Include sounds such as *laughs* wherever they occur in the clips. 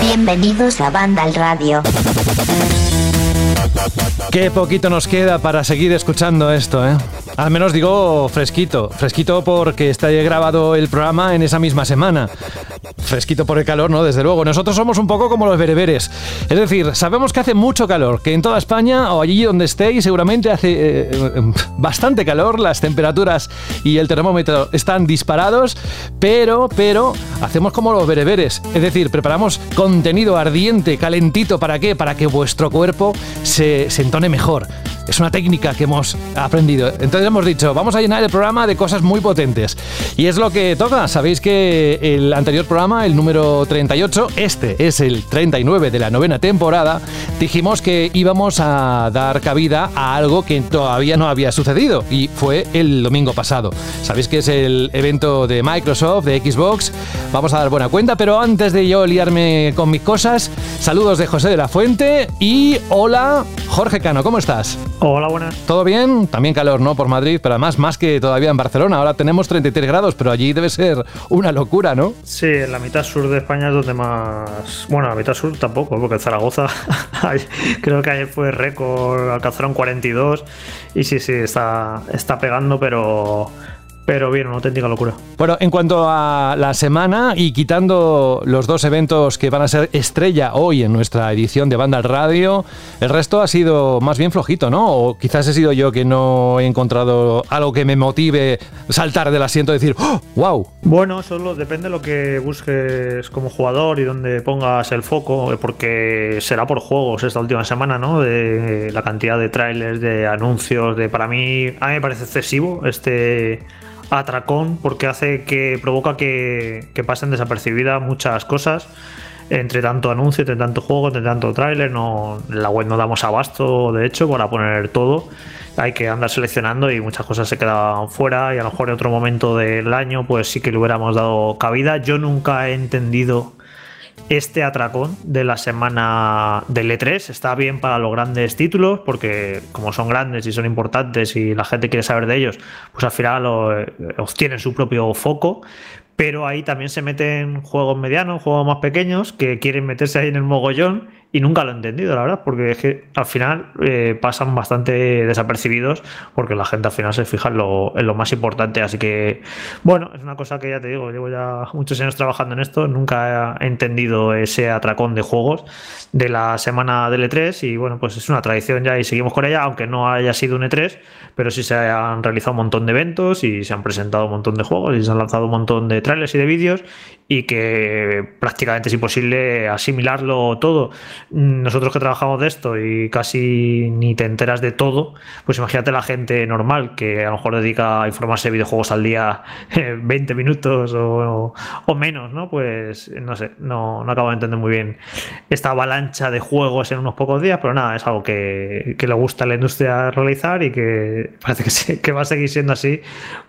Bienvenidos a Banda al Radio. Qué poquito nos queda para seguir escuchando esto, ¿eh? Al menos digo fresquito. Fresquito porque está grabado el programa en esa misma semana. Fresquito por el calor, ¿no? Desde luego. Nosotros somos un poco como los bereberes. Es decir, sabemos que hace mucho calor, que en toda España o allí donde estéis seguramente hace eh, bastante calor, las temperaturas y el termómetro están disparados, pero, pero, hacemos como los bereberes. Es decir, preparamos contenido ardiente, calentito, ¿para qué? Para que vuestro cuerpo se entone mejor. Es una técnica que hemos aprendido. Entonces hemos dicho, vamos a llenar el programa de cosas muy potentes. Y es lo que toca. Sabéis que el anterior programa, el número 38, este es el 39 de la novena temporada, dijimos que íbamos a dar cabida a algo que todavía no había sucedido. Y fue el domingo pasado. Sabéis que es el evento de Microsoft, de Xbox. Vamos a dar buena cuenta, pero antes de yo liarme con mis cosas, saludos de José de la Fuente y hola, Jorge Cano, ¿cómo estás? Hola, buenas. ¿Todo bien? También calor, ¿no? Por Madrid, pero además más que todavía en Barcelona. Ahora tenemos 33 grados, pero allí debe ser una locura, ¿no? Sí, en la mitad sur de España es donde más... Bueno, la mitad sur tampoco, porque en Zaragoza *laughs* creo que ayer fue récord, alcanzaron 42 y sí, sí, está, está pegando, pero pero bien, una auténtica locura. Bueno, en cuanto a la semana y quitando los dos eventos que van a ser estrella hoy en nuestra edición de Banda al Radio, el resto ha sido más bien flojito, ¿no? O quizás he sido yo que no he encontrado algo que me motive saltar del asiento y decir, ¡Oh, wow! Bueno, solo depende de lo que busques como jugador y donde pongas el foco, porque será por juegos esta última semana, ¿no? De la cantidad de trailers, de anuncios, de para mí, a mí me parece excesivo este atracón porque hace que provoca que, pasen desapercibidas muchas cosas entre tanto anuncio, entre tanto juego, entre tanto tráiler, no, la web no damos abasto, de hecho, para poner todo. Hay que andar seleccionando y muchas cosas se quedan fuera y a lo mejor en otro momento del año pues sí que le hubiéramos dado cabida. Yo nunca he entendido este atracón de la semana del E3 está bien para los grandes títulos, porque como son grandes y son importantes y la gente quiere saber de ellos, pues al final eh, obtienen su propio foco. Pero ahí también se meten juegos medianos, juegos más pequeños, que quieren meterse ahí en el mogollón y nunca lo he entendido, la verdad, porque es que al final eh, pasan bastante desapercibidos porque la gente al final se fija en lo, en lo, más importante. Así que, bueno, es una cosa que ya te digo, llevo ya muchos años trabajando en esto, nunca he entendido ese atracón de juegos de la semana del E3 y bueno, pues es una tradición ya y seguimos con ella, aunque no haya sido un E3, pero sí se han realizado un montón de eventos y se han presentado un montón de juegos y se han lanzado un montón de trailers y de vídeos y que prácticamente es imposible asimilarlo todo. Nosotros que trabajamos de esto y casi ni te enteras de todo, pues imagínate la gente normal que a lo mejor dedica a informarse de videojuegos al día *laughs* 20 minutos o, menos, ¿no? Pues no sé, no, no acabo de entender muy bien esta avalancha de juegos en unos pocos días, pero nada, es algo que, que le gusta a la industria realizar y que *laughs* parece que, que va a seguir siendo así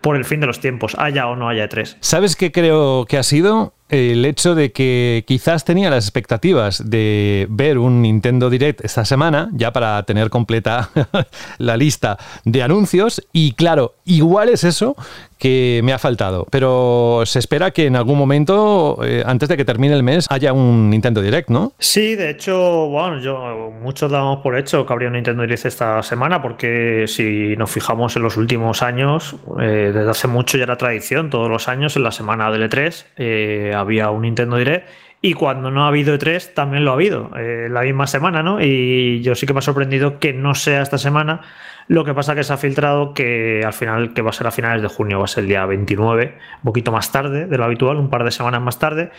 por el fin de los tiempos, haya o no haya tres. ¿Sabes qué creo que ha sido? El hecho de que quizás tenía las expectativas de ver un Nintendo Direct esta semana, ya para tener completa *laughs* la lista de anuncios, y claro, igual es eso que me ha faltado, pero se espera que en algún momento, eh, antes de que termine el mes, haya un Nintendo Direct, ¿no? Sí, de hecho, bueno, yo muchos damos por hecho que habría un Nintendo Direct esta semana, porque si nos fijamos en los últimos años, eh, desde hace mucho ya era tradición, todos los años en la semana del E3 eh, había un Nintendo Direct. Y cuando no ha habido E3, también lo ha habido, la misma semana, ¿no? Y yo sí que me ha sorprendido que no sea esta semana lo que pasa que se ha filtrado que al final, que va a ser a finales de junio, va a ser el día 29, un poquito más tarde de lo habitual, un par de semanas más tarde,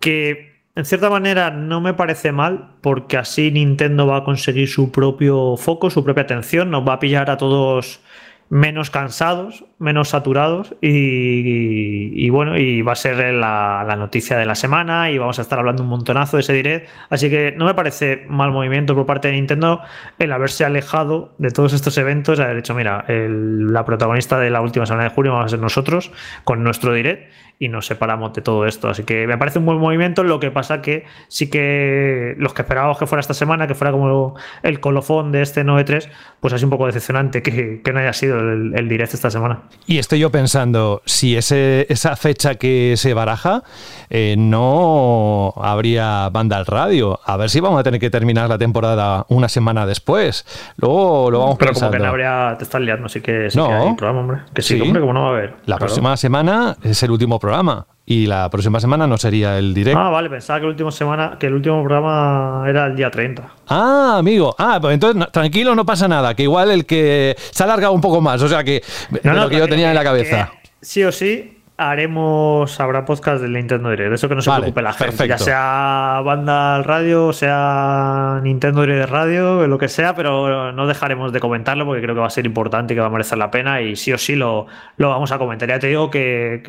que en cierta manera no me parece mal porque así Nintendo va a conseguir su propio foco, su propia atención, nos va a pillar a todos menos cansados, menos saturados y, bueno, y va a ser la, noticia de la semana y vamos a estar hablando un montonazo de ese direct, así que no me parece mal movimiento por parte de Nintendo el haberse alejado de todos estos eventos, haber dicho, mira, la protagonista de la última semana de julio vamos a ser nosotros con nuestro direct y nos separamos de todo esto. Así que me parece un buen movimiento. Lo que pasa que sí que los que esperábamos que fuera esta semana, que fuera como el colofón de este 9-3, pues es un poco decepcionante que, no haya sido el, el direct esta semana. Y estoy yo pensando, si ese, esa fecha que se baraja, eh, no habría banda al radio. A ver si vamos a tener que terminar la temporada una semana después. Luego lo vamos Pero pensando. como que no habría, te estás liando, sí que, sí No. que hay programa, hombre. Que sí, Sí. hombre, como no va a haber. La Claro. próxima semana es el último programa. Y la próxima semana no sería el directo. Ah, vale, pensaba que el último semana, que el último programa era el día 30. Ah, amigo. Ah, pues entonces no- tranquilo, no pasa nada. Que igual el que se ha alargado un poco más. O sea que lo que yo tenía en la cabeza. que Sí o sí, haremos, habrá podcast del Nintendo Direct. De eso que no se Vale, preocupe la gente. Ya sea banda al radio, sea Nintendo Direct radio, lo que sea, pero no dejaremos de comentarlo porque creo que va a ser importante y que va a merecer la pena. Y sí o sí lo, lo vamos a comentar. Ya te digo que,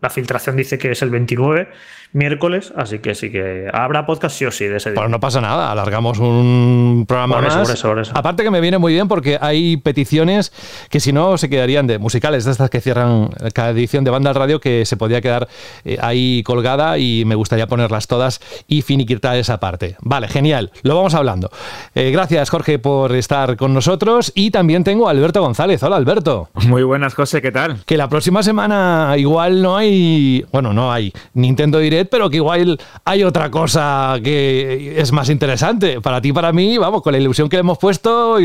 la filtración dice que es el 29, miércoles, así que sí que habrá podcast sí o sí de ese día. Pues no pasa nada, alargamos un programa Por eso, más. por eso, por eso. Aparte que me viene muy bien porque hay peticiones que si no se quedarían de musicales, de estas que cierran cada edición de banda al radio que se podía quedar eh, ahí colgada y me gustaría ponerlas todas y finiquitar esa parte. Vale, genial, lo vamos hablando. Eh, gracias Jorge por estar con nosotros y también tengo a Alberto González. Hola Alberto. Muy buenas, José, ¿qué tal? Que la próxima semana igual no hay, bueno, no hay Nintendo Direct, pero que igual hay otra cosa que es más interesante. Para ti, para mí, vamos, con la ilusión que le hemos puesto,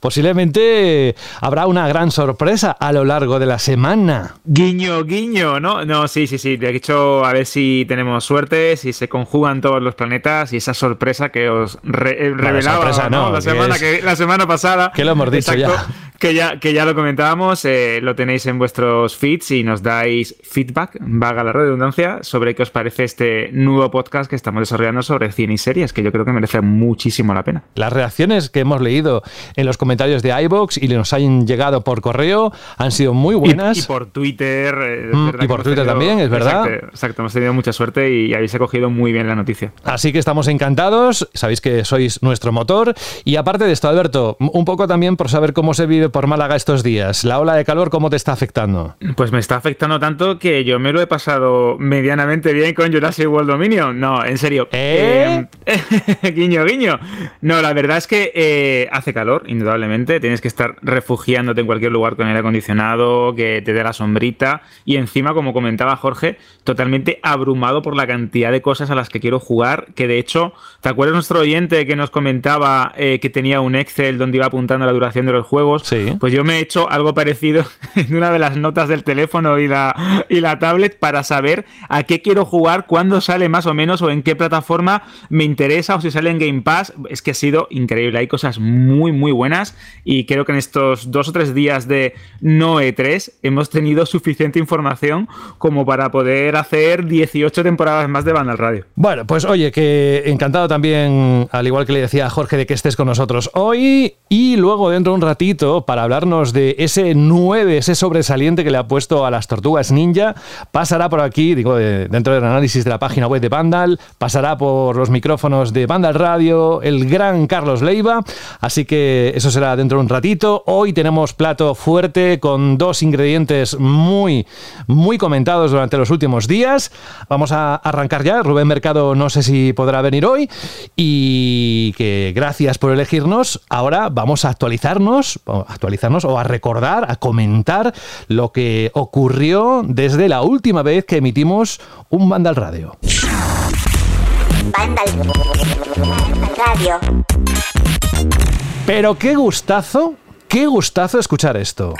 posiblemente habrá una gran sorpresa a lo largo de la semana. Guiño, guiño, ¿no? No, sí, sí, sí. De hecho, a ver si tenemos suerte, si se conjugan todos los planetas y esa sorpresa que os re- eh, revelaba sorpresa ¿no? no, la, semana, es- que, la semana pasada. Que lo hemos dicho ya. Que ya, que ya lo comentábamos, eh, lo tenéis en vuestros feeds y nos dais feedback, vaga la redundancia, sobre qué os parece este nuevo podcast que estamos desarrollando sobre cine y series, que yo creo que merece muchísimo la pena. Las reacciones que hemos leído en los comentarios de iBox y nos han llegado por correo han sido muy buenas. Y, por Twitter. eh, Mm, y por Twitter también, es verdad. Exacto, exacto, hemos tenido mucha suerte y habéis acogido muy bien la noticia. Así que estamos encantados, sabéis que sois nuestro motor. Y aparte de esto, Alberto, un poco también por saber cómo se vive por Málaga estos días. La ola de calor, ¿cómo te está afectando? Pues me está afectando tanto que yo me lo he pasado medianamente bien con Jurassic World Dominion. No, en serio. ¿Eh? Eh, *laughs* guiño, guiño. No, la verdad es que eh, hace calor, indudablemente. Tienes que estar refugiándote en cualquier lugar con aire acondicionado, que te dé la sombrita. Y encima, como comentaba Jorge, totalmente abrumado por la cantidad de cosas a las que quiero jugar. Que de hecho, ¿te acuerdas nuestro oyente que nos comentaba que tenía un Excel donde iba apuntando la duración de los juegos? Sí. Pues yo me he hecho algo parecido *laughs* en una de las notas del teléfono y la, y la tablet para saber a qué quiero jugar, cuándo sale más o menos o en qué plataforma me interesa o si sale en Game Pass. Es que ha sido increíble. Hay cosas muy, muy buenas y creo que en estos dos o tres días de no E3 hemos tenido suficiente información como para poder hacer 18 temporadas más de Banda al Radio. Bueno, pues oye, que encantado también, al igual que le decía a Jorge, de que estés con nosotros hoy y luego dentro de un ratito para hablarnos de ese 9, ese sobresaliente que le ha puesto a las tortugas ninja, pasará por aquí, digo, de- dentro del análisis de la página web de Vandal, pasará por los micrófonos de Vandal Radio, el gran Carlos Leiva, así que eso será dentro de un ratito. Hoy tenemos plato fuerte con dos ingredientes muy, muy comentados durante los últimos días. Vamos a arrancar ya. Rubén Mercado no sé si podrá venir hoy y que gracias por elegirnos. Ahora vamos a actualizarnos, actualizarnos o a recordar, a comentar lo que ocurrió desde la última vez que emitimos un Vandal Radio. Vandal Radio. Pero qué gustazo, qué gustazo escuchar esto.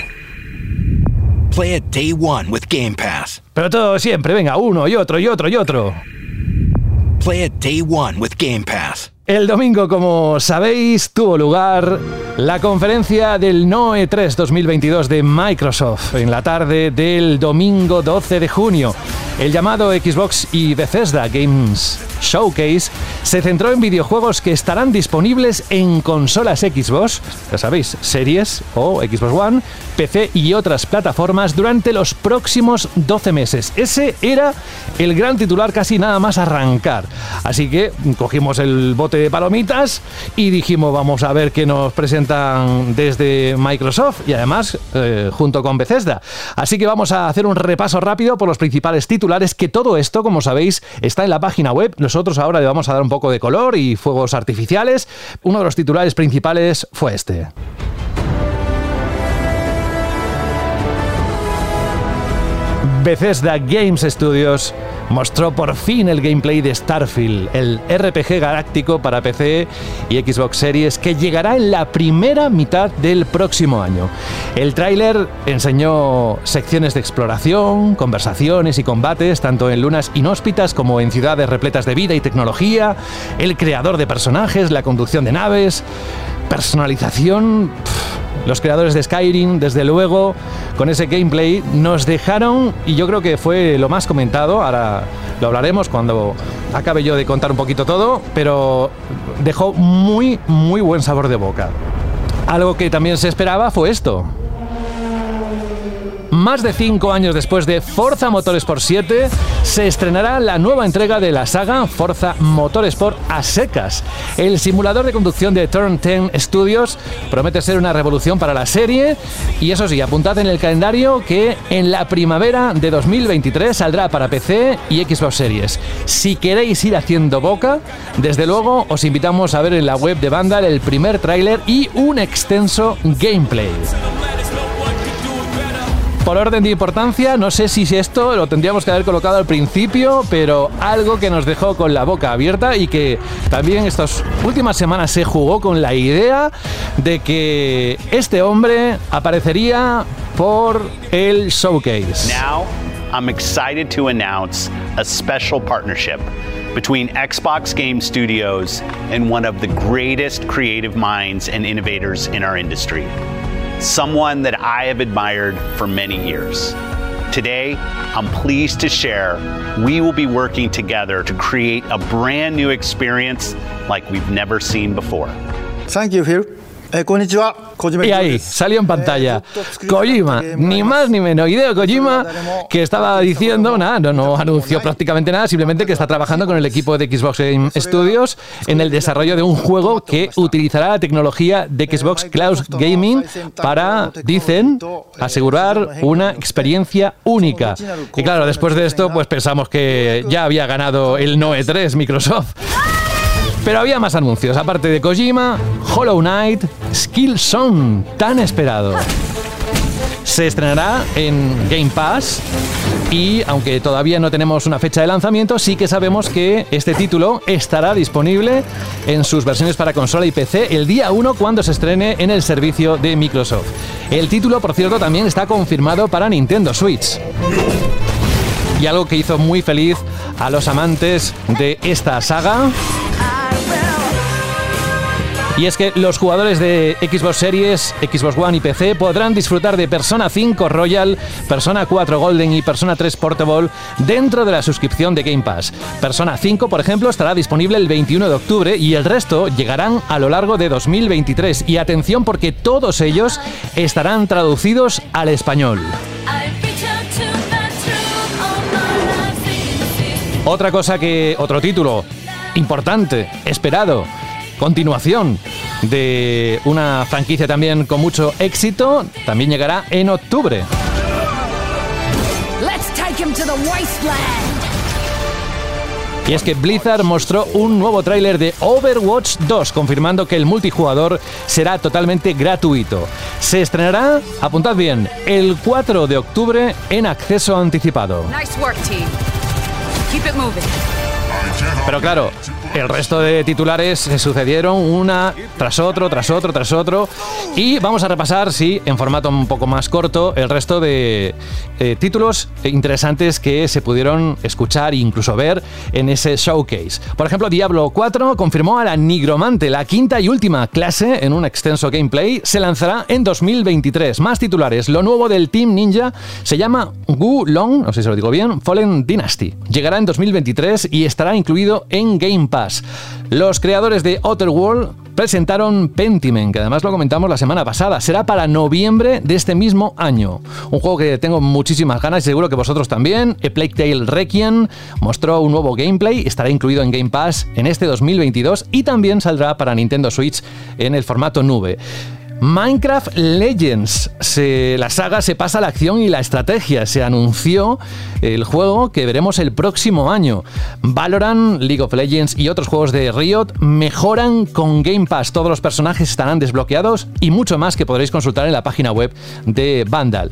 Play it day one with Game Pass. Pero todo siempre, venga, uno y otro y otro y otro. Play it day one with Game. El domingo, como sabéis, tuvo lugar la conferencia del NOE 3 2022 de Microsoft en la tarde del domingo 12 de junio. El llamado Xbox y Bethesda Games Showcase se centró en videojuegos que estarán disponibles en consolas Xbox, ya sabéis, series o Xbox One, PC y otras plataformas durante los próximos 12 meses. Ese era el gran titular casi nada más arrancar. Así que cogimos el bote de palomitas y dijimos vamos a ver qué nos presentan desde Microsoft y además eh, junto con Bethesda. Así que vamos a hacer un repaso rápido por los principales titulares que todo esto, como sabéis, está en la página web nosotros ahora le vamos a dar un poco de color y fuegos artificiales. Uno de los titulares principales fue este. Bethesda Games Studios mostró por fin el gameplay de Starfield, el RPG galáctico para PC y Xbox Series que llegará en la primera mitad del próximo año. El tráiler enseñó secciones de exploración, conversaciones y combates tanto en lunas inhóspitas como en ciudades repletas de vida y tecnología, el creador de personajes, la conducción de naves, personalización... Los creadores de Skyrim, desde luego, con ese gameplay, nos dejaron, y yo creo que fue lo más comentado, ahora lo hablaremos cuando acabe yo de contar un poquito todo, pero dejó muy, muy buen sabor de boca. Algo que también se esperaba fue esto. Más de cinco años después de Forza Motorsport 7, se estrenará la nueva entrega de la saga Forza Motorsport a secas. El simulador de conducción de Turn 10 Studios promete ser una revolución para la serie y eso sí, apuntad en el calendario que en la primavera de 2023 saldrá para PC y Xbox Series. Si queréis ir haciendo boca, desde luego os invitamos a ver en la web de Vandal el primer tráiler y un extenso gameplay. Por orden de importancia, no sé si esto lo tendríamos que haber colocado al principio, pero algo que nos dejó con la boca abierta y que también estas últimas semanas se jugó con la idea de que este hombre aparecería por el showcase. Now, I'm excited to announce a special partnership between Xbox Game Studios and one of the greatest creative minds and innovators in our industry. Someone that I have admired for many years. Today, I'm pleased to share we will be working together to create a brand new experience like we've never seen before. Thank you, Phil. Eh, konnichiwa. Kojima Y ahí, salió en pantalla. Eh, Kojima, ni más ni menos. Hideo Kojima, que estaba diciendo, nada, no, no anunció prácticamente nada, simplemente que está trabajando con el equipo de Xbox Game Studios en el desarrollo de un juego que utilizará la tecnología de Xbox Cloud Gaming para, dicen, asegurar una experiencia única. Y claro, después de esto, pues pensamos que ya había ganado el Noe 3 Microsoft. *laughs* Pero había más anuncios, aparte de Kojima, Hollow Knight, Skillzone, tan esperado. Se estrenará en Game Pass y aunque todavía no tenemos una fecha de lanzamiento, sí que sabemos que este título estará disponible en sus versiones para consola y PC el día 1 cuando se estrene en el servicio de Microsoft. El título, por cierto, también está confirmado para Nintendo Switch y algo que hizo muy feliz a los amantes de esta saga. Y es que los jugadores de Xbox Series, Xbox One y PC podrán disfrutar de Persona 5 Royal, Persona 4 Golden y Persona 3 Portable dentro de la suscripción de Game Pass. Persona 5, por ejemplo, estará disponible el 21 de octubre y el resto llegarán a lo largo de 2023. Y atención porque todos ellos estarán traducidos al español. Otra cosa que. otro título importante, esperado, continuación de una franquicia también con mucho éxito, también llegará en octubre. Y es que Blizzard mostró un nuevo tráiler de Overwatch 2, confirmando que el multijugador será totalmente gratuito. Se estrenará, apuntad bien, el 4 de octubre en acceso anticipado. Nice work, team. Keep it moving. Pero claro, el resto de titulares se sucedieron una tras otro, tras otro, tras otro. Y vamos a repasar, sí, en formato un poco más corto, el resto de eh, títulos interesantes que se pudieron escuchar e incluso ver en ese showcase. Por ejemplo, Diablo 4 confirmó a la Nigromante, la quinta y última clase en un extenso gameplay. Se lanzará en 2023. Más titulares. Lo nuevo del Team Ninja se llama Gu Long, no sé si lo digo bien, Fallen Dynasty. Llegará en 2023 y incluido en Game Pass. Los creadores de Outer World presentaron Pentiment, que además lo comentamos la semana pasada. Será para noviembre de este mismo año. Un juego que tengo muchísimas ganas y seguro que vosotros también. A Plague Tale Requiem mostró un nuevo gameplay, estará incluido en Game Pass en este 2022 y también saldrá para Nintendo Switch en el formato nube. Minecraft Legends. Se- la saga se pasa a la acción y la estrategia. Se anunció el juego que veremos el próximo año. Valorant, League of Legends y otros juegos de Riot mejoran con Game Pass. Todos los personajes estarán desbloqueados y mucho más que podréis consultar en la página web de Vandal.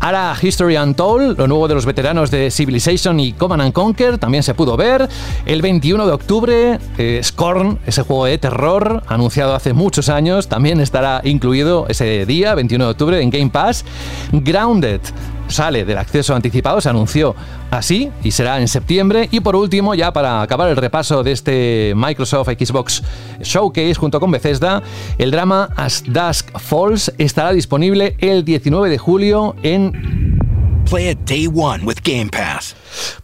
Ara History Untold, lo nuevo de los veteranos de Civilization y Command and Conquer, también se pudo ver. El 21 de octubre, eh, Scorn, ese juego de terror anunciado hace muchos años, también estará incluido ese día, 21 de octubre, en Game Pass. Grounded, sale del acceso anticipado, se anunció así y será en septiembre. Y por último, ya para acabar el repaso de este Microsoft Xbox Showcase junto con Bethesda, el drama As Dusk Falls estará disponible el 19 de julio en Play it day one with Game Pass.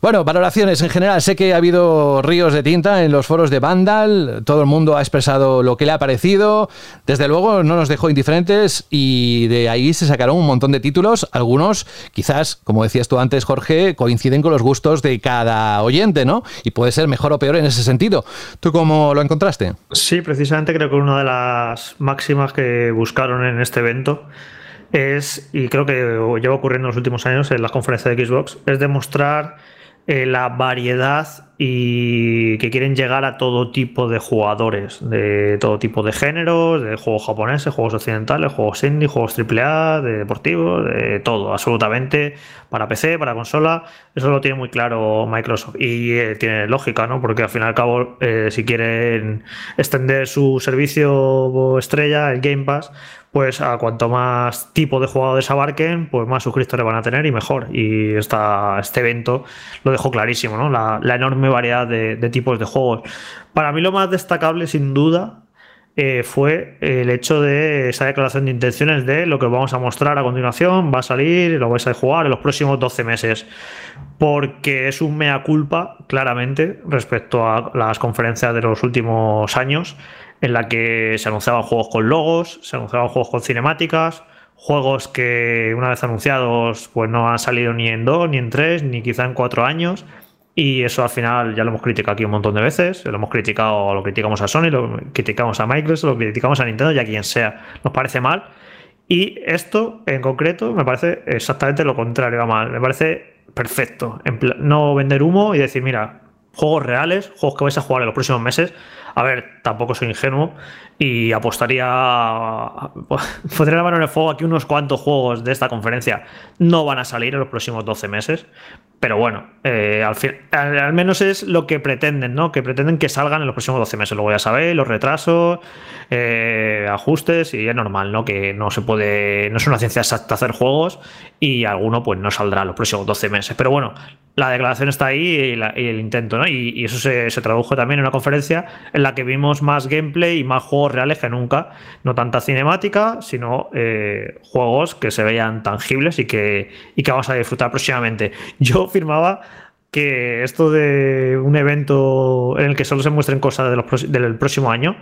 Bueno, valoraciones en general. Sé que ha habido ríos de tinta en los foros de Vandal. Todo el mundo ha expresado lo que le ha parecido. Desde luego no nos dejó indiferentes y de ahí se sacaron un montón de títulos. Algunos, quizás, como decías tú antes, Jorge, coinciden con los gustos de cada oyente, ¿no? Y puede ser mejor o peor en ese sentido. ¿Tú cómo lo encontraste? Sí, precisamente creo que una de las máximas que buscaron en este evento es, y creo que lleva ocurriendo en los últimos años en las conferencias de Xbox, es demostrar eh, la variedad y que quieren llegar a todo tipo de jugadores, de todo tipo de géneros, de juegos japoneses, juegos occidentales, juegos indie, juegos AAA, de deportivos, de todo, absolutamente, para PC, para consola, eso lo tiene muy claro Microsoft y eh, tiene lógica, ¿no? Porque al fin y al cabo, eh, si quieren extender su servicio estrella, el Game Pass, pues a cuanto más tipo de jugadores abarquen, pues más suscriptores van a tener y mejor. Y esta, este evento lo dejó clarísimo, ¿no? La, enorme variedad de, de, tipos de juegos. Para mí lo más destacable, sin duda, eh, fue el hecho de esa declaración de intenciones de lo que os vamos a mostrar a continuación, va a salir, lo vais a jugar en los próximos 12 meses. Porque es un mea culpa, claramente, respecto a las conferencias de los últimos años en la que se anunciaban juegos con logos, se anunciaban juegos con cinemáticas, juegos que una vez anunciados pues no han salido ni en dos, ni en tres, ni quizá en cuatro años. Y eso al final ya lo hemos criticado aquí un montón de veces. Lo hemos criticado, lo criticamos a Sony, lo criticamos a Microsoft, lo criticamos a Nintendo y a quien sea. Nos parece mal. Y esto en concreto me parece exactamente lo contrario mal. Me parece perfecto. no vender humo y decir, mira, juegos reales, juegos que vais a jugar en los próximos meses. A ver, tampoco soy ingenuo y apostaría. *laughs* Pondría la mano en el fuego aquí unos cuantos juegos de esta conferencia no van a salir en los próximos 12 meses. Pero bueno, eh, al, fin, al, menos es lo que pretenden, ¿no? Que pretenden que salgan en los próximos 12 meses. Luego ya sabéis, los retrasos, eh, ajustes, y es normal, ¿no? Que no se puede. No es una ciencia exacta hacer juegos y alguno pues no saldrá en los próximos 12 meses. Pero bueno, la declaración está ahí y, el intento, ¿no? Y, y eso se, se, tradujo también en una conferencia en la que vimos más gameplay y más juegos reales que nunca. No tanta cinemática, sino eh, juegos que se vean tangibles y que, y que vamos a disfrutar próximamente. Yo firmaba que esto de un evento en el que solo se muestren cosas de los, del próximo año,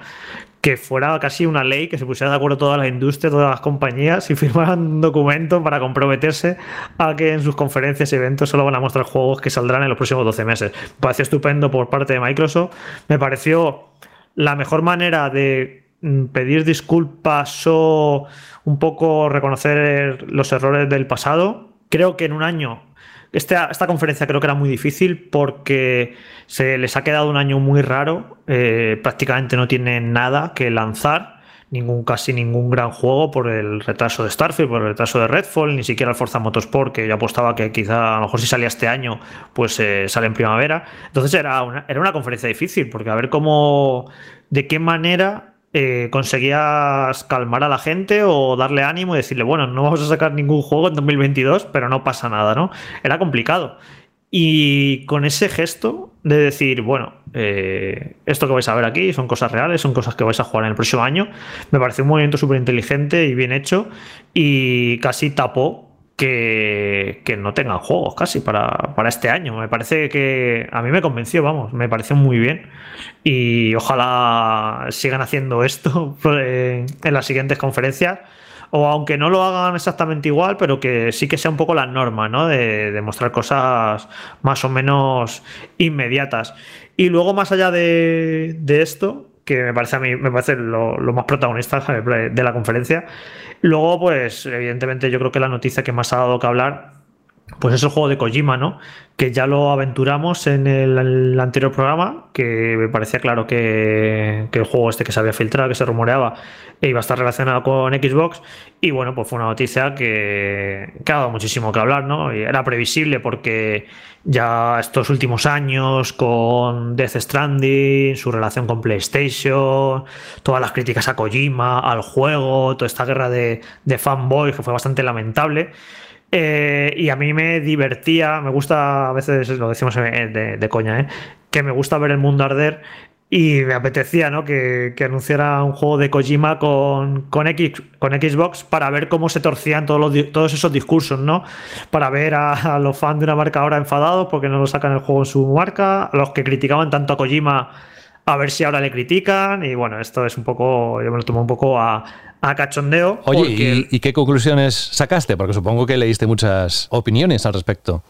que fuera casi una ley, que se pusiera de acuerdo toda la industria, todas las compañías y *laughs* firmaran un documento para comprometerse a que en sus conferencias y eventos solo van a mostrar juegos que saldrán en los próximos 12 meses. Me estupendo por parte de Microsoft. Me pareció la mejor manera de pedir disculpas o un poco reconocer los errores del pasado. Creo que en un año esta, esta, conferencia creo que era muy difícil porque se les ha quedado un año muy raro. Eh, prácticamente no tienen nada que lanzar. Ningún, casi ningún gran juego por el retraso de Starfield, por el retraso de Redfall, ni siquiera el Forza Motorsport, que yo apostaba que quizá a lo mejor si salía este año, pues eh, sale en primavera. Entonces era una, era una conferencia difícil, porque a ver cómo, de qué manera eh, conseguías calmar a la gente o darle ánimo y decirle, bueno, no vamos a sacar ningún juego en 2022, pero no pasa nada, ¿no? Era complicado. Y con ese gesto de decir, bueno, eh, esto que vais a ver aquí son cosas reales, son cosas que vais a jugar en el próximo año, me parece un movimiento súper inteligente y bien hecho y casi tapó que, no tengan juegos casi para, para, este año. Me parece que a mí me convenció, vamos, me pareció muy bien. Y ojalá sigan haciendo esto *laughs* en las siguientes conferencias. O aunque no lo hagan exactamente igual, pero que sí que sea un poco la norma, ¿no? De, de mostrar cosas más o menos inmediatas. Y luego, más allá de, de esto, que me parece a mí, me parece lo, más protagonista de la conferencia, Luego, pues, evidentemente, yo creo que la noticia que más ha dado que hablar, pues es el juego de Kojima, ¿no? Que ya lo aventuramos en el, anterior programa, que me parecía claro que, que el juego este que se había filtrado, que se rumoreaba, iba a estar relacionado con Xbox. Y bueno, pues fue una noticia que, que ha dado muchísimo que hablar, ¿no? Y era previsible porque ya estos últimos años con Death Stranding, su relación con PlayStation, todas las críticas a Kojima, al juego, toda esta guerra de, de fanboys que fue bastante lamentable. Eh, y a mí me divertía, me gusta, a veces lo decimos de, coña, ¿eh? que me gusta ver el mundo arder y me apetecía ¿no? que, que anunciara un juego de Kojima con, con, con Xbox para ver cómo se torcían todos esos discursos, ¿no? Para ver a, a los fans de una marca ahora enfadados porque no lo sacan el juego en su marca, a los que criticaban tanto a Kojima a ver si ahora le critican y bueno, esto es un poco, yo me lo tomo un poco a, a cachondeo. Oye, porque ¿y, y qué conclusiones sacaste? Porque supongo que leíste muchas opiniones al respecto.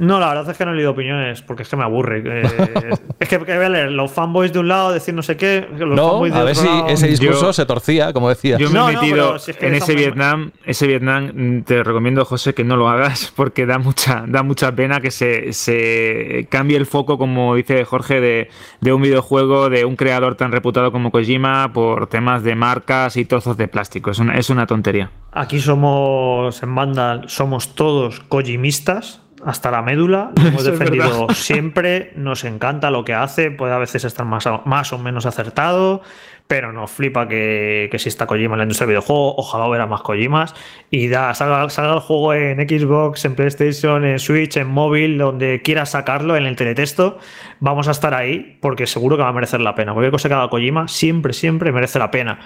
No, la verdad es que no he leído opiniones porque es que me aburre. Eh, *laughs* es que, que voy a leer los fanboys de un lado decir no sé qué, los No, fanboys de a ver otro si lado. ese discurso Yo- se torcía, como decía. Yo me No, he metido pero si es que en ese Vietnam, ese Vietnam, mm, te recomiendo, José, que no lo hagas *laughs* porque da mucha, da mucha pena que se, se cambie el foco, como dice Jorge, de, de un videojuego de un creador tan reputado como Kojima por temas de marcas y trozos de plástico. Es una, es una tontería. Aquí somos en banda, somos todos kojimistas hasta la médula. Lo *laughs* hemos defendido *laughs* siempre, nos encanta lo que hace, puede a veces estar más, o- más o menos acertado, pero nos flipa que, que exista Kojima en la industria del videojuego. Ojalá hubiera más Kojimas y da, salga, salga el juego en Xbox, en PlayStation, en Switch, en móvil, donde quieras sacarlo, en el teletexto. Vamos a estar ahí porque seguro que va a merecer la pena. Cualquier cosa que haga Kojima siempre, siempre merece la pena.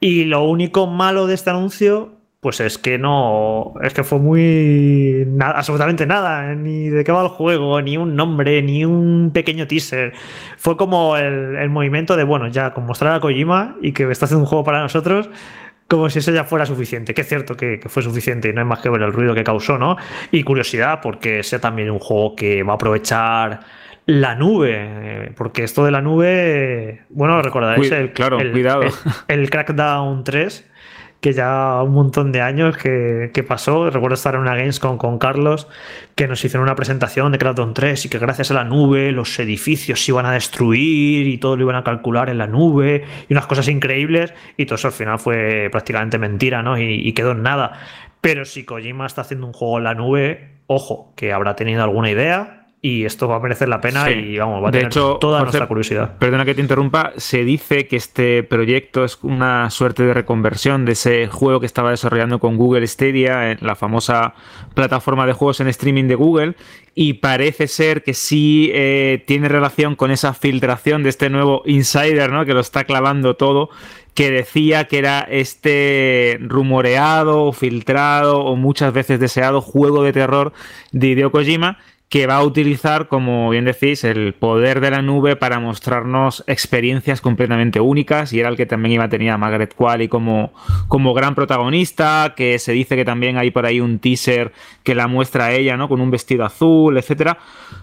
Y lo único malo de este anuncio, pues es que no. Es que fue muy. na- absolutamente nada. Ni de qué va el juego, ni un nombre, ni un pequeño teaser. Fue como el, el movimiento de, bueno, ya con mostrar a Kojima y que está haciendo un juego para nosotros. Como si eso ya fuera suficiente, que es cierto que, que fue suficiente y no hay más que ver el ruido que causó, ¿no? Y curiosidad, porque sea también un juego que va a aprovechar la nube, eh, porque esto de la nube, bueno, recordaréis el, claro, el- cuidado. el- el Crackdown 3, que ya un montón de años que, pasó. Recuerdo estar en una Gamescom con Carlos, que nos hicieron una presentación de Crackdown 3 y que gracias a la nube los edificios se iban a destruir y todo lo iban a calcular en la nube y unas cosas increíbles. Y todo eso al final fue prácticamente mentira, ¿no? Y, y quedó en nada. Pero si Kojima está haciendo un juego en la nube, ojo, que habrá tenido alguna idea. Y esto va a merecer la pena Sí. y vamos, va a De tener hecho, toda Jorge, nuestra curiosidad. Perdona que te interrumpa, se dice que este proyecto es una suerte de reconversión de ese juego que estaba desarrollando con Google Stadia, en la famosa plataforma de juegos en streaming de Google, y parece ser que sí eh, tiene relación con esa filtración de este nuevo insider, ¿no? Que lo está clavando todo que decía que era este rumoreado filtrado o muchas veces deseado juego de terror de Hideo Kojima que va a utilizar, como bien decís, el poder de la nube para mostrarnos experiencias completamente únicas y era el que también iba a tener a Margaret Qualley como, como gran protagonista, que se dice que también hay por ahí un teaser que la muestra a ella, ¿no? Con un vestido azul, etcétera.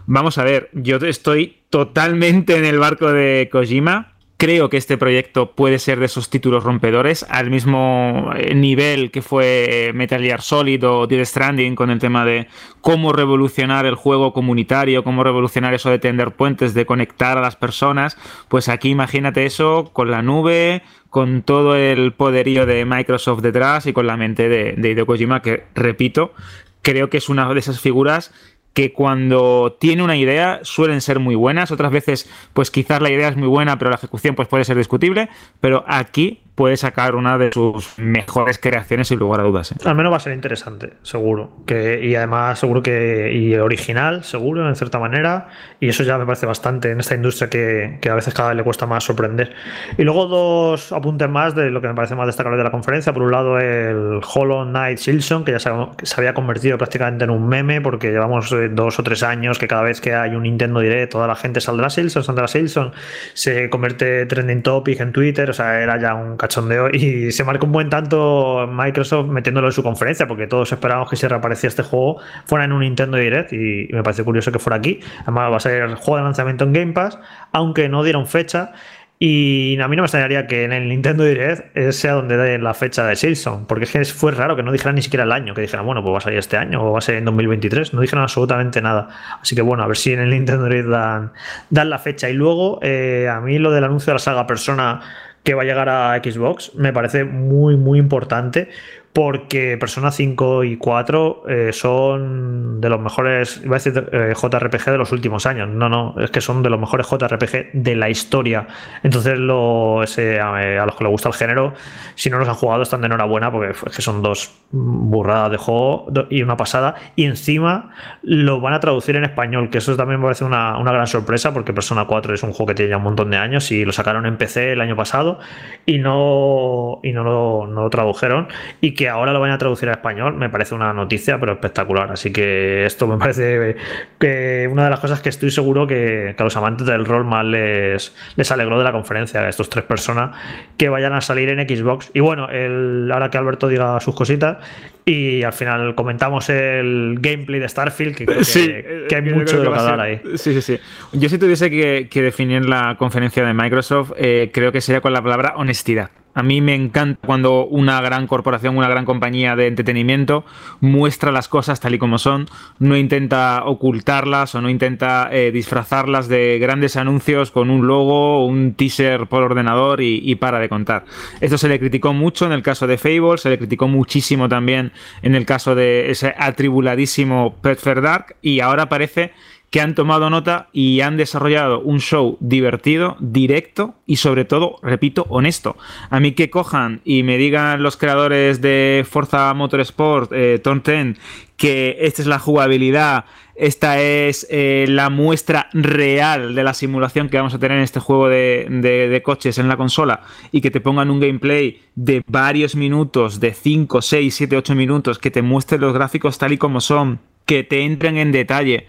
Vamos a ver, yo estoy totalmente en el barco de Kojima. Creo que este proyecto puede ser de esos títulos rompedores, al mismo eh, nivel que fue eh, Metal Gear Solid o Dead Stranding, con el tema de cómo revolucionar el juego comunitario, cómo revolucionar eso de tender puentes, de conectar a las personas. Pues aquí imagínate eso con la nube, con todo el poderío de Microsoft detrás y con la mente de, de Hideo Kojima, que repito, creo que es una de esas figuras que cuando tiene una idea suelen ser muy buenas, otras veces pues quizás la idea es muy buena pero la ejecución pues puede ser discutible, pero aquí puede sacar una de sus mejores creaciones sin lugar a dudas. ¿eh? Al menos va a ser interesante, seguro. Que, y además, seguro que. Y original, seguro, en cierta manera. Y eso ya me parece bastante en esta industria que, que a veces cada vez le cuesta más sorprender. Y luego dos apuntes más de lo que me parece más destacable de la conferencia. Por un lado, el Hollow Knight Silson, que ya se, se había convertido prácticamente en un meme, porque llevamos eh, dos o tres años que cada vez que hay un Nintendo Direct, toda la gente saldrá Silson, saldrá Silson. Se convierte trending topic en Twitter. O sea, era ya un y se marca un buen tanto Microsoft metiéndolo en su conferencia porque todos esperábamos que si reaparecía este juego fuera en un Nintendo Direct y, me parece curioso que fuera aquí además va a ser juego de lanzamiento en Game Pass aunque no dieron fecha Y a mí no me extrañaría que en el Nintendo Direct sea donde den la fecha de Silson, porque es que fue raro que no dijeran ni siquiera el año, que dijeran, bueno, pues va a salir este año o va a ser en 2023, no dijeron absolutamente nada. Así que bueno, a ver si en el Nintendo Direct dan, dan la fecha. Y luego, eh, a mí lo del anuncio de la saga Persona que va a llegar a Xbox me parece muy, muy importante porque Persona 5 y 4 eh, son de los mejores, iba a decir eh, JRPG de los últimos años. No, no, es que son de los mejores JRPG de la historia. Entonces, lo, ese, a, los que les gusta el género, si no los han jugado, están de enhorabuena porque es que son dos burradas de juego y una pasada. Y encima lo van a traducir en español, que eso también me parece una, una gran sorpresa porque Persona 4 es un juego que tiene ya un montón de años y lo sacaron en PC el año pasado y no, y no, lo, no lo tradujeron. Y que ahora lo vayan a traducir a español me parece una noticia, pero espectacular. Así que esto me parece que una de las cosas que estoy seguro que, a los amantes del rol más les, les alegró de la conferencia, a estos tres personas que vayan a salir en Xbox. Y bueno, el, ahora que Alberto diga sus cositas, y al final comentamos el gameplay de Starfield, que creo que, *laughs* hay mucho de lo que hablar ahí. Sí, sí, sí. Yo si tuviese que, definir la conferencia de Microsoft, eh, creo que sería con la palabra honestidad. A mí me encanta cuando una gran corporación, una gran compañía de entretenimiento muestra las cosas tal y como son, no intenta ocultarlas o no intenta eh, disfrazarlas de grandes anuncios con un logo, un teaser por ordenador y, para de contar. Esto se le criticó mucho en el caso de Fable, se le criticó muchísimo también en el caso de ese atribuladísimo Fair Dark y ahora parece que han tomado nota y han desarrollado un show divertido, directo y sobre todo, repito, honesto. A mí que cojan y me digan los creadores de Forza Motorsport, eh, que esta es la jugabilidad, esta es eh, la muestra real de la simulación que vamos a tener en este juego de, de, coches en la consola y que te pongan un gameplay de varios minutos, de 5, 6, 7, 8 minutos, que te muestre los gráficos tal y como son, que te entren en detalle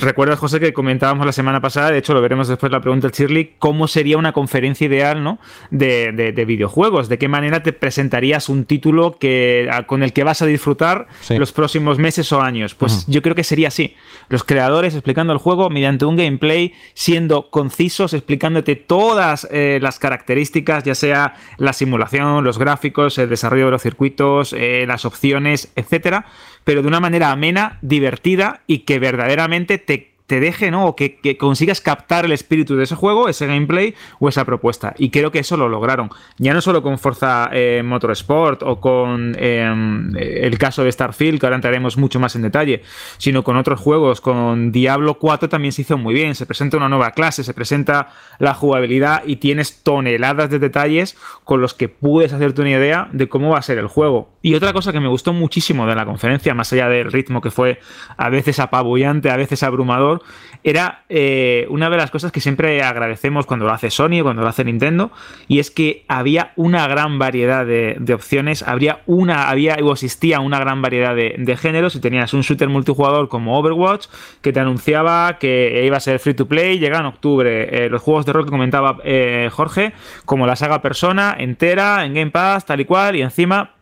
Recuerdas, José, que comentábamos la semana pasada, de hecho lo veremos después la pregunta del Shirley, cómo sería una conferencia ideal ¿no? de, videojuegos, de qué manera te presentarías un título que, con el que vas a disfrutar los próximos meses o años. Pues yo creo que sería así. Los creadores explicando el juego mediante un gameplay, siendo concisos, explicándote todas eh, las características, ya sea la simulación, los gráficos, el desarrollo de los circuitos, eh, las opciones, etcétera pero de una manera amena, divertida y que verdaderamente te te deje, ¿no? O que, consigas captar el espíritu de ese juego, ese gameplay o esa propuesta. Y creo que eso lo lograron. Ya no solo con Forza eh, Motorsport o con em, el caso de Starfield, que ahora entraremos mucho más en detalle, sino con otros juegos. Con Diablo 4 también se hizo muy bien. Se presenta una nueva clase, se presenta la jugabilidad y tienes toneladas de detalles con los que puedes hacerte una idea de cómo va a ser el juego. Y otra cosa que me gustó muchísimo de la conferencia, más allá del ritmo que fue a veces apabullante, a veces abrumador, era eh, una de las cosas que siempre agradecemos cuando lo hace Sony o cuando lo hace Nintendo, y es que había una gran variedad de, opciones, habría una, había o existía una gran variedad de, géneros, y tenías un shooter multijugador como Overwatch, que te anunciaba que iba a ser free to play, llega en octubre, eh, los juegos de rol que comentaba eh, Jorge, como la saga Persona, entera, en Game Pass, tal y cual, y encima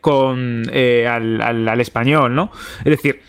con al español, ¿no? Es decir,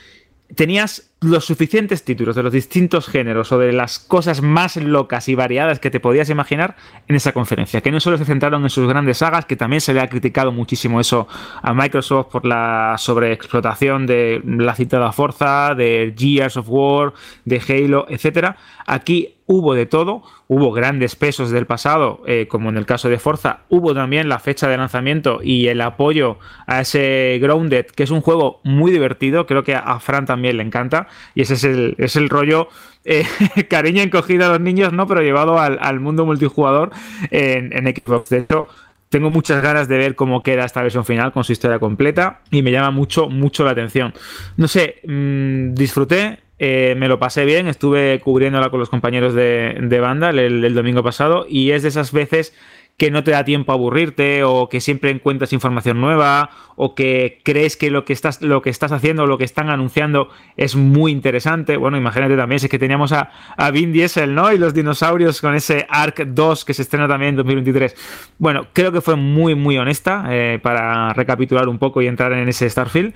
tenías los suficientes títulos de los distintos géneros o de las cosas más locas y variadas que te podías imaginar en esa conferencia, que no solo se centraron en sus grandes sagas, que también se le ha criticado muchísimo eso a Microsoft por la sobreexplotación de la citada Forza, de Gears of War, de Halo, etcétera. Aquí hubo de todo, hubo grandes pesos del pasado, eh, como en el caso de Forza, hubo también la fecha de lanzamiento y el apoyo a ese Grounded, que es un juego muy divertido, creo que a Fran también le encanta, y ese es el, es el rollo eh, *laughs* cariño encogido a los niños, ¿no? Pero llevado al, mundo multijugador en, en, Xbox. De hecho, tengo muchas ganas de ver cómo queda esta versión final con su historia completa y me llama mucho, mucho la atención. No sé, mm, disfruté, eh, me lo pasé bien, estuve cubriéndola con los compañeros de, banda el, domingo pasado y es de esas veces que no te da tiempo a aburrirte o que siempre encuentras información nueva o que crees que lo que estás, lo que estás haciendo o lo que están anunciando es muy interesante. Bueno, imagínate también, si es que teníamos a, a Vin Diesel, ¿no? Y los dinosaurios con ese Arc 2 que se estrena también en 2023. Bueno, creo que fue muy, muy honesta eh, para recapitular un poco y entrar en ese Starfield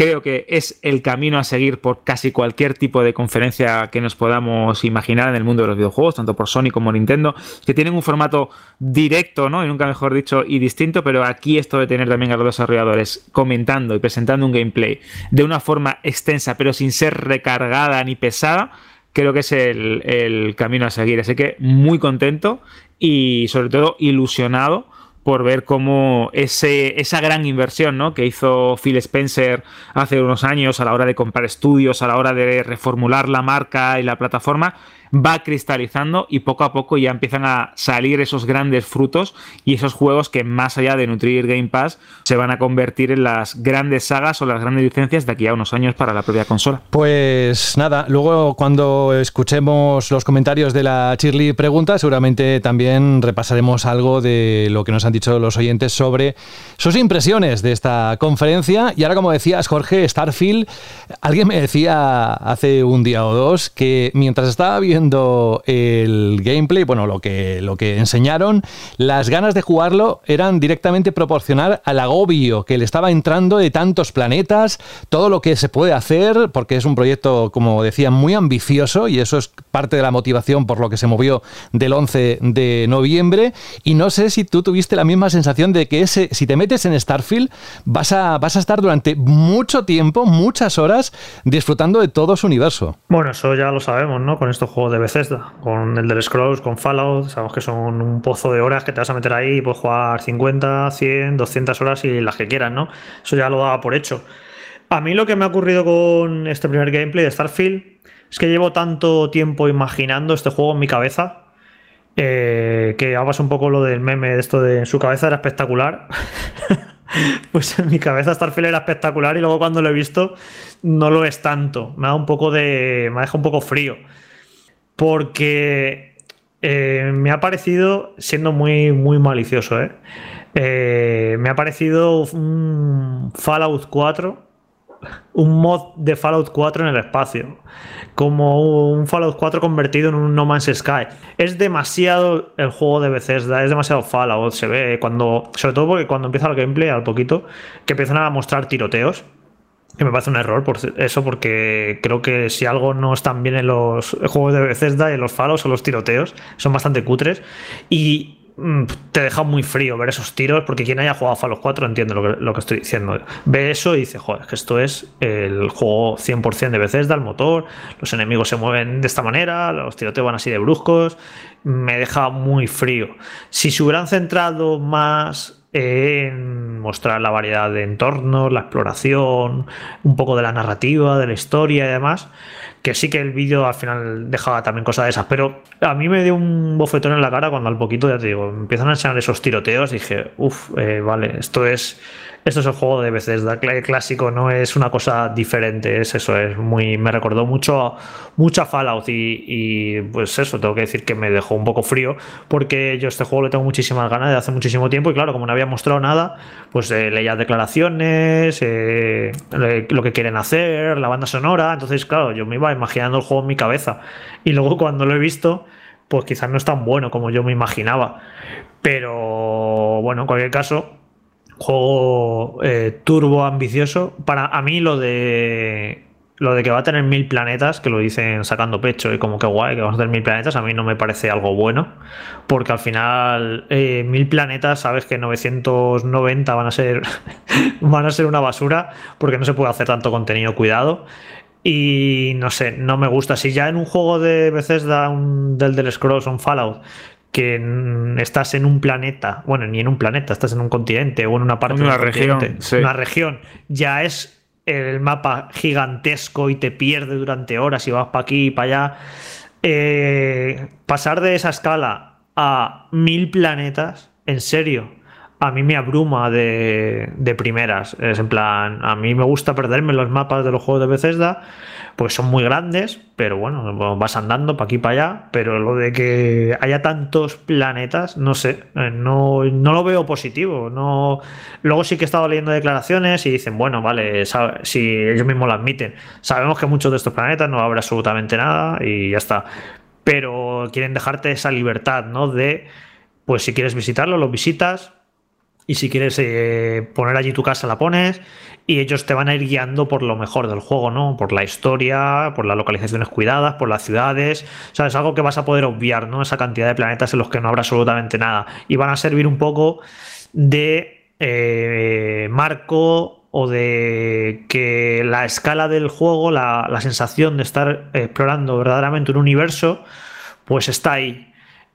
Creo que es el camino a seguir por casi cualquier tipo de conferencia que nos podamos imaginar en el mundo de los videojuegos, tanto por Sony como Nintendo, que tienen un formato directo, ¿no? Y nunca mejor dicho, y distinto, pero aquí esto de tener también a los desarrolladores comentando y presentando un gameplay de una forma extensa, pero sin ser recargada ni pesada, creo que es el, el camino a seguir. Así que muy contento y sobre todo ilusionado por ver cómo ese, esa gran inversión ¿no? que hizo Phil Spencer hace unos años a la hora de comprar estudios, a la hora de reformular la marca y la plataforma, va cristalizando y poco a poco ya empiezan a salir esos grandes frutos y esos juegos que más allá de nutrir Game Pass se van a convertir en las grandes sagas o las grandes licencias de aquí a unos años para la propia consola. Pues nada, luego cuando escuchemos los comentarios de la Shirley pregunta, seguramente también repasaremos algo de lo que nos han dicho los oyentes sobre sus impresiones de esta conferencia. Y ahora, como decías, Jorge, Starfield, alguien me decía hace un día o dos que mientras estaba viendo el gameplay, bueno, lo que, lo que enseñaron, las ganas de jugarlo eran directamente proporcional al agobio que le estaba entrando de tantos planetas, todo lo que se puede hacer, porque es un proyecto, como decía, muy ambicioso y eso es parte de la motivación por lo que se movió del 11 de noviembre. Y no sé si tú tuviste la misma sensación de que ese, si te metes en Starfield, vas a, vas a estar durante mucho tiempo, muchas horas, disfrutando de todo su universo. Bueno, eso ya lo sabemos, ¿no? Con estos juegos de Bethesda, con el del Scrolls, con Fallout, sabemos que son un pozo de horas que te vas a meter ahí y puedes jugar 50, 100, 200 horas y las que quieras, ¿no? Eso ya lo daba por hecho. A mí lo que me ha ocurrido con este primer gameplay de Starfield es que llevo tanto tiempo imaginando este juego en mi cabeza eh, que hagas un poco lo del meme de esto de en su cabeza era espectacular. *laughs* pues en mi cabeza Starfield era espectacular y luego cuando lo he visto no lo es tanto. Me ha un poco de. me ha dejado un poco frío porque eh, me ha parecido, siendo muy, muy malicioso, ¿eh? Eh, me ha parecido un Fallout 4, un mod de Fallout 4 en el espacio, como un Fallout 4 convertido en un No Man's Sky. Es demasiado el juego de Bethesda, es demasiado Fallout, se ve cuando, sobre todo porque cuando empieza el gameplay, al poquito, que empiezan a mostrar tiroteos que me parece un error por eso, porque creo que si algo no están bien en los juegos de Bethesda en los falos o los tiroteos, son bastante cutres. Y mm, te deja muy frío ver esos tiros, porque quien haya jugado a Fallout 4 entiende lo que, lo que, estoy diciendo. Ve eso y dice, joder, que esto es el juego 100% de Bethesda, el motor, los enemigos se mueven de esta manera, los tiroteos van así de bruscos, me deja muy frío. Si se hubieran centrado más en mostrar la variedad de entornos, la exploración, un poco de la narrativa, de la historia y demás. Que sí que el vídeo al final dejaba también cosas de esas, pero a mí me dio un bofetón en la cara cuando al poquito, ya te digo, empiezan a enseñar esos tiroteos. Dije, uff, eh, vale, esto es esto es el juego de Bethesda clásico, no es una cosa diferente, es eso, es muy, me recordó mucho, mucho a Fallout y, pues eso, tengo que decir que me dejó un poco frío porque yo este juego le tengo muchísimas ganas de hace muchísimo tiempo y claro, como no había mostrado nada, pues eh, leía declaraciones, eh, lo que quieren hacer, la banda sonora, entonces claro, yo me iba imaginando el juego en mi cabeza y luego cuando lo he visto, pues quizás no es tan bueno como yo me imaginaba. Pero bueno, en cualquier caso, juego eh, turbo ambicioso. Para a mí lo de lo de que va a tener mil planetas, que lo dicen sacando pecho y como que guay, que vamos a tener mil planetas, a mí no me parece algo bueno, porque al final eh, mil planetas, sabes que 990 van a ser *laughs* van a ser una basura, porque no se puede hacer tanto contenido cuidado. Y no sé, no me gusta. Si ya en un juego de Bethesda, un, del del Scrolls, un Fallout, que estás en un planeta, bueno, ni en un planeta, estás en un continente o en una parte de una región, una región, ya es el mapa gigantesco y te pierde durante horas y vas para aquí y para allá. Eh, pasar de esa escala a mil planetas, en serio, a mí me abruma de, de primeras. Es en plan, a mí me gusta perderme los mapas de los juegos de Bethesda pues son muy grandes, pero bueno, vas andando para aquí para allá, pero lo de que haya tantos planetas, no sé, eh, no, no lo veo positivo. No... Luego sí que he estado leyendo declaraciones y dicen, bueno, vale, si ellos mismos lo admiten, sabemos que muchos de estos planetas no habrá absolutamente nada y ya está. Pero quieren dejarte esa libertad, ¿no? De, pues si quieres visitarlo, lo visitas, y si quieres eh, poner allí tu casa, la pones. y ellos te van a ir guiando por lo mejor del juego, ¿no? Por la historia, por las localizaciones cuidadas, por las ciudades. O sea, es algo que vas a poder obviar, ¿no? Esa cantidad de planetas en los que no habrá absolutamente nada. Y van a servir un poco de eh, marco o de que la escala del juego, la, la sensación de estar explorando verdaderamente un universo, pues está ahí.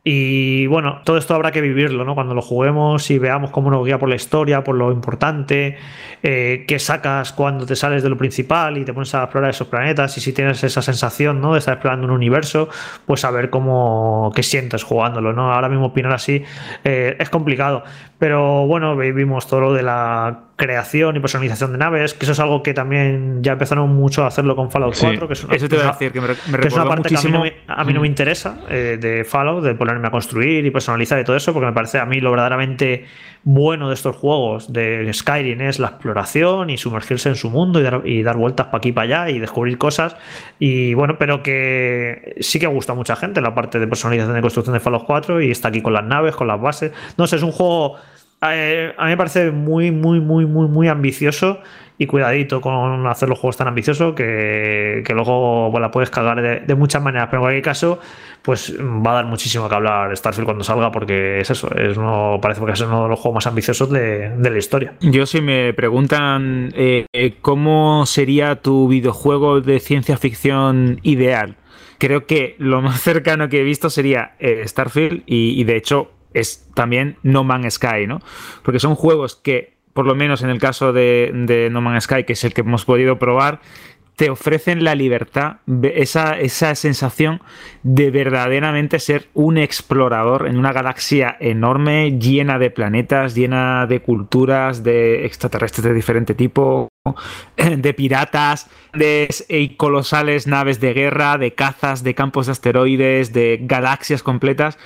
Y bueno, todo esto habrá que vivirlo, ¿no? Cuando lo juguemos y veamos cómo nos guía por la historia, por lo importante, eh, qué sacas cuando te sales de lo principal y te pones a explorar esos planetas y si tienes esa sensación, ¿no? De estar explorando un universo, pues a ver cómo, qué sientes jugándolo, ¿no? Ahora mismo opinar así eh, es complicado, pero bueno, vimos todo lo de la creación y personalización de naves, que eso es algo que también ya empezaron mucho a hacerlo con Fallout 4, que es una, Eso te voy a decir, que me, me que es una parte que a mí, no me, a mí no me interesa eh, de Fallout, de ponerme a construir y personalizar y todo eso, porque me parece a mí lo verdaderamente bueno de estos juegos de Skyrim es la exploración y sumergirse en su mundo y dar, y dar vueltas para aquí y para allá y descubrir cosas. Y bueno, pero que sí que gusta a mucha gente la parte de personalización y construcción de Fallout 4 y está aquí con las naves, con las bases. No sé, es un juego eh, a mí me parece muy, muy, muy, muy, muy ambicioso y cuidadito con hacer los juegos tan ambiciosos que, que luego bueno, la puedes cagar de, muchas maneras. Pero en cualquier caso, pues va a dar muchísimo que hablar Starfield cuando salga porque es eso, es uno, parece que es uno de los juegos más ambiciosos de, de la historia. Yo si me preguntan eh, cómo sería tu videojuego de ciencia ficción ideal, creo que lo más cercano que he visto sería eh, Starfield y de hecho es también No Man's Sky, ¿no? Porque son juegos que, por lo menos en el caso de, No Man's Sky, que es el que hemos podido probar, te ofrecen la libertad, esa, esa sensación de verdaderamente ser un explorador en una galaxia enorme, llena de planetas, llena de culturas, de extraterrestres de diferente tipo, *clears throat* de piratas, de colosales naves de guerra, de cazas, de campos de asteroides, de galaxias completas.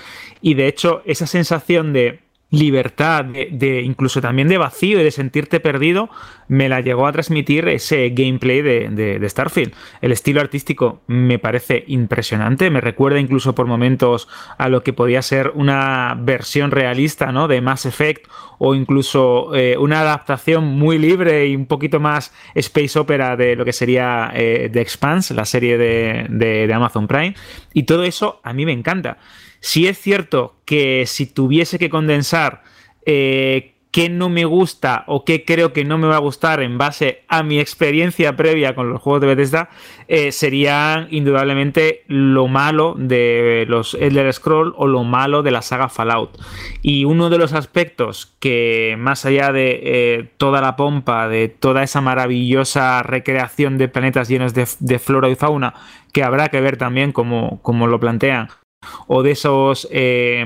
Y de hecho, esa sensación de libertad, de, incluso también de vacío y de sentirte perdido, me la llegó a transmitir ese gameplay de, Starfield. El estilo artístico me parece impresionante, me recuerda incluso por momentos a lo que podía ser una versión realista ¿no? de Mass Effect o incluso eh, una adaptación muy libre y un poquito más space opera de lo que sería eh, The Expanse, la serie de Amazon Prime. Y todo eso a mí me encanta. Si es cierto que si tuviese que condensar eh, qué no me gusta o qué creo que no me va a gustar en base a mi experiencia previa con los juegos de Bethesda, eh, sería indudablemente lo malo de los Elder Scroll o lo malo de la saga Fallout. Y uno de los aspectos que, más allá de eh, toda la pompa, de toda esa maravillosa recreación de planetas llenos de, de flora y fauna, que habrá que ver también como, como lo plantean, o de esos eh,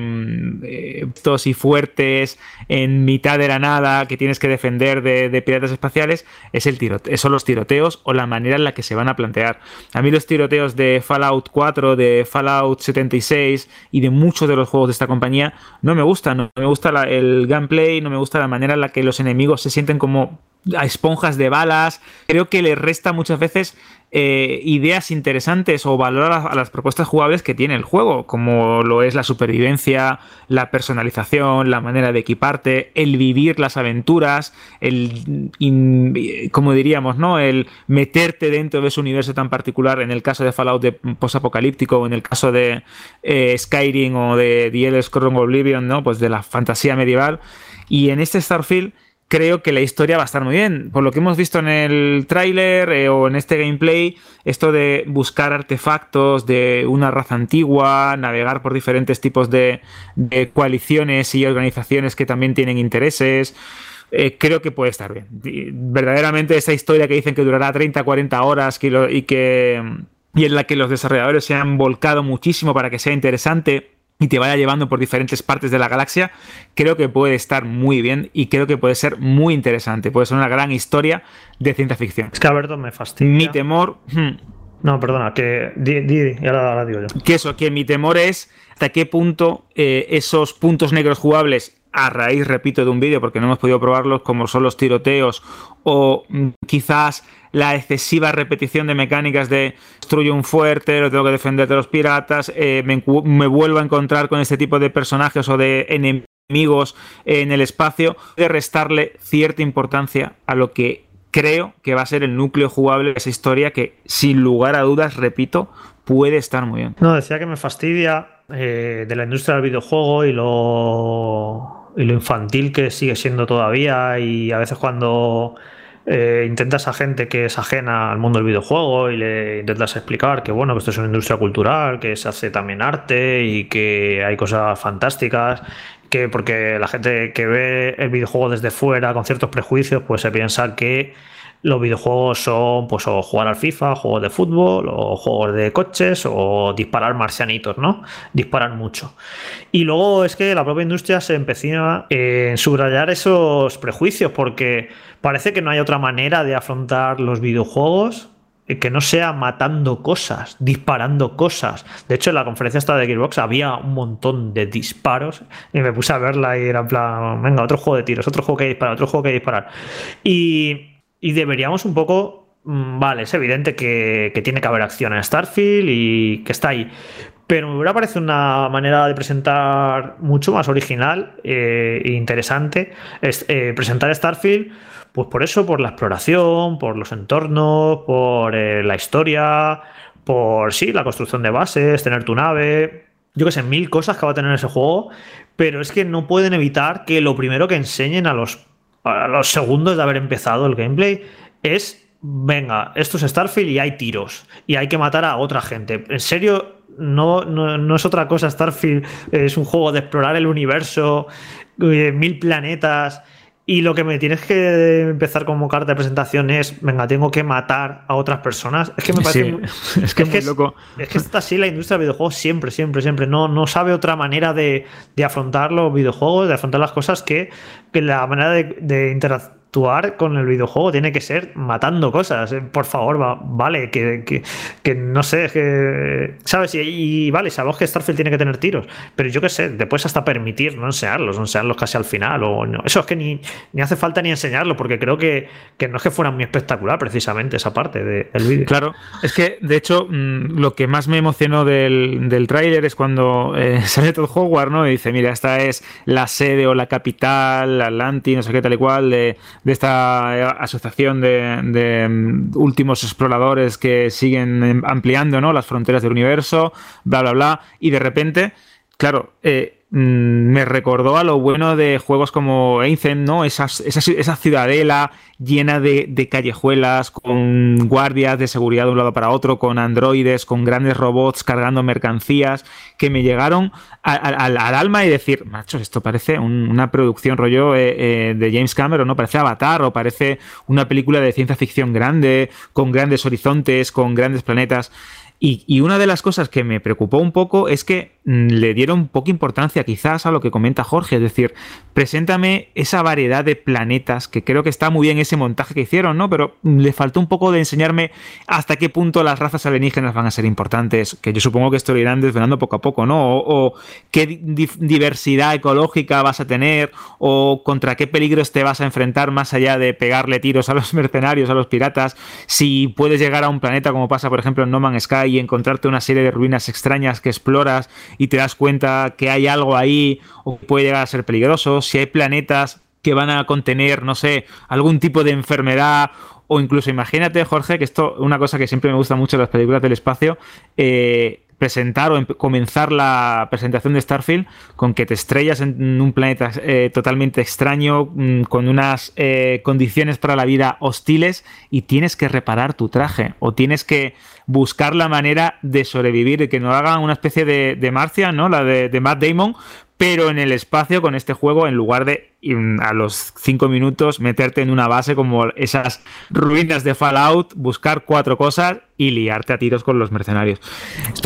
eh, y fuertes en mitad de la nada que tienes que defender de, piratas espaciales es el son los tiroteos o la manera en la que se van a plantear. A mí los tiroteos de Fallout 4, de Fallout 76 y de muchos de los juegos de esta compañía no me gustan, no me gusta la, el gameplay, no me gusta la manera en la que los enemigos se sienten como a esponjas de balas. Creo que le resta muchas veces eh, ideas interesantes o valor a, las propuestas jugables que tiene el juego, como lo es la supervivencia, la personalización, la manera de equiparte, el vivir las aventuras, el, como diríamos, ¿no? El meterte dentro de ese universo tan particular, en el caso de Fallout de posapocalíptico, o en el caso de eh, Skyrim o de The Elder Scrolls Oblivion, ¿no? Pues de la fantasía medieval. Y en este Starfield creo que la historia va a estar muy bien. Por lo que hemos visto en el tráiler eh, o en este gameplay, esto de buscar artefactos de una raza antigua, navegar por diferentes tipos de, coaliciones y organizaciones que también tienen intereses. Eh, creo que puede estar bien. Verdaderamente esa historia que dicen que durará 30, 40 horas y que y en la que los desarrolladores se han volcado muchísimo para que sea interesante y te vaya llevando por diferentes partes de la galaxia, creo que puede estar muy bien y creo que puede ser muy interesante. Puede ser una gran historia de ciencia ficción. Es que Alberto me fastidia. Mi temor. Hmm, no, perdona, que di, di, y ahora, ahora, digo yo. Que eso, que mi temor es hasta qué punto eh, esos puntos negros jugables, a raíz, repito, de un vídeo, porque no hemos podido probarlos, como son los tiroteos o mm, quizás la excesiva repetición de mecánicas de destruyo un fuerte, lo tengo que defender de los piratas, eh, me, me, vuelvo a encontrar con este tipo de personajes o de enemigos en el espacio, de restarle cierta importancia a lo que creo que va a ser el núcleo jugable de esa historia que, sin lugar a dudas, repito, puede estar muy bien. No, decía que me fastidia eh, de la industria del videojuego y lo, y lo infantil que sigue siendo todavía y a veces cuando eh, intentas a gente que es ajena al mundo del videojuego y le intentas explicar que bueno, que esto es una industria cultural, que se hace también arte y que hay cosas fantásticas, que porque la gente que ve el videojuego desde fuera con ciertos prejuicios, pues se piensa que los videojuegos son pues o jugar al FIFA, juegos de fútbol, o juegos de coches, o disparar marcianitos, ¿no? Disparar mucho. Y luego es que la propia industria se empecina en subrayar esos prejuicios, porque parece que no hay otra manera de afrontar los videojuegos que no sea matando cosas, disparando cosas. De hecho, en la conferencia esta de Gearbox había un montón de disparos y me puse a verla y era en plan, venga, otro juego de tiros, otro juego que disparar, otro juego que disparar. Y y deberíamos un poco, mm, vale, es evidente que, tiene que haber acción en Starfield y que está ahí. Pero me hubiera parecido una manera de presentar mucho más original e interesante es, eh, presentar Starfield, pues por eso, por la exploración, por los entornos, por eh, la historia, por sí, la construcción de bases, tener tu nave, yo que sé, mil cosas que va a tener ese juego, pero es que no pueden evitar que lo primero que enseñen a los a los segundos de haber empezado el gameplay, es, venga, esto es Starfield y hay tiros, y hay que matar a otra gente. En serio, no, no, es otra cosa Starfield, es un juego de explorar el universo, eh, mil planetas. Y lo que me tienes que empezar como carta de presentación es, venga, tengo que matar a otras personas. Es que me parece *laughs* es que es, muy loco. Es, que está así la industria del videojuego siempre, siempre, siempre. No, no sabe otra manera de, de afrontar los videojuegos, de afrontar las cosas que, que la manera de, de interactuar actuar con el videojuego tiene que ser matando cosas. Eh, por favor, vale, que, no sé, que, ¿sabes? Y, vale, sabemos que Starfield tiene que tener tiros, pero yo qué sé, después hasta permitir no enseñarlos, no enseñarlos casi al final. o. Eso es que ni, ni hace falta ni enseñarlo, porque creo que, no es que fuera muy espectacular precisamente esa parte del vídeo. Claro, es que de hecho mm, lo que más me emocionó del, del tráiler es cuando eh, *laughs* sale todo Hogwarts, ¿no? Y dice, mira, esta es la sede o la capital, Atlantis, no sé qué tal y cual, de, de esta eh, asociación de, mm, últimos exploradores que siguen em, ampliando ¿no? las fronteras del universo, bla, bla, bla, y de repente, claro, eh, me recordó a lo bueno de juegos como Anthem, ¿no? esa, ciudadela llena de, callejuelas, con guardias de seguridad de un lado para otro, con androides, con grandes robots cargando mercancías, que me llegaron al alma y decir, macho, esto parece una producción rollo eh, eh, de James Cameron, ¿no? Parece Avatar o parece una película de ciencia ficción grande, con grandes horizontes, con grandes planetas. Y, una de las cosas que me preocupó un poco es que mm, le dieron poca importancia quizás a lo que comenta Jorge, es decir, preséntame esa variedad de planetas, que creo que está muy bien ese montaje que hicieron, ¿no? Pero mm, le faltó un poco de enseñarme hasta qué punto las razas alienígenas van a ser importantes, que yo supongo que esto irán desvelando poco a poco, ¿no? O, qué diversidad ecológica vas a tener, o contra qué peligros te vas a enfrentar más allá de pegarle tiros a los *laughs* mercenarios, a los piratas, si puedes llegar a un planeta como pasa, por ejemplo, en No Man's Sky, y encontrarte una serie de ruinas extrañas que exploras y te das cuenta que hay algo ahí o puede llegar a ser peligroso, si hay planetas que van a contener, no sé, algún tipo de enfermedad o incluso imagínate, Jorge, que esto es una cosa que siempre me gusta mucho en las películas del espacio, eh, presentar o comenzar la presentación de Starfield con que te estrellas en un planeta eh, totalmente extraño, mm, con unas eh, condiciones para la vida hostiles y tienes que reparar tu traje o tienes que buscar la manera de sobrevivir que no hagan una especie de, de Marcia, ¿no? La de, de Matt Damon, pero en el espacio con este juego, en lugar de a los cinco minutos meterte en una base como esas ruinas de Fallout, buscar cuatro cosas y liarte a tiros con los mercenarios.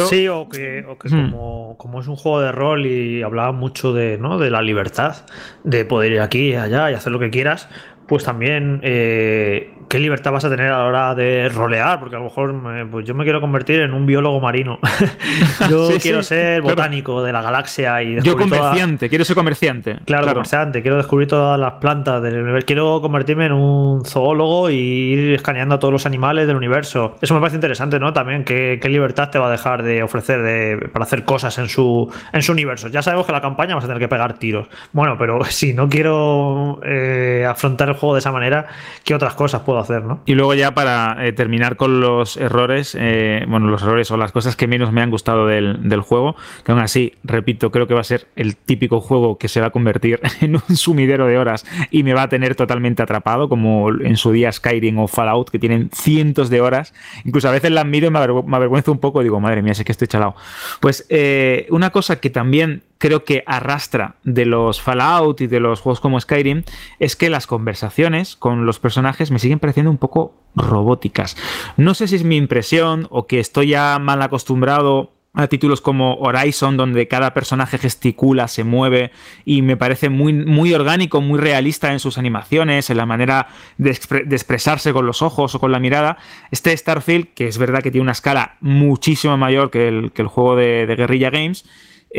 Sí, o que, hmm. como, es un juego de rol y hablaba mucho de, ¿no? de la libertad, de poder ir aquí y allá y hacer lo que quieras, pues también eh, qué libertad vas a tener a la hora de rolear, porque a lo mejor pues yo me quiero convertir en un biólogo marino. *laughs* yo quiero ser botánico de la galaxia y Yo comerciante, quiero ser comerciante. Claro, comerciante, quiero descubrir todas las plantas del universo, quiero convertirme en un zoólogo y ir escaneando a todos los animales del universo. Eso me parece interesante, ¿no? También qué, libertad te va a dejar de ofrecer de, para hacer cosas en su, en su universo. Ya sabemos que la campaña vas a tener que pegar tiros. Bueno, pero *laughs* si no quiero eh, afrontar el juego de esa manera, ¿qué otras cosas puedo hacer, no? Y luego ya para eh, terminar con los errores, eh, bueno, los errores o las cosas que menos me han gustado del, juego, que aún así, repito, creo que va a ser el típico juego que se va a convertir *laughs* en un sumidero de horas y me va a tener totalmente atrapado, como en su día Skyrim o Fallout, que tienen cientos de horas. Incluso a veces las miro y me, avergü me avergüenzo un poco digo, madre mía, sé que estoy chalado. Pues eh, una cosa que también creo que arrastra de los Fallout y de los juegos como Skyrim es que las conversaciones con los personajes me siguen pareciendo un poco robóticas. No sé si es mi impresión o que estoy ya mal acostumbrado a títulos como Horizon, donde cada personaje gesticula, se mueve y me parece muy, muy orgánico, muy realista en sus animaciones, en la manera de, expre de, expresarse con los ojos o con la mirada. Este Starfield, que es verdad que tiene una escala muchísimo mayor que el, que el juego de Guerrilla Games,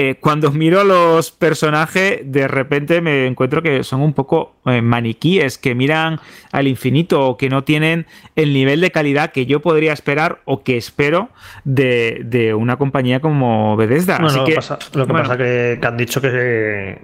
eh, cuando miro a los personajes, de repente me encuentro que son un poco eh, maniquíes, que miran al infinito o que no tienen el nivel de calidad que yo podría esperar o que espero de, de una compañía como Bethesda. Así no, que, lo, pasa, lo que bueno, pasa que, que han dicho que,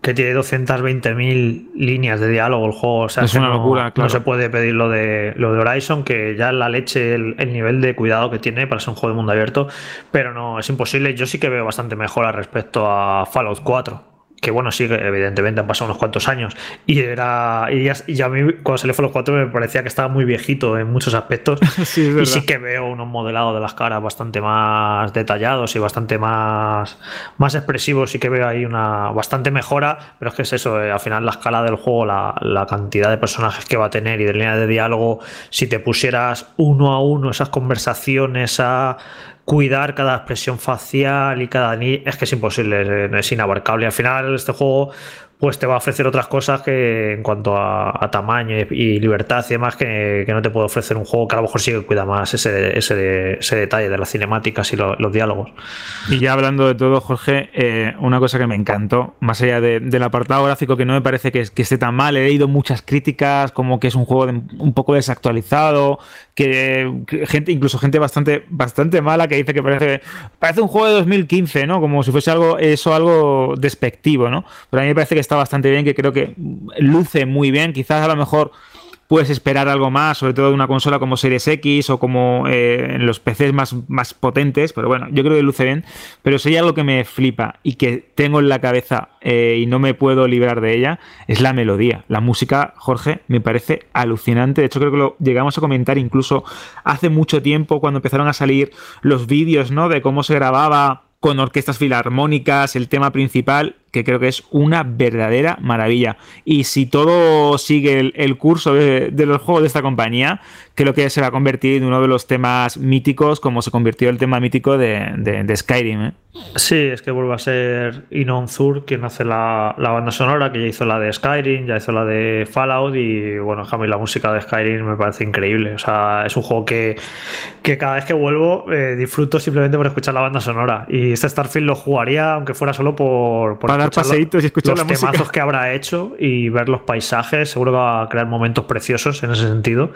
que tiene 220.000 líneas de diálogo el juego. O sea, Es una no, locura, claro. no se puede pedir lo de, lo de Horizon, que ya la leche, el, el, nivel de cuidado que tiene para ser un juego de mundo abierto, pero no, es imposible. Yo sí que veo bastante mejor respecto a Fallout 4 que bueno, sí, evidentemente han pasado unos cuantos años. Y era. Y ya, y a mí, cuando salió Fallout 4, me parecía que estaba muy viejito en muchos aspectos. *laughs* sí, y sí que veo unos modelados de las caras bastante más detallados y bastante más, más expresivos. Sí que veo ahí una bastante mejora. Pero es que es eso, eh, al final la escala del juego, la, la, cantidad de personajes que va a tener y de línea de diálogo, si te pusieras uno a uno esas conversaciones a cuidar cada expresión facial y cada ni es que es imposible, es inabarcable. Al final este juego pues te va a ofrecer otras cosas que en cuanto a, tamaño y, libertad y demás que, no te puede ofrecer un juego que a lo mejor sí que cuida más ese, ese, ese detalle de las cinemáticas y lo, los diálogos. Y ya hablando de todo, Jorge, eh, una cosa que me encantó, más allá de, del apartado gráfico que no me parece que, esté tan mal, he leído muchas críticas como que es un juego de, un poco desactualizado, que, que, gente, incluso gente bastante, bastante mala que dice que parece, parece un juego de 2015, ¿no? Como si fuese algo, eso algo despectivo, ¿no? Pero a mí me parece que está bastante bien, que creo que luce muy bien. Quizás a lo mejor puedes esperar algo más, sobre todo de una consola como Series X o como eh, en los PCs más, más potentes, pero bueno, yo creo que luce bien. Pero si hay algo que me flipa y que tengo en la cabeza eh, y no me puedo librar de ella, es la melodía. La música, Jorge, me parece alucinante. De hecho, creo que lo llegamos a comentar incluso hace mucho tiempo cuando empezaron a salir los vídeos, ¿no? De cómo se grababa con orquestas filarmónicas, el tema principal, que creo que es una verdadera maravilla. Y si todo sigue el, curso de, los juegos de esta compañía, creo que se va a convertir en uno de los temas míticos, como se convirtió el tema mítico de, de, de Skyrim. ¿eh? Sí, es que vuelve a ser Inon Zur quien hace la, la, banda sonora, que ya hizo la de Skyrim, ya hizo la de Fallout, y bueno, a mí la música de Skyrim me parece increíble. O sea, es un juego que, que cada vez que vuelvo eh, disfruto simplemente por escuchar la banda sonora. Y este Starfield lo jugaría, aunque fuera solo por, por dar paseitos y escuchar los la temazos música. que habrá hecho y ver los paisajes. Seguro que va a crear momentos preciosos en ese sentido.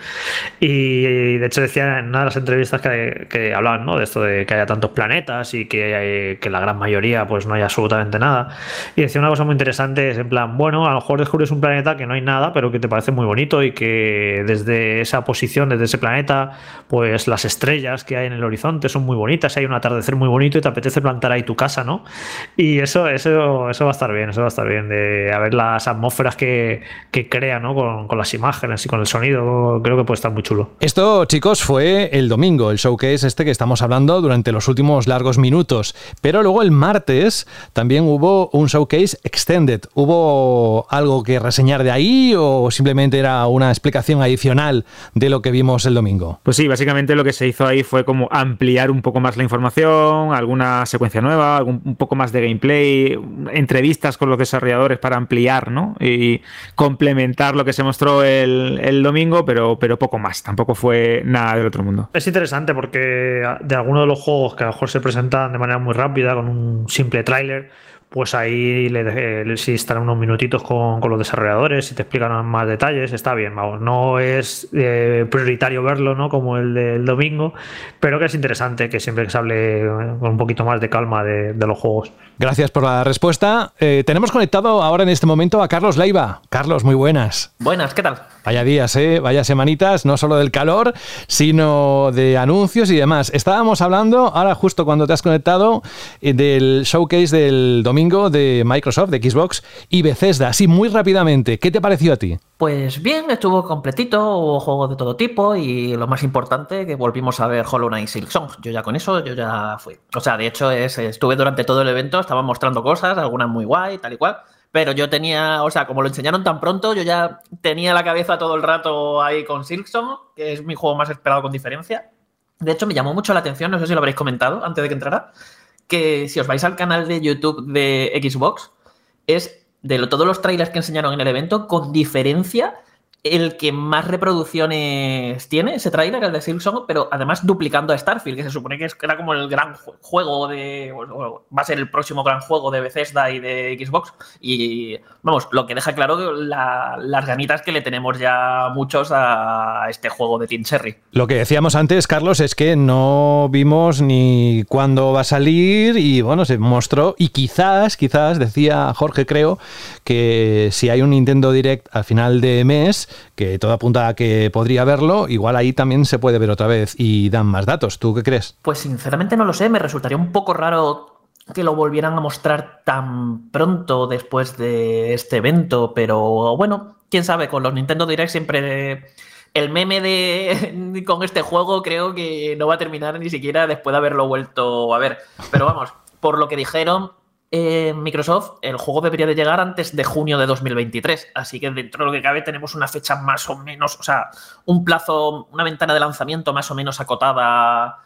Y, de hecho decía en una de las entrevistas que, que hablaban ¿no? de esto de que haya tantos planetas y que, hay, que la gran mayoría pues no hay absolutamente nada. Y decía una cosa muy interesante, es en plan, bueno, a lo mejor descubres un planeta que no hay nada, pero que te parece muy bonito y que desde esa posición, desde ese planeta, pues las estrellas que hay en el horizonte son muy bonitas, hay un atardecer muy bonito y te apetece plantar ahí tu casa, ¿no? Y eso, eso, eso va a estar bien, eso va a estar bien, de a ver las atmósferas que, que crea, ¿no? Con, con, las imágenes y con el sonido, creo que puede estar muy chulo. Esto, chicos, fue el domingo, el showcase este que estamos hablando durante los últimos largos minutos, pero luego el martes también hubo un showcase extended. ¿Hubo algo que reseñar de ahí o simplemente era una explicación adicional de lo que vimos el domingo? Pues sí, básicamente lo que se hizo ahí fue como ampliar un poco más la información, alguna secuencia nueva, algún, un poco más de gameplay, entrevistas con los desarrolladores para ampliar, ¿no? Y complementar lo que se mostró el, el domingo, pero, pero poco más. Tampoco fue nada del otro mundo. Es interesante porque de algunos de los juegos que a lo mejor se presentan de manera muy rápida, con un simple tráiler, pues ahí le, le- si estarán unos minutitos con, con los desarrolladores, si te explican más detalles, está bien, vamos. No es eh, prioritario verlo, ¿no? Como el del domingo, pero que es interesante que siempre que se hable eh, con un poquito más de calma de los juegos. Gracias por la respuesta. Eh, tenemos conectado ahora en este momento a Carlos Leiva. Carlos, muy buenas. Buenas, ¿qué tal? Vaya días, ¿eh? vaya semanitas, no solo del calor, sino de anuncios y demás. Estábamos hablando, ahora justo cuando te has conectado, eh, del showcase del domingo de Microsoft, de Xbox y Bethesda. Así muy rápidamente, ¿qué te pareció a ti? Pues bien, estuvo completito, hubo juegos de todo tipo y lo más importante, que volvimos a ver Hollow Knight Silksong. Yo ya con eso, yo ya fui. O sea, de hecho, es, estuve durante todo el evento, estaban mostrando cosas, algunas muy guay, tal y cual. Pero yo tenía, o sea, como lo enseñaron tan pronto, yo ya tenía la cabeza todo el rato ahí con Silksong, que es mi juego más esperado con diferencia. De hecho, me llamó mucho la atención, no sé si lo habréis comentado antes de que entrara, que si os vais al canal de YouTube de Xbox, es de lo- todos los trailers que enseñaron en el evento, con diferencia, el que más reproducciones tiene, ese trailer, el de Silksong, pero además duplicando a Starfield, que se supone que era como el gran ju- juego de. va a ser el próximo gran juego de Bethesda y de Xbox. Y vamos, lo que deja claro la- las ganitas que le tenemos ya muchos a este juego de Team Cherry. Lo que decíamos antes, Carlos, es que no vimos ni cuándo va a salir y bueno, se mostró y quizás, quizás, decía Jorge, creo, que si hay un Nintendo Direct al final de mes, que todo apunta a que podría verlo, igual ahí también se puede ver otra vez y dan más datos. ¿Tú qué crees? Pues sinceramente no lo sé, me resultaría un poco raro que lo volvieran a mostrar tan pronto después de este evento, pero bueno, quién sabe, con los Nintendo Direct siempre el meme de *laughs* con este juego creo que no va a terminar ni siquiera después de haberlo vuelto a ver. Pero vamos, por lo que dijeron eh, Microsoft, el juego debería de llegar antes de junio de 2023, así que dentro de lo que cabe tenemos una fecha más o menos, o sea, un plazo, una ventana de lanzamiento más o menos acotada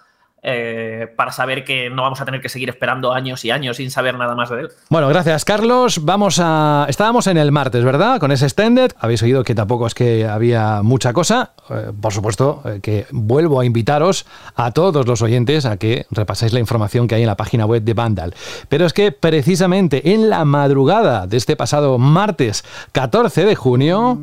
eh, para saber que no vamos a tener que seguir esperando años y años sin saber nada más de él. Bueno, gracias Carlos. Vamos a... Estábamos en el martes, ¿verdad? Con ese extended. Habéis oído que tampoco es que había mucha cosa. Eh, por supuesto eh, que vuelvo a invitaros a todos los oyentes a que repaséis la información que hay en la página web de Vandal. Pero es que precisamente en la madrugada de este pasado martes 14 de junio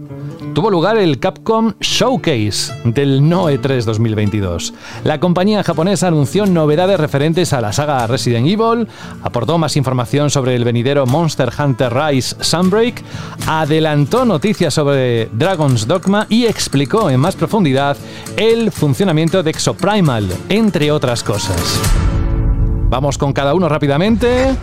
tuvo lugar el Capcom Showcase del NOE 3 2022. La compañía japonesa anunció novedades referentes a la saga Resident Evil, aportó más información sobre el venidero Monster Hunter Rise Sunbreak, adelantó noticias sobre Dragon's Dogma y explicó en más profundidad el funcionamiento de Exoprimal, entre otras cosas. Vamos con cada uno rápidamente.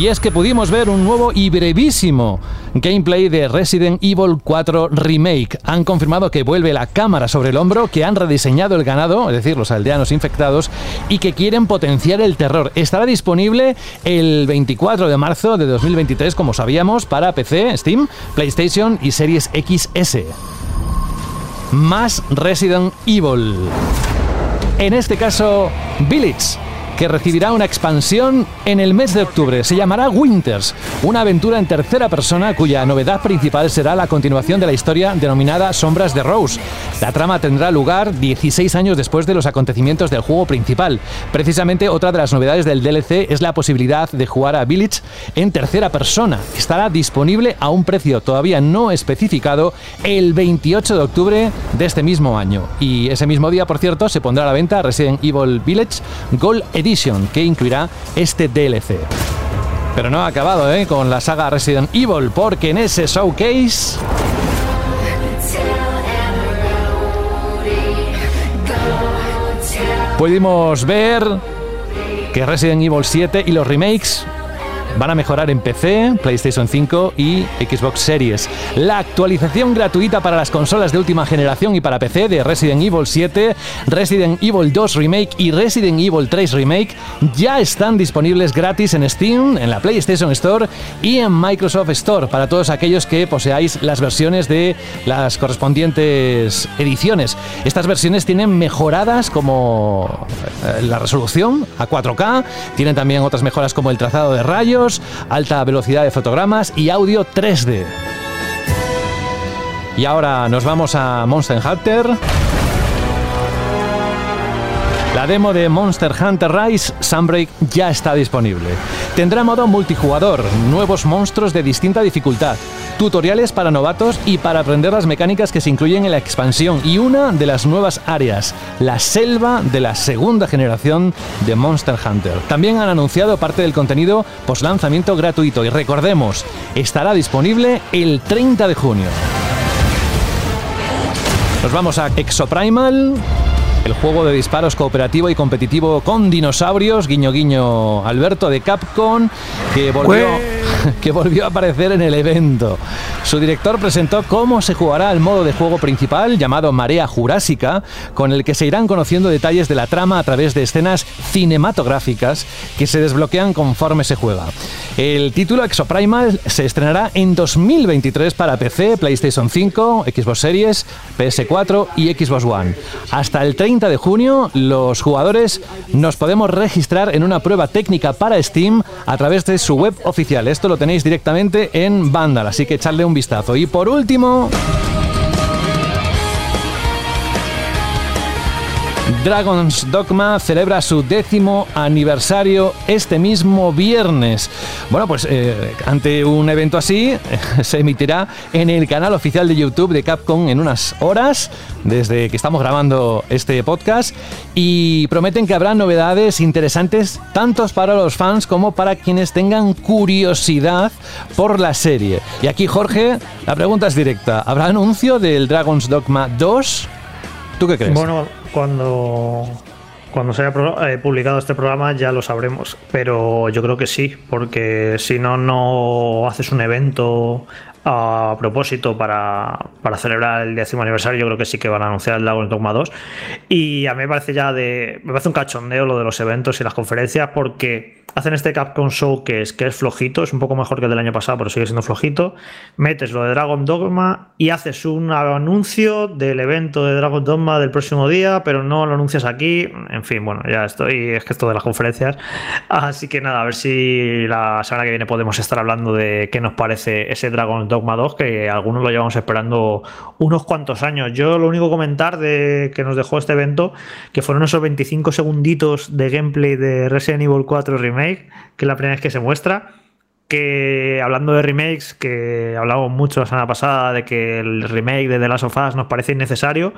Y es que pudimos ver un nuevo y brevísimo gameplay de Resident Evil 4 Remake. Han confirmado que vuelve la cámara sobre el hombro, que han rediseñado el ganado, es decir, los aldeanos infectados, y que quieren potenciar el terror. Estará disponible el 24 de marzo de 2023, como sabíamos, para PC, Steam, PlayStation y Series XS. Más Resident Evil. En este caso, Village que recibirá una expansión en el mes de octubre. Se llamará Winters, una aventura en tercera persona cuya novedad principal será la continuación de la historia denominada Sombras de Rose. La trama tendrá lugar 16 años después de los acontecimientos del juego principal. Precisamente otra de las novedades del DLC es la posibilidad de jugar a Village en tercera persona. Estará disponible a un precio todavía no especificado el 28 de octubre de este mismo año. Y ese mismo día, por cierto, se pondrá a la venta Resident Evil Village Gold Edition, que incluirá este DLC. Pero no ha acabado ¿eh? con la saga Resident Evil, porque en ese showcase pudimos ver que Resident Evil 7 y los remakes van a mejorar en PC, PlayStation 5 y Xbox Series. La actualización gratuita para las consolas de última generación y para PC de Resident Evil 7, Resident Evil 2 Remake y Resident Evil 3 Remake ya están disponibles gratis en Steam, en la PlayStation Store y en Microsoft Store para todos aquellos que poseáis las versiones de las correspondientes ediciones. Estas versiones tienen mejoradas como eh, la resolución a 4K, tienen también otras mejoras como el trazado de rayos, alta velocidad de fotogramas y audio 3D. Y ahora nos vamos a Monster Hunter. La demo de Monster Hunter Rise Sunbreak ya está disponible. Tendrá modo multijugador, nuevos monstruos de distinta dificultad, tutoriales para novatos y para aprender las mecánicas que se incluyen en la expansión y una de las nuevas áreas, la selva de la segunda generación de Monster Hunter. También han anunciado parte del contenido post lanzamiento gratuito y recordemos, estará disponible el 30 de junio. Nos vamos a Exoprimal, el juego de disparos cooperativo y competitivo con dinosaurios, guiño guiño Alberto de Capcom, que volvió, *laughs* que volvió a aparecer en el evento. Su director presentó cómo se jugará el modo de juego principal llamado Marea Jurásica, con el que se irán conociendo detalles de la trama a través de escenas cinematográficas que se desbloquean conforme se juega. El título Exoprimal se estrenará en 2023 para PC, PlayStation 5, Xbox Series, PS4 y Xbox One. Hasta el 30 de junio, los jugadores nos podemos registrar en una prueba técnica para Steam a través de su web oficial. Esto lo tenéis directamente en Vandal, así que echadle un vistazo. Y por último... Dragon's Dogma celebra su décimo aniversario este mismo viernes. Bueno, pues eh, ante un evento así *laughs* se emitirá en el canal oficial de YouTube de Capcom en unas horas, desde que estamos grabando este podcast, y prometen que habrá novedades interesantes tanto para los fans como para quienes tengan curiosidad por la serie. Y aquí, Jorge, la pregunta es directa. ¿Habrá anuncio del Dragon's Dogma 2? ¿Tú qué crees? Bueno, cuando, cuando se haya eh, publicado este programa ya lo sabremos, pero yo creo que sí, porque si no, no haces un evento a propósito para, para celebrar el décimo aniversario, yo creo que sí que van a anunciar el Dragon's Dogma 2. Y a mí me parece ya de. Me parece un cachondeo lo de los eventos y las conferencias, porque hacen este Capcom Show que es, que es flojito, es un poco mejor que el del año pasado, pero sigue siendo flojito. Metes lo de Dragon Dogma y haces un anuncio del evento de Dragon Dogma del próximo día, pero no lo anuncias aquí. En fin, bueno, ya estoy. Es que esto de las conferencias. Así que nada, a ver si la semana que viene podemos estar hablando de qué nos parece ese Dragon Dogma 2, que algunos lo llevamos esperando unos cuantos años. Yo lo único comentar de que nos dejó este evento, que fueron esos 25 segunditos de gameplay de Resident Evil 4 Remake, que es la primera vez que se muestra. Que hablando de remakes, que hablamos mucho la semana pasada de que el remake de The Last of Us nos parece innecesario.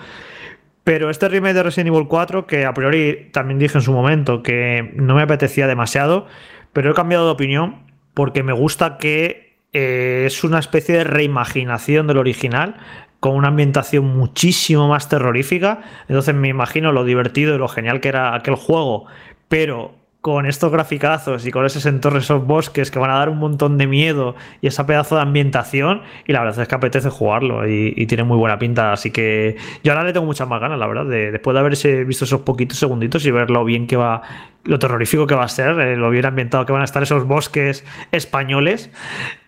Pero este remake de Resident Evil 4, que a priori también dije en su momento que no me apetecía demasiado, pero he cambiado de opinión porque me gusta que eh, es una especie de reimaginación del original con una ambientación muchísimo más terrorífica. Entonces me imagino lo divertido y lo genial que era aquel juego, pero con estos graficazos y con esos entornos, esos bosques que van a dar un montón de miedo y esa pedazo de ambientación, y la verdad es que apetece jugarlo y, tiene muy buena pinta, así que yo ahora le tengo muchas más ganas, la verdad, de, después de haber visto esos poquitos segunditos y ver lo bien que va, lo terrorífico que va a ser, eh, lo bien ambientado que van a estar esos bosques españoles,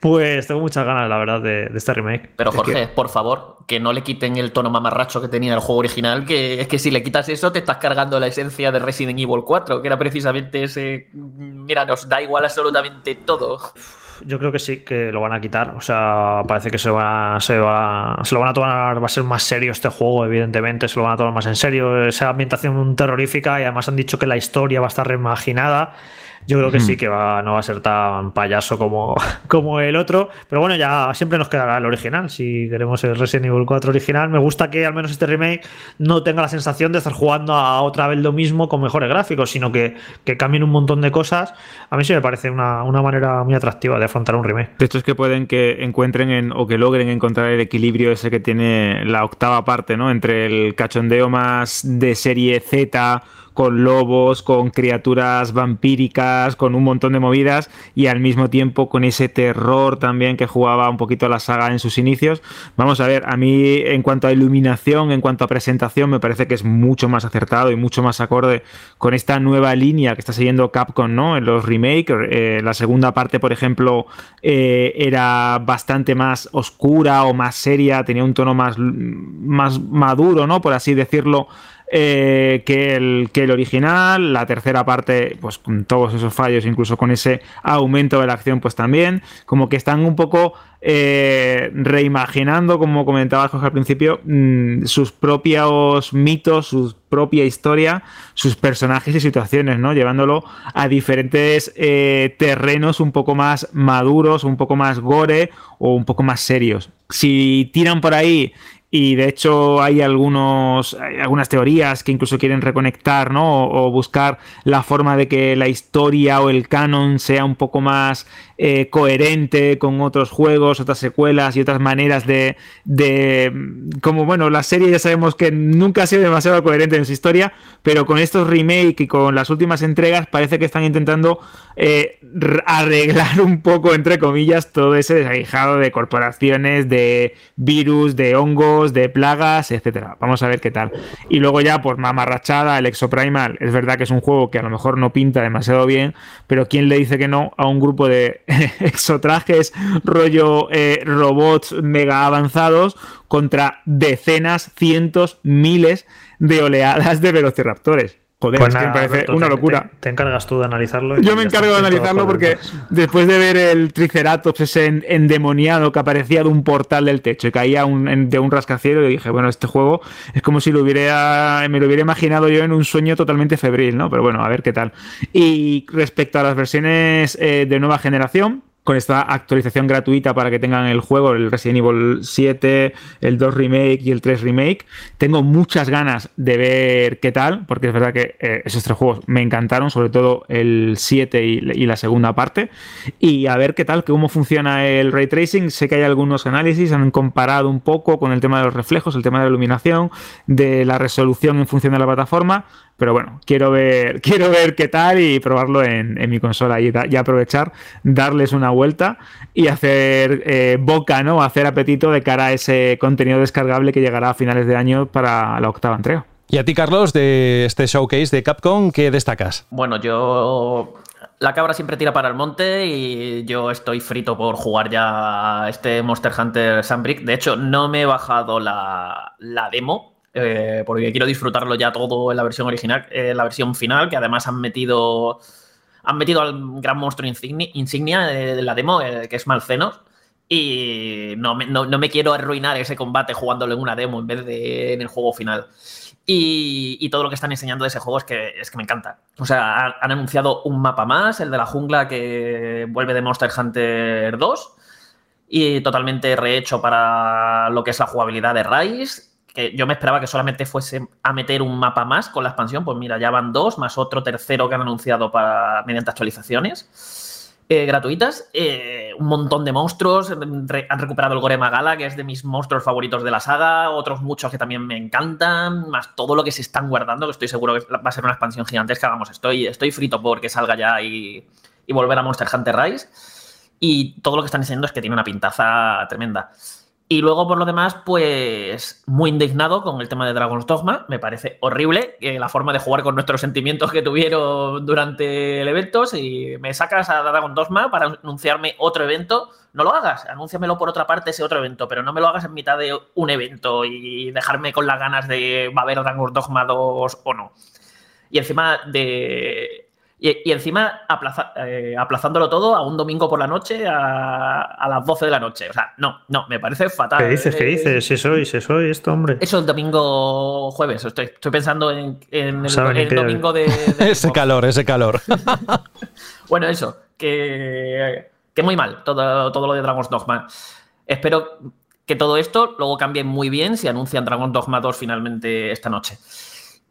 pues tengo muchas ganas, la verdad, de, de este remake. Pero Es Jorge, que- por favor, que no le quiten el tono mamarracho que tenía el juego original, que es que si le quitas eso te estás cargando la esencia de Resident Evil 4, que era precisamente ese... Mira, nos da igual absolutamente todo. Yo creo que sí, que lo van a quitar. O sea, parece que se, va, se, va, se lo van a tomar, va a ser más serio este juego, evidentemente, se lo van a tomar más en serio. Esa ambientación terrorífica y además han dicho que la historia va a estar reimaginada. Yo creo que sí, que va, no va a ser tan payaso como, *laughs* como el otro. Pero bueno, ya siempre nos quedará el original. Si queremos el Resident Evil 4 original, me gusta que al menos este remake no tenga la sensación de estar jugando a otra vez lo mismo con mejores gráficos, sino que, que cambien un montón de cosas. A mí sí me parece una, una manera muy atractiva de afrontar un remake. De hecho, es que pueden que encuentren en- o que logren encontrar el equilibrio ese que tiene la octava parte, ¿no? Entre el cachondeo más de serie Z, con lobos, con criaturas vampíricas, con un montón de movidas, y al mismo tiempo con ese terror también que jugaba un poquito la saga en sus inicios. Vamos a ver, a mí en cuanto a iluminación, en cuanto a presentación, me parece que es mucho más acertado y mucho más acorde con esta nueva línea que está siguiendo Capcom, ¿no? En los remakes. Eh, la segunda parte, por ejemplo, eh, era bastante más oscura o más seria, tenía un tono más, más maduro, ¿no? Por así decirlo. Eh, que, el, que el original. La tercera parte, pues con todos esos fallos, incluso con ese aumento de la acción, pues también. Como que están un poco eh, reimaginando, como comentaba Jorge al principio, mm, sus propios mitos, su propia historia, sus personajes y situaciones, ¿no? Llevándolo a diferentes eh, terrenos un poco más maduros, un poco más gore o un poco más serios. Si tiran por ahí y de hecho hay algunos algunas teorías que incluso quieren reconectar ¿no? o, buscar la forma de que la historia o el canon sea un poco más eh, coherente con otros juegos otras secuelas y otras maneras de, de como bueno la serie ya sabemos que nunca ha sido demasiado coherente en su historia pero con estos remake y con las últimas entregas parece que están intentando eh, arreglar un poco entre comillas todo ese desaguijado de corporaciones de virus de hongos de plagas, etcétera. Vamos a ver qué tal. Y luego ya, por mamarrachada, el Exoprimal, es verdad que es un juego que a lo mejor no pinta demasiado bien, pero ¿quién le dice que no a un grupo de *laughs* exotrajes, rollo eh, robots mega avanzados contra decenas, cientos, miles de oleadas de velociraptores? Joder, Pues es que nada, me parece Alberto, una locura. Te, te encargas tú de analizarlo. y Yo me encargo de analizarlo por porque después de ver el Triceratops ese en- endemoniado que aparecía de un portal del techo y caía un- de un rascacielos, yo dije, bueno, este juego es como si lo hubiera, me lo hubiera imaginado yo en un sueño totalmente febril, ¿no? Pero bueno, a ver qué tal. Y respecto a las versiones eh, de nueva generación, con esta actualización gratuita para que tengan el juego, el Resident Evil 7, el 2 Remake y el 3 Remake. Tengo muchas ganas de ver qué tal, porque es verdad que eh, esos tres juegos me encantaron, sobre todo el 7 y, y la segunda parte. Y a ver qué tal, cómo funciona el ray tracing. Sé que hay algunos análisis, han comparado un poco con el tema de los reflejos, el tema de la iluminación, de la resolución en función de la plataforma. Pero bueno, quiero ver, *laughs* quiero ver qué tal y probarlo en, en mi consola y, da- y aprovechar, darles una vuelta y hacer eh, boca, ¿no? Hacer apetito de cara a ese contenido descargable que llegará a finales de año para la octava entrega. Y a ti, Carlos, de este showcase de Capcom, ¿qué destacas? Bueno, yo. La cabra siempre tira para el monte y yo estoy frito por jugar ya a este Monster Hunter Sunbreak. De hecho, no me he bajado la, la demo eh, porque quiero disfrutarlo ya todo en la versión original, en la versión final, que además han metido. Han metido al gran monstruo insigni- insignia de la demo, eh, que es Malcenos. Y no me, no- no me quiero arruinar ese combate jugándolo en una demo en vez de en el juego final. Y, todo lo que están enseñando de ese juego es que, es que me encanta. O sea, han, han anunciado un mapa más, el de la jungla que vuelve de Monster Hunter 2 y totalmente rehecho para lo que es la jugabilidad de Rise. Que yo me esperaba que solamente fuese a meter un mapa más con la expansión. Pues mira, ya van dos, más otro tercero que han anunciado para, mediante actualizaciones eh, gratuitas. Eh, un montón de monstruos. Re- han recuperado el Gore Magala, que es de mis monstruos favoritos de la saga. Otros muchos que también me encantan. Más todo lo que se están guardando, que estoy seguro que va a ser una expansión gigantesca. Vamos, estoy, estoy frito porque salga ya y, y volver a Monster Hunter Rise. Y todo lo que están enseñando es que tiene una pintaza tremenda. Y luego, por lo demás, pues muy indignado con el tema de Dragon's Dogma. Me parece horrible eh, la forma de jugar con nuestros sentimientos que tuvieron durante el evento. Si me sacas a Dragon Dogma para anunciarme otro evento, no lo hagas. Anúnciamelo por otra parte ese otro evento, pero no me lo hagas en mitad de un evento y dejarme con las ganas de va a haber Dragon's Dogma 2 o no. Y encima de. Y, y encima aplaza- eh, aplazándolo todo a un domingo por la noche a, a las 12 de la noche. O sea, no, no, me parece fatal. ¿Qué dices? ¿Qué dices? Si soy, si soy esto, hombre. Eso el domingo jueves. Estoy, estoy pensando en, en el, domingo de. de *laughs* ese calor, ese calor. *laughs* *laughs* bueno, eso, que, que muy mal todo, todo lo de Dragon's Dogma. Espero que todo esto luego cambie muy bien si anuncian Dragon's Dogma 2 finalmente esta noche.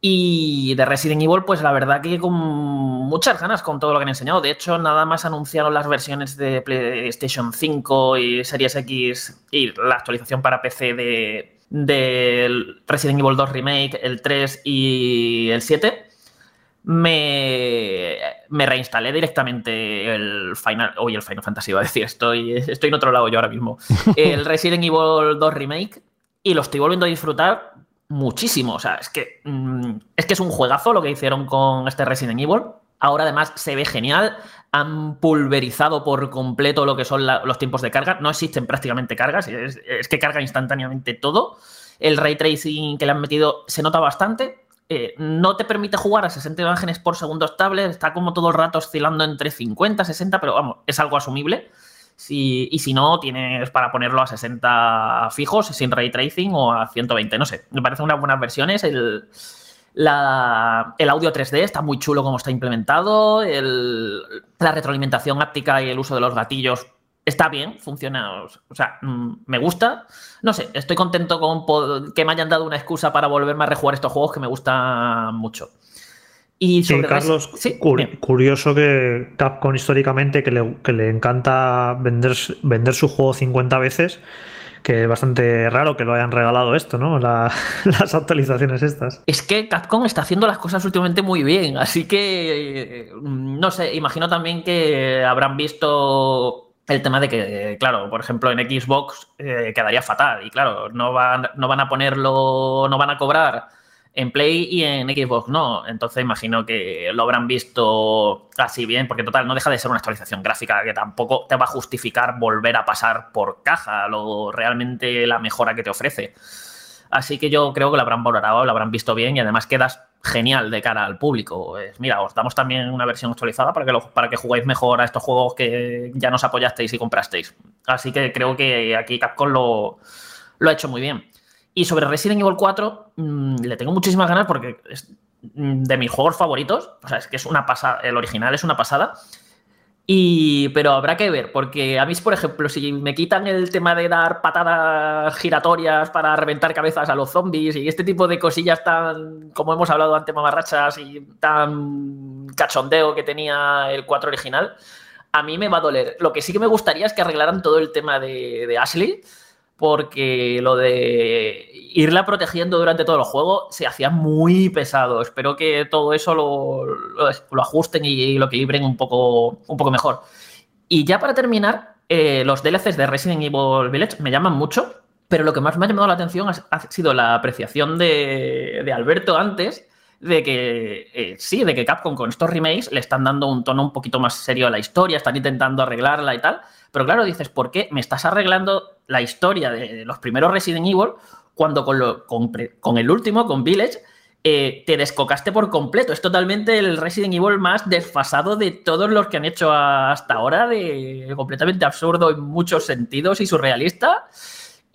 Y de Resident Evil, pues la verdad que con muchas ganas con todo lo que han enseñado. De hecho, nada más anunciaron las versiones de PlayStation 5 y Series X y la actualización para PC de Resident Evil 2 Remake, el 3 y el 7 me, me reinstalé directamente el Final. Hoy el Final Fantasy iba a decir, estoy, estoy en otro lado yo ahora mismo. *laughs* El Resident Evil 2 Remake y lo estoy volviendo a disfrutar muchísimo. O sea, es que, mm, es que es un juegazo lo que hicieron con este Resident Evil. Ahora además se ve genial. Han pulverizado por completo lo que son los tiempos de carga. No existen prácticamente cargas. Es, es que carga instantáneamente todo. El ray tracing que le han metido se nota bastante. eh, no te permite jugar a 60 imágenes por segundo estable, está como todo el rato oscilando entre 50, 60, pero vamos, es algo asumible. Si- y si no, tienes para ponerlo a 60 fijos, sin ray tracing o a 120, no sé. Me parecen unas buenas versiones. El, la- el audio 3D está muy chulo como está implementado. el- la retroalimentación áptica y el uso de los gatillos está bien, funciona. O sea, mm, me gusta. No sé, estoy contento con que me hayan dado una excusa para volverme a rejugar estos juegos que me gustan mucho. Y Sí, Carlos, cur- curioso que Capcom históricamente que le, que le encanta vender, vender su juego 50 veces, que es bastante raro que lo hayan regalado esto, ¿no? La- *laughs* las actualizaciones estas. Es que Capcom está haciendo las cosas últimamente muy bien, así que eh, no sé, imagino también que habrán visto el tema de que, claro, por ejemplo, en Xbox eh, quedaría fatal y claro, no van, no van a ponerlo, no van a cobrar en Play y en Xbox no. Entonces imagino que lo habrán visto así bien, porque total, no deja de ser una actualización gráfica que tampoco te va a justificar volver a pasar por caja lo realmente la mejora que te ofrece. Así que yo creo que lo habrán valorado, lo habrán visto bien y además quedas genial de cara al público. Es, mira, os damos también una versión actualizada para que, lo- para que juguéis mejor a estos juegos que ya nos apoyasteis y comprasteis. Así que creo que aquí Capcom lo, lo ha hecho muy bien. Y sobre Resident Evil 4, mm, le tengo muchísimas ganas porque es mm, de mis juegos favoritos. O sea, es que es una pasada. El original es una pasada. Y, pero habrá que ver, porque a mí, por ejemplo, si me quitan el tema de dar patadas giratorias para reventar cabezas a los zombies y este tipo de cosillas tan, como hemos hablado antes, mamarrachas y tan cachondeo que tenía el 4 original, a mí me va a doler. Lo que sí que me gustaría es que arreglaran todo el tema de, de Ashley, porque lo de irla protegiendo durante todo el juego se hacía muy pesado. Espero que todo eso lo, lo- lo ajusten y lo equilibren un poco, un poco mejor. Y ya para terminar, eh, los DLCs de Resident Evil Village me llaman mucho, pero lo que más me ha llamado la atención ha, ha sido la apreciación de, de Alberto antes de que eh, sí, de que Capcom con estos remakes le están dando un tono un poquito más serio a la historia, están intentando arreglarla y tal. Pero claro, dices, ¿por qué me estás arreglando la historia de los primeros Resident Evil cuando con, lo- con el último, con Village, eh, te descocaste por completo? Es totalmente el Resident Evil más desfasado de todos los que han hecho hasta ahora, de completamente absurdo en muchos sentidos y surrealista.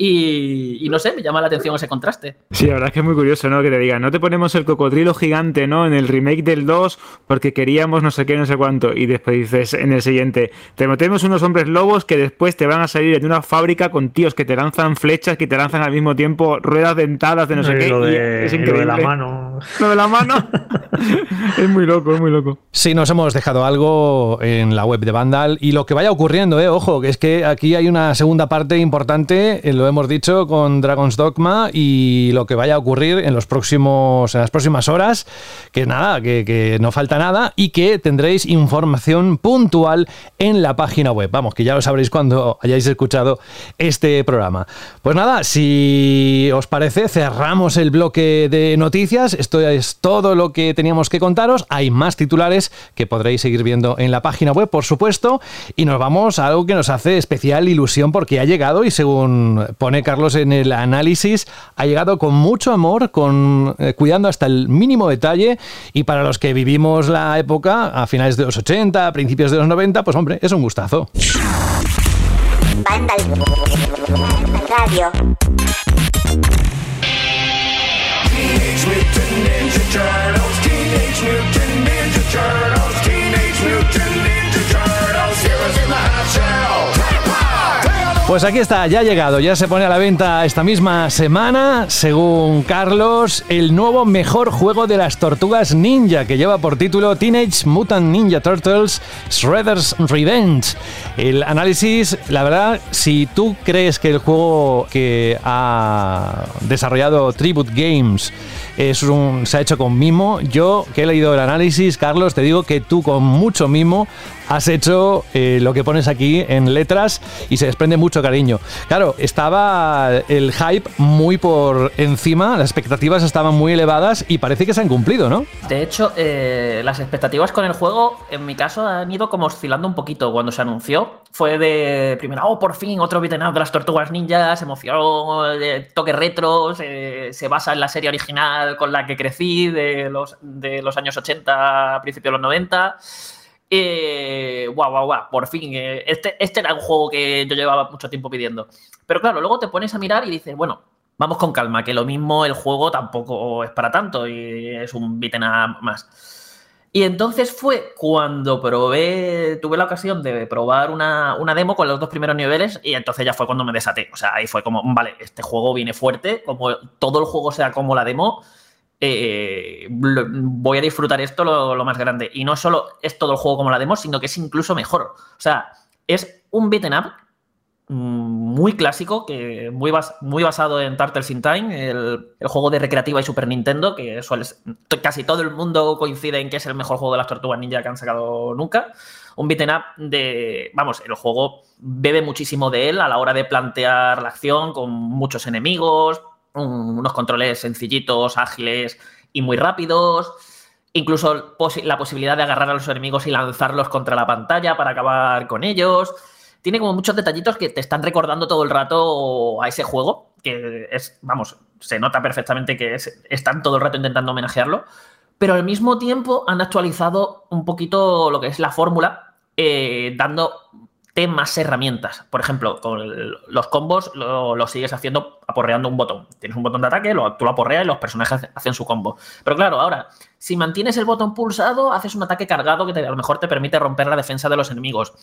Y, y no sé, me llama la atención ese contraste. Sí, la verdad es que es muy curioso, ¿no? Que te digan, no te ponemos el cocodrilo gigante, ¿no? En el remake del 2 porque queríamos no sé qué, no sé cuánto. Y después dices en el siguiente, te metemos unos hombres lobos que después te van a salir de una fábrica con tíos que te lanzan flechas, que te lanzan al mismo tiempo ruedas dentadas de no sé Y qué. lo y de, es y lo increíble. de la mano. Lo de la mano. *laughs* es muy loco, es muy loco. Sí, nos hemos dejado algo en la web de Vandal y lo que vaya ocurriendo, eh, ojo, que es que aquí hay una segunda parte importante, eh, lo hemos dicho con Dragon's Dogma y lo que vaya a ocurrir en los próximos, en las próximas horas, que nada, que, que no falta nada y que tendréis información puntual en la página web. Vamos, que ya lo sabréis cuando hayáis escuchado este programa. Pues nada, si os parece, cerramos el bloque de noticias. Esto es todo lo que teníamos que contaros. Hay más titulares que podréis seguir viendo en la página web, por supuesto. Y nos vamos a algo que nos hace especial ilusión porque ha llegado y según pone Carlos en el análisis, ha llegado con mucho amor, con eh, cuidando hasta el mínimo detalle. Y para los que vivimos la época, a finales de los 80, a principios de los 90, pues hombre, es un gustazo. Vandal Radio. Teenage Mutant Ninja Turtles, Teenage Mutant Ninja Turtles, Pues aquí está, ya ha llegado, ya se pone a la venta esta misma semana, según Carlos, el nuevo mejor juego de las tortugas ninja que lleva por título Teenage Mutant Ninja Turtles Shredder's Revenge. El análisis, la verdad, si tú crees que el juego que ha desarrollado Tribute Games es un, se ha hecho con mimo, yo que he leído el análisis, Carlos, te digo que tú con mucho mimo has hecho eh, lo que pones aquí en letras y se desprende mucho cariño. Claro, estaba el hype muy por encima, las expectativas estaban muy elevadas y parece que se han cumplido, ¿no? De hecho, eh, las expectativas con el juego, en mi caso, han ido como oscilando un poquito cuando se anunció. Fue de primero, oh, por fin, otro beat'em de las tortugas ninjas, emoción, eh, toque retro, se, se basa en la serie original con la que crecí de los, de los años 80, a principios de los 90. Eh, guau, guau, guau, por fin. eh, este, este era un juego que yo llevaba mucho tiempo pidiendo. Pero claro, luego te pones a mirar y dices, bueno, vamos con calma, que lo mismo el juego tampoco es para tanto y es un beat'em más. Y entonces fue cuando probé, tuve la ocasión de probar una, una demo con los dos primeros niveles y entonces ya fue cuando me desaté. O sea, ahí fue como, vale, este juego viene fuerte, como todo el juego sea como la demo, eh, voy a disfrutar esto lo, más grande. Y no solo es todo el juego como la demo, sino que es incluso mejor. O sea, es un beat'em up mm, muy clásico, que muy, muy basado en Turtles in Time, el, juego de recreativa y Super Nintendo, que suele casi todo el mundo coincide en que es el mejor juego de las tortugas ninja que han sacado nunca. Un beat'em up de, vamos, el juego bebe muchísimo de él a la hora de plantear la acción con muchos enemigos, un- unos controles sencillitos, ágiles y muy rápidos. Incluso la posibilidad de agarrar a los enemigos y lanzarlos contra la pantalla para acabar con ellos. Tiene como muchos detallitos que te están recordando todo el rato a ese juego, que es, vamos, se nota perfectamente que es- están todo el rato intentando homenajearlo, pero al mismo tiempo han actualizado un poquito lo que es la fórmula, eh, más herramientas. Por ejemplo, con los combos lo, sigues haciendo aporreando un botón. Tienes un botón de ataque, lo, tú lo aporreas y los personajes hacen su combo. Pero claro, ahora, si mantienes el botón pulsado, haces un ataque cargado que a lo mejor te permite romper la defensa de los enemigos.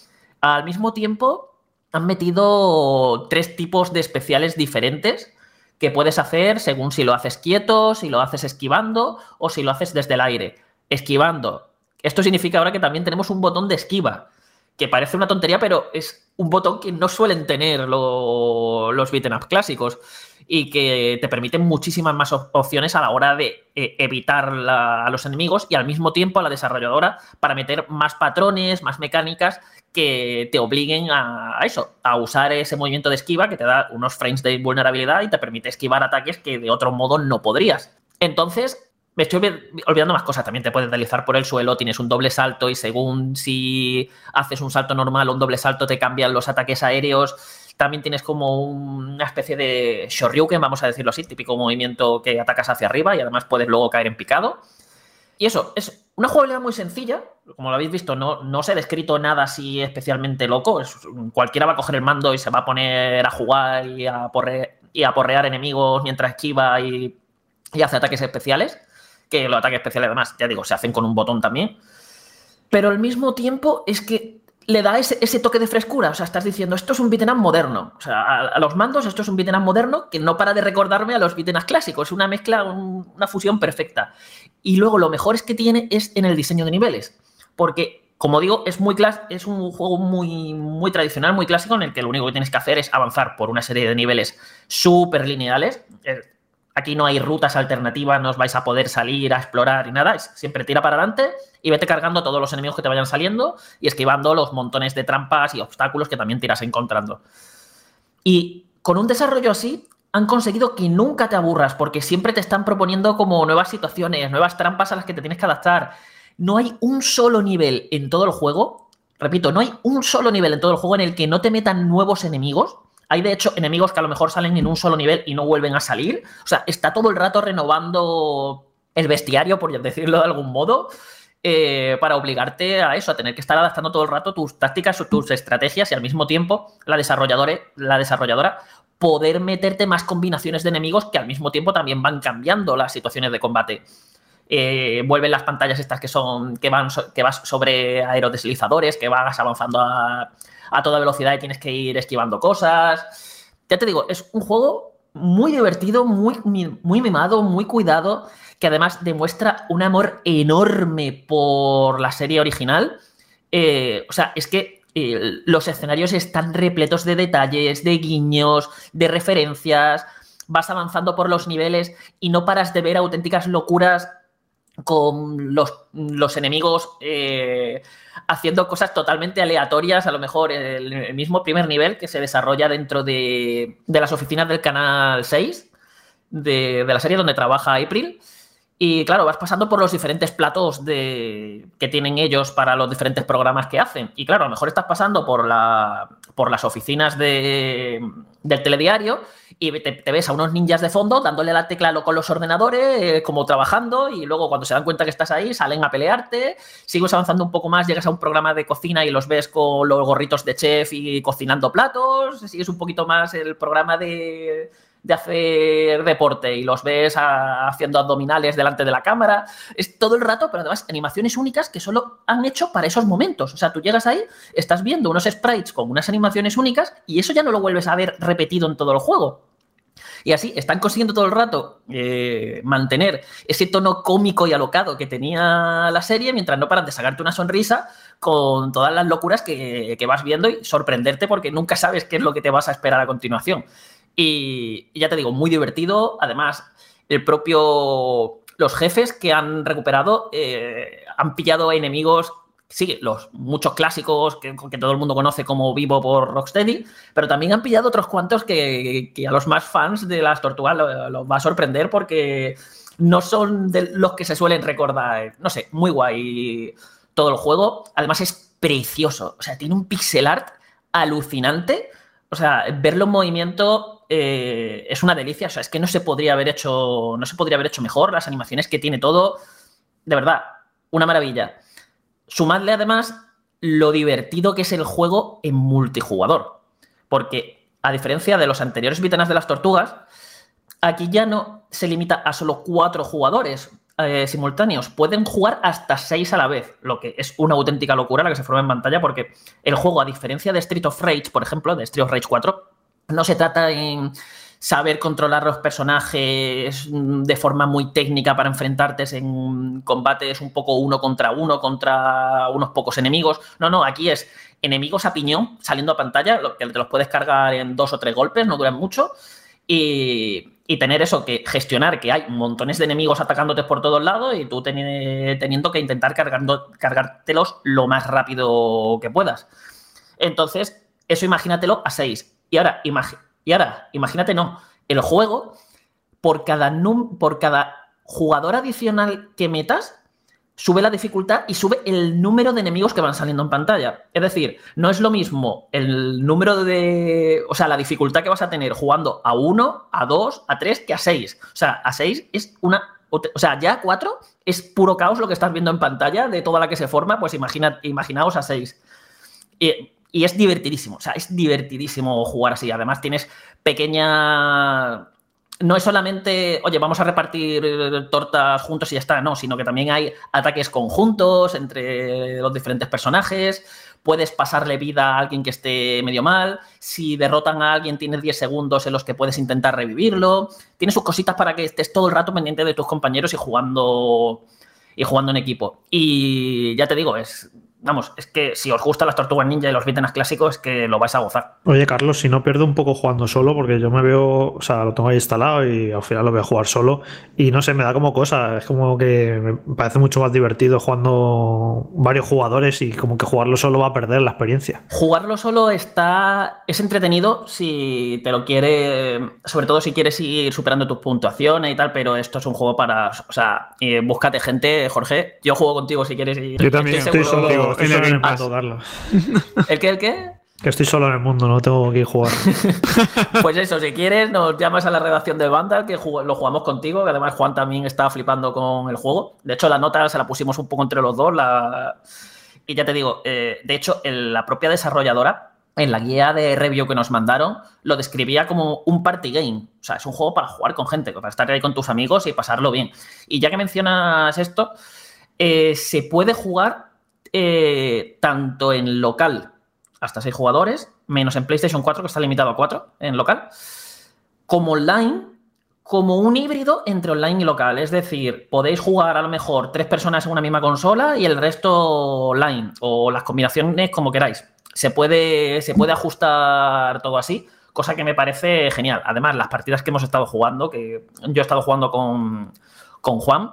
Al mismo tiempo, han metido tres tipos de especiales diferentes que puedes hacer según si lo haces quieto, si lo haces esquivando o si lo haces desde el aire. Esquivando. Esto significa ahora que también tenemos un botón de esquiva, que parece una tontería, pero es un botón que no suelen tener lo- los beat'em up clásicos y que te permiten muchísimas más op- opciones a la hora de eh, evitar a los enemigos y al mismo tiempo a la desarrolladora para meter más patrones, más mecánicas que te obliguen a, a eso, a usar ese movimiento de esquiva que te da unos frames de vulnerabilidad y te permite esquivar ataques que de otro modo no podrías. Entonces, me estoy olvi- olvidando más cosas. También te puedes deslizar por el suelo, tienes un doble salto y según si haces un salto normal o un doble salto te cambian los ataques aéreos. También tienes como una especie de shoryuken, vamos a decirlo así, típico movimiento que atacas hacia arriba y además puedes luego caer en picado. Y eso, es una jugabilidad muy sencilla. Como lo habéis visto, no, no os he descrito nada así especialmente loco. Cualquiera va a coger el mando y se va a poner a jugar y a, porre- y a porrear enemigos mientras esquiva y hace ataques especiales. Que los ataques especiales, además, ya digo, se hacen con un botón también. Pero al mismo tiempo es que le da ese, ese toque de frescura. O sea, estás diciendo, esto es un beat'em moderno. O sea, a, los mandos esto es un beat'em moderno que no para de recordarme a los beat'em clásicos. Es una mezcla, un- una fusión perfecta. Y luego lo mejor es que tiene es en el diseño de niveles. Porque, como digo, es, muy clas- es un juego muy, muy tradicional, muy clásico, en el que lo único que tienes que hacer es avanzar por una serie de niveles súper lineales. Aquí no hay rutas alternativas, no os vais a poder salir a explorar y nada. Siempre tira para adelante y vete cargando todos los enemigos que te vayan saliendo y esquivando los montones de trampas y obstáculos que también te irás encontrando. Y con un desarrollo así, han conseguido que nunca te aburras, porque siempre te están proponiendo como nuevas situaciones, nuevas trampas a las que te tienes que adaptar. No hay un solo nivel en todo el juego, repito, no hay un solo nivel en todo el juego en el que no te metan nuevos enemigos. Hay de hecho enemigos que a lo mejor salen en un solo nivel y no vuelven a salir. O sea, está todo el rato renovando el bestiario, por decirlo de algún modo, eh, para obligarte a eso, a tener que estar adaptando todo el rato tus tácticas, tus estrategias y al mismo tiempo la desarrolladora, la desarrolladora poder meterte más combinaciones de enemigos que al mismo tiempo también van cambiando las situaciones de combate. Eh, vuelven las pantallas estas que son que van que vas sobre aerodeslizadores, que vas avanzando a, a toda velocidad y tienes que ir esquivando cosas. Ya te digo, es un juego muy divertido, muy, muy mimado, muy cuidado, que además demuestra un amor enorme por la serie original. Eh, o sea, es que eh, los escenarios están repletos de detalles, de guiños, de referencias. Vas avanzando por los niveles y no paras de ver auténticas locuras con los, los enemigos eh, haciendo cosas totalmente aleatorias, a lo mejor el, el mismo primer nivel que se desarrolla dentro de, de las oficinas del canal 6 de, de la serie donde trabaja April. Y claro, vas pasando por los diferentes platos de, que tienen ellos para los diferentes programas que hacen. Y claro, a lo mejor estás pasando por, la, por las oficinas de, del telediario y te, te ves a unos ninjas de fondo dándole la tecla con los ordenadores, eh, como trabajando, y luego cuando se dan cuenta que estás ahí, salen a pelearte. Sigues avanzando un poco más, llegas a un programa de cocina y los ves con los gorritos de chef y cocinando platos. Sigues un poquito más el programa de de hacer deporte y los ves haciendo abdominales delante de la cámara. Es todo el rato, pero además animaciones únicas que solo han hecho para esos momentos. O sea, tú llegas ahí, estás viendo unos sprites con unas animaciones únicas y eso ya no lo vuelves a ver repetido en todo el juego. Y así están consiguiendo todo el rato eh, mantener ese tono cómico y alocado que tenía la serie mientras no paran de sacarte una sonrisa con todas las locuras que, que vas viendo y sorprenderte porque nunca sabes qué es lo que te vas a esperar a continuación. Y, ya te digo, muy divertido. Además, el propio. Los jefes que han recuperado eh, han pillado enemigos. Sí, los muchos clásicos que, todo el mundo conoce como Vivo por Rocksteady, pero también han pillado otros cuantos que, a los más fans de las tortugas los lo va a sorprender porque no son los que se suelen recordar. No sé, muy guay todo el juego. Además es precioso. O sea, tiene un pixel art alucinante. O sea, verlo en movimiento eh, es una delicia. O sea, es que no se podría haber hecho. No se podría haber hecho mejor. Las animaciones que tiene todo. De verdad, una maravilla. Sumadle además lo divertido que es el juego en multijugador. Porque, a diferencia de los anteriores Vitanas de las Tortugas, aquí ya no se limita a solo cuatro jugadores eh, simultáneos. Pueden jugar hasta seis a la vez, lo que es una auténtica locura la que se forma en pantalla, porque el juego, a diferencia de Street of Rage, por ejemplo, de Street of Rage 4, no se trata en saber controlar los personajes de forma muy técnica para enfrentarte en combates un poco uno contra uno contra unos pocos enemigos. No, no, aquí es enemigos a piñón saliendo a pantalla, que te los puedes cargar en dos o tres golpes, no duran mucho. Y, y tener eso, que gestionar que hay montones de enemigos atacándote por todos lados y tú teni- teniendo que intentar cargando, cargártelos lo más rápido que puedas. Entonces, eso imagínatelo a 6. Y ahora, y ahora, imagínate, no, el juego, por cada, num- por cada jugador adicional que metas, sube la dificultad y sube el número de enemigos que van saliendo en pantalla. Es decir, no es lo mismo el número de. O sea, la dificultad que vas a tener jugando a 1, a 2, a 3 que a 6. O sea, a 6 es una. O sea, ya a 4 es puro caos lo que estás viendo en pantalla de toda la que se forma, pues imagina, imaginaos a 6. Y, y es divertidísimo, o sea, es divertidísimo jugar así. Además, tienes pequeña. No es solamente, oye, vamos a repartir eh, tortas juntos y ya está, no, sino que también hay ataques conjuntos entre los diferentes personajes. Puedes pasarle vida a alguien que esté medio mal. Si derrotan a alguien, tienes 10 segundos en los que puedes intentar revivirlo. Tienes sus cositas para que estés todo el rato pendiente de tus compañeros y jugando y jugando en equipo. Y ya te digo, es vamos, es que si os gustan las tortugas ninja y los vitanas clásicos, es que lo vais a gozar. Oye, Carlos, si no pierdo un poco jugando solo, porque yo me veo, o sea, lo tengo ahí instalado y al final lo voy a jugar solo. Y no sé, me da como cosa, es como que me parece mucho más divertido jugando varios jugadores y como que jugarlo solo va a perder la experiencia. Jugarlo solo está. es entretenido si te lo quiere. Sobre todo si quieres ir superando tus puntuaciones y tal, pero esto es un juego para. O sea, eh, búscate gente, Jorge. Yo juego contigo si quieres ir. Yo también Estoy seguro- solo, estoy en solo el en el Game mundo, Carlos. *laughs* ¿El qué? ¿El qué? Que estoy solo en el mundo, no tengo que ir jugar. *laughs* Pues eso, si quieres, nos llamas a la redacción de Vandal, que jug- lo jugamos contigo, que además Juan también está flipando con el juego. De hecho, la nota se la pusimos un poco entre los dos. La... Y ya te digo, eh, de hecho, el- la propia desarrolladora, en la guía de review que nos mandaron, lo describía como un party game. O sea, es un juego para jugar con gente, para estar ahí con tus amigos y pasarlo bien. Y ya que mencionas esto, eh, se puede jugar eh, tanto en local hasta 6 jugadores, menos en PlayStation 4, que está limitado a 4 en local, como online, como un híbrido entre online y local. Es decir, podéis jugar a lo mejor tres personas en una misma consola y el resto online, o las combinaciones como queráis. Se puede, se puede ajustar todo así, cosa que me parece genial. Además, las partidas que hemos estado jugando, que yo he estado jugando con, con Juan,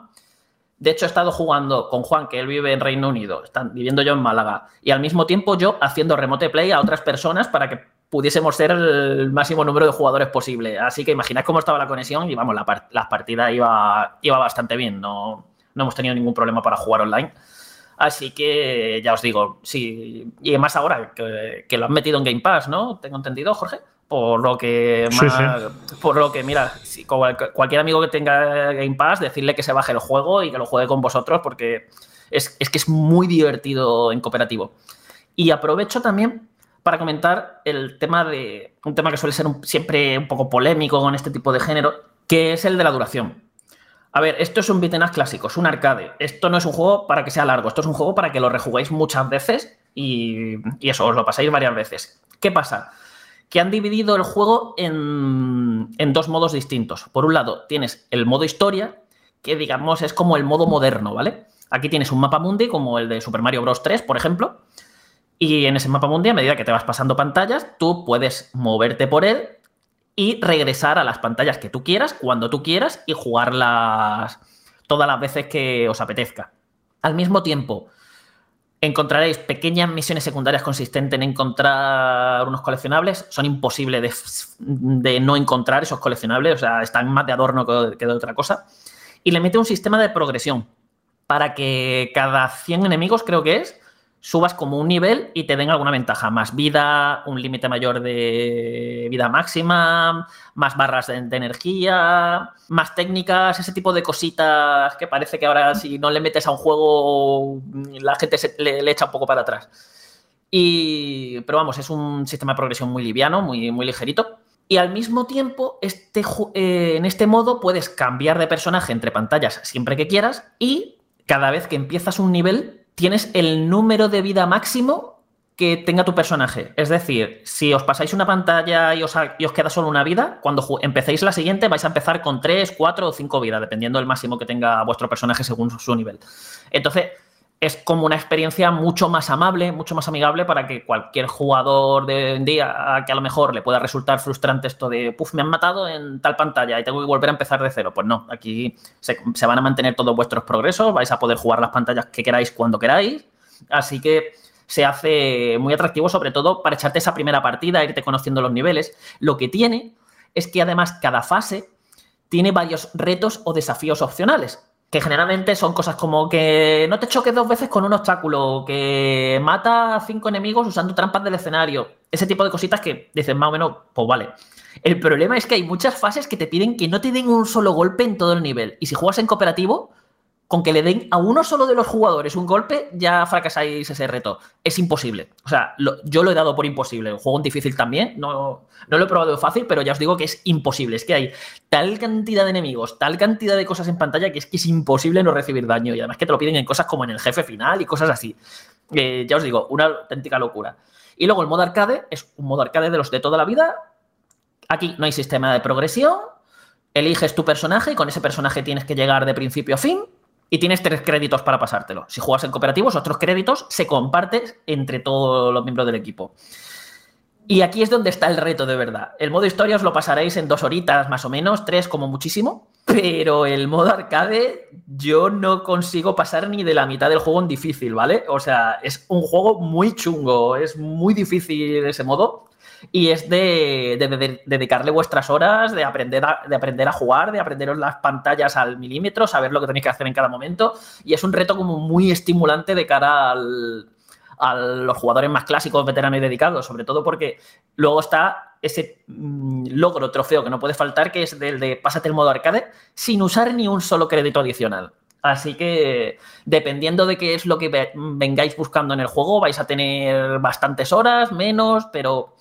De hecho, he estado jugando con Juan, que él vive en Reino Unido, están viviendo yo en Málaga, y al mismo tiempo yo haciendo remote play a otras personas para que pudiésemos ser el máximo número de jugadores posible. Así que imaginad cómo estaba la conexión y vamos, la, par- la partida iba, iba bastante bien, no, no hemos tenido ningún problema para jugar online. Así que ya os digo, sí, y más ahora que, que lo han metido en Game Pass, ¿no? Tengo entendido, Jorge. Por lo que, Sí, más- por lo que, mira, si cualquier amigo que tenga Game Pass, decirle que se baje el juego y que lo juegue con vosotros, porque es, es que es muy divertido en cooperativo. Y aprovecho también para comentar el tema de un tema que suele ser un- siempre un poco polémico con este tipo de género, que es el de la duración. A ver, esto es un beat'em clásico, es un arcade. Esto no es un juego para que sea largo, esto es un juego para que lo rejuguéis muchas veces y, y eso, os lo pasáis varias veces. ¿Qué pasa? Que han dividido el juego en, en dos modos distintos. Por un lado, tienes el modo historia, que digamos es como el modo moderno, ¿vale? Aquí tienes un mapa mundi como el de Super Mario Bros. 3, por ejemplo, y en ese mapa mundi, a medida que te vas pasando pantallas, tú puedes moverte por él y regresar a las pantallas que tú quieras, cuando tú quieras, y jugarlas todas las veces que os apetezca. Al mismo tiempo, encontraréis pequeñas misiones secundarias consistentes en encontrar unos coleccionables. Son imposibles de, de no encontrar esos coleccionables, o sea, están más de adorno que, de otra cosa. Y le mete un sistema de progresión para que cada 100 enemigos, creo que es, subas como un nivel y te den alguna ventaja. Más vida, un límite mayor de vida máxima, más barras de, energía, más técnicas, ese tipo de cositas que parece que ahora si no le metes a un juego la gente le, le, echa un poco para atrás. Y, pero vamos, es un sistema de progresión muy liviano, muy, muy ligerito. Y al mismo tiempo, este, eh, en este modo puedes cambiar de personaje entre pantallas siempre que quieras y cada vez que empiezas un nivel tienes el número de vida máximo que tenga tu personaje. Es decir, si os pasáis una pantalla y os, queda solo una vida, cuando empecéis la siguiente vais a empezar con 3, 4 o 5 vidas, dependiendo del máximo que tenga vuestro personaje según su nivel. Entonces, es como una experiencia mucho más amable, mucho más amigable para que cualquier jugador de un día que a lo mejor le pueda resultar frustrante esto de, puf, me han matado en tal pantalla y tengo que volver a empezar de cero. Pues no, aquí se, se, van a mantener todos vuestros progresos, vais a poder jugar las pantallas que queráis cuando queráis. Así que se hace muy atractivo, sobre todo para echarte esa primera partida, irte conociendo los niveles. Lo que tiene es que además cada fase tiene varios retos o desafíos opcionales que generalmente son cosas como que no te choques dos veces con un obstáculo, que mata a cinco enemigos usando trampas del escenario, ese tipo de cositas que dicen más o menos, pues vale. El problema es que hay muchas fases que te piden que no te den un solo golpe en todo el nivel. Y si juegas en cooperativo, con que le den a uno solo de los jugadores un golpe, ya fracasáis ese reto. Es imposible. O sea, yo lo he dado por imposible. El juego difícil también. No, no lo he probado fácil, pero ya os digo que es imposible. Es que hay tal cantidad de enemigos, tal cantidad de cosas en pantalla que es que es imposible no recibir daño. Y además que te lo piden en cosas como en el jefe final y cosas así. Eh, ya os digo, una auténtica locura. Y luego el modo arcade es un modo arcade de los de toda la vida. Aquí no hay sistema de progresión. Eliges tu personaje y con ese personaje tienes que llegar de principio a fin y tienes tres créditos para pasártelo. Si juegas en cooperativos, esos otros créditos se comparten entre todos los miembros del equipo. Y aquí es donde está el reto de verdad. El modo historia os lo pasaréis en dos horitas más o menos, tres como muchísimo, pero el modo arcade yo no consigo pasar ni de la mitad del juego en difícil, ¿vale? O sea, es un juego muy chungo, es muy difícil ese modo y es de, de, de, de, dedicarle vuestras horas, de aprender, a, de aprender a jugar, de aprenderos las pantallas al milímetro, saber lo que tenéis que hacer en cada momento. Y es un reto como muy estimulante de cara al, a los jugadores más clásicos, veteranos y dedicados, sobre todo porque luego está ese mmm, logro, trofeo que no puede faltar, que es el de pásate el modo arcade sin usar ni un solo crédito adicional. Así que dependiendo de qué es lo que vengáis buscando en el juego, vais a tener bastantes horas, menos, pero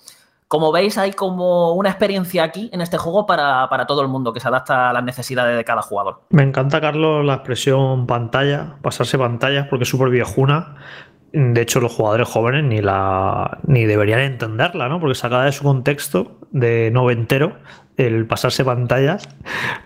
como veis, hay como una experiencia aquí en este juego para, para, todo el mundo que se adapta a las necesidades de cada jugador. Me encanta, Carlos, la expresión pantalla, pasarse pantallas, porque es súper viejuna. De hecho, los jugadores jóvenes ni la ni deberían entenderla, ¿no? Porque sacada de su contexto de noventero, el pasarse pantallas,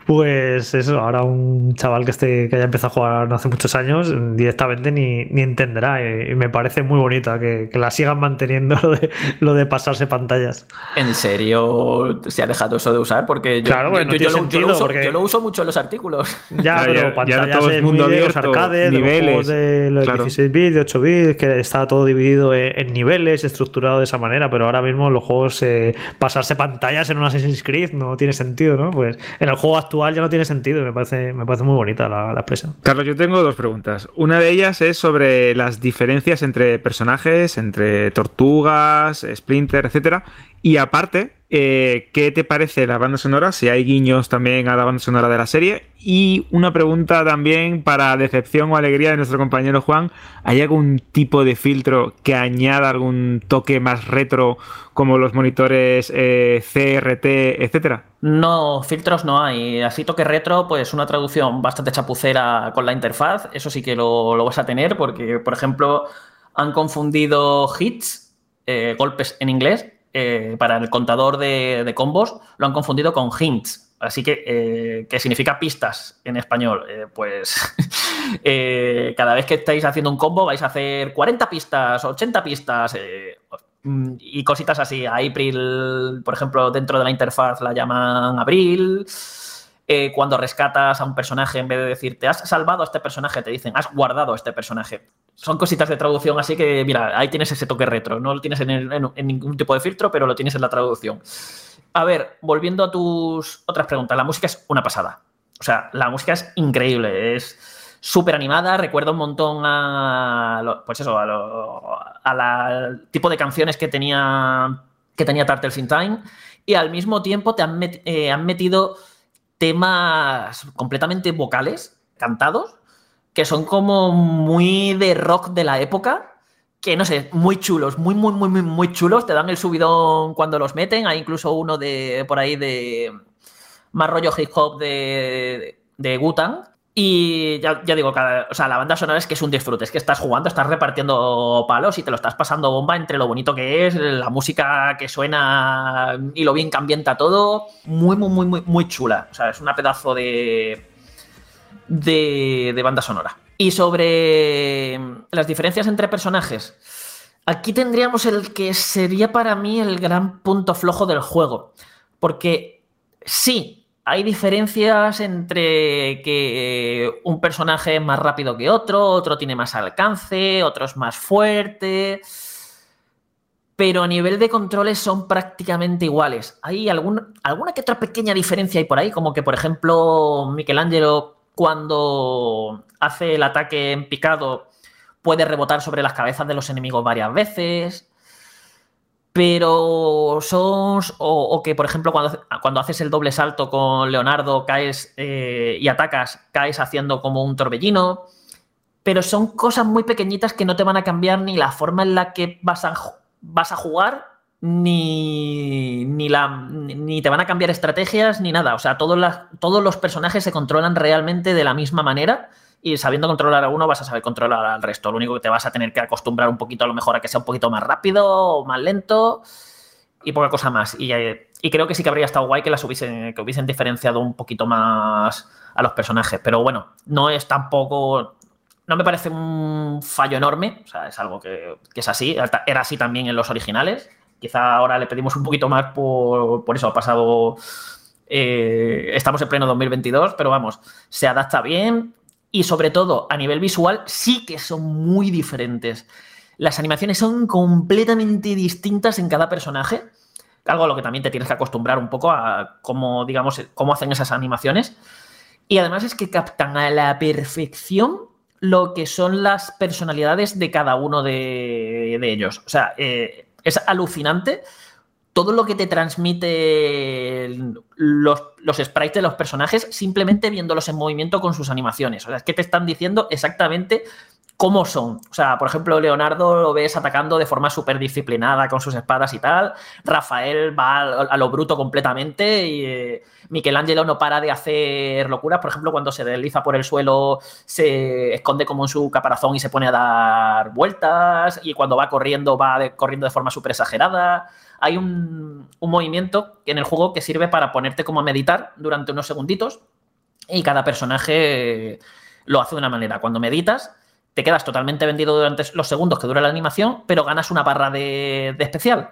pues eso, ahora un chaval que esté que haya empezado a jugar no hace muchos años directamente ni, ni entenderá y, y me parece muy bonita que, que la sigan manteniendo *laughs* lo de, lo de pasarse pantallas. ¿En serio se ha dejado eso de usar? Porque yo, Claro, yo- lo- yo sentido, lo uso, porque- yo lo uso mucho en los artículos. *laughs* Ya, pero ya- ya pantallas todo es mundo muy de los abierto, arcades, de los niveles, juegos de los claro. 16 bits, de 8 bits, que está todo dividido en, en niveles, estructurado de esa manera, pero ahora mismo los juegos eh, pasarse pantallas en un Assassin's Creed no tiene sentido, ¿no? Pues en el juego actual ya no tiene sentido me parece, me parece muy bonita la, la expresión. Carlos, yo tengo dos preguntas. Una de ellas es sobre las diferencias entre personajes, entre tortugas, Splinter, etcétera. Y aparte, eh, ¿qué te parece la banda sonora? Si hay guiños también a la banda sonora de la serie. Y una pregunta también para decepción o alegría de nuestro compañero Juan. ¿Hay algún tipo de filtro que añada algún toque más retro, como los monitores eh, CRT, etcétera? No, filtros no hay. Así toque retro, pues una traducción bastante chapucera con la interfaz. Eso sí que lo, vas a tener porque, por ejemplo, han confundido hits, eh, golpes en inglés, eh, para el contador de, combos, lo han confundido con hints. Así que, eh, que significa pistas en español. Eh, pues *laughs* eh, cada vez que estáis haciendo un combo vais a hacer 40 pistas, 80 pistas. y cositas así. A April, por ejemplo, dentro de la interfaz la llaman Abril. Cuando rescatas a un personaje, en vez de decirte has salvado a este personaje, te dicen has guardado a este personaje. Son cositas de traducción, así que mira, ahí tienes ese toque retro. No lo tienes en, ningún tipo de filtro, pero lo tienes en la traducción. A ver, volviendo a tus otras preguntas, la música es una pasada. O sea, la música es increíble, es súper animada, recuerda un montón a, pues eso, a, lo- a la- al tipo de canciones que tenía, que tenía Turtles in Time y al mismo tiempo te han, eh, han metido temas completamente vocales, cantados, que son como muy de rock de la época, que no sé, muy chulos, muy, muy, muy, muy, muy chulos, te dan el subidón cuando los meten, hay incluso uno de por ahí de más rollo hip hop de, de Wu-Tang. Y ya, ya digo, cada- o sea, la banda sonora es que es un disfrute, es que estás jugando, estás repartiendo palos y te lo estás pasando bomba entre lo bonito que es, la música que suena y lo bien que ambienta todo, muy, muy, muy, muy, muy chula. O sea, es una pedazo de, de, banda sonora. Y sobre las diferencias entre personajes, aquí tendríamos el que sería para mí el gran punto flojo del juego. Porque sí, hay diferencias entre que un personaje es más rápido que otro, otro tiene más alcance, otro es más fuerte. Pero a nivel de controles son prácticamente iguales. Hay alguna que otra pequeña diferencia hay por ahí, como que, por ejemplo, Michelangelo, cuando hace el ataque en picado, puede rebotar sobre las cabezas de los enemigos varias veces. Pero son. O, que, por ejemplo, cuando, cuando haces el doble salto con Leonardo, caes eh, y atacas, caes haciendo como un torbellino. Pero son cosas muy pequeñitas que no te van a cambiar ni la forma en la que vas a jugar, ni, ni, la, ni- te van a cambiar estrategias, ni nada. O sea, todos, todos los personajes se controlan realmente de la misma manera. Y sabiendo controlar a uno, vas a saber controlar al resto. Lo único que te vas a tener que acostumbrar un poquito a lo mejor a que sea un poquito más rápido o más lento y poca cosa más. Y, eh, y creo que sí que habría estado guay que las hubiesen, que hubiesen diferenciado un poquito más a los personajes. Pero bueno, no es tampoco. No me parece un fallo enorme. O sea, es algo que es así. Era así también en los originales. Quizá ahora le pedimos un poquito más por, por eso. Ha pasado. eh, estamos en pleno 2022, pero vamos, se adapta bien. Y sobre todo, a nivel visual, sí que son muy diferentes. Las animaciones son completamente distintas en cada personaje. Algo a lo que también te tienes que acostumbrar un poco a cómo, digamos, cómo hacen esas animaciones. Y además es que captan a la perfección lo que son las personalidades de cada uno de, de ellos. O sea, eh, es alucinante todo lo que te transmite los, los sprites de los personajes simplemente viéndolos en movimiento con sus animaciones. O sea, es que te están diciendo exactamente cómo son. O sea, por ejemplo, Leonardo lo ves atacando de forma súper disciplinada con sus espadas y tal. Rafael va a, lo bruto completamente y eh, Michelangelo no para de hacer locuras. Por ejemplo, cuando se desliza por el suelo, se esconde como en su caparazón y se pone a dar vueltas. Y cuando va corriendo, va corriendo de forma súper exagerada. Hay un, un movimiento en el juego que sirve para ponerte como a meditar durante unos segunditos y cada personaje lo hace de una manera. Cuando meditas, te quedas totalmente vendido durante los segundos que dura la animación, pero ganas una barra de, de especial.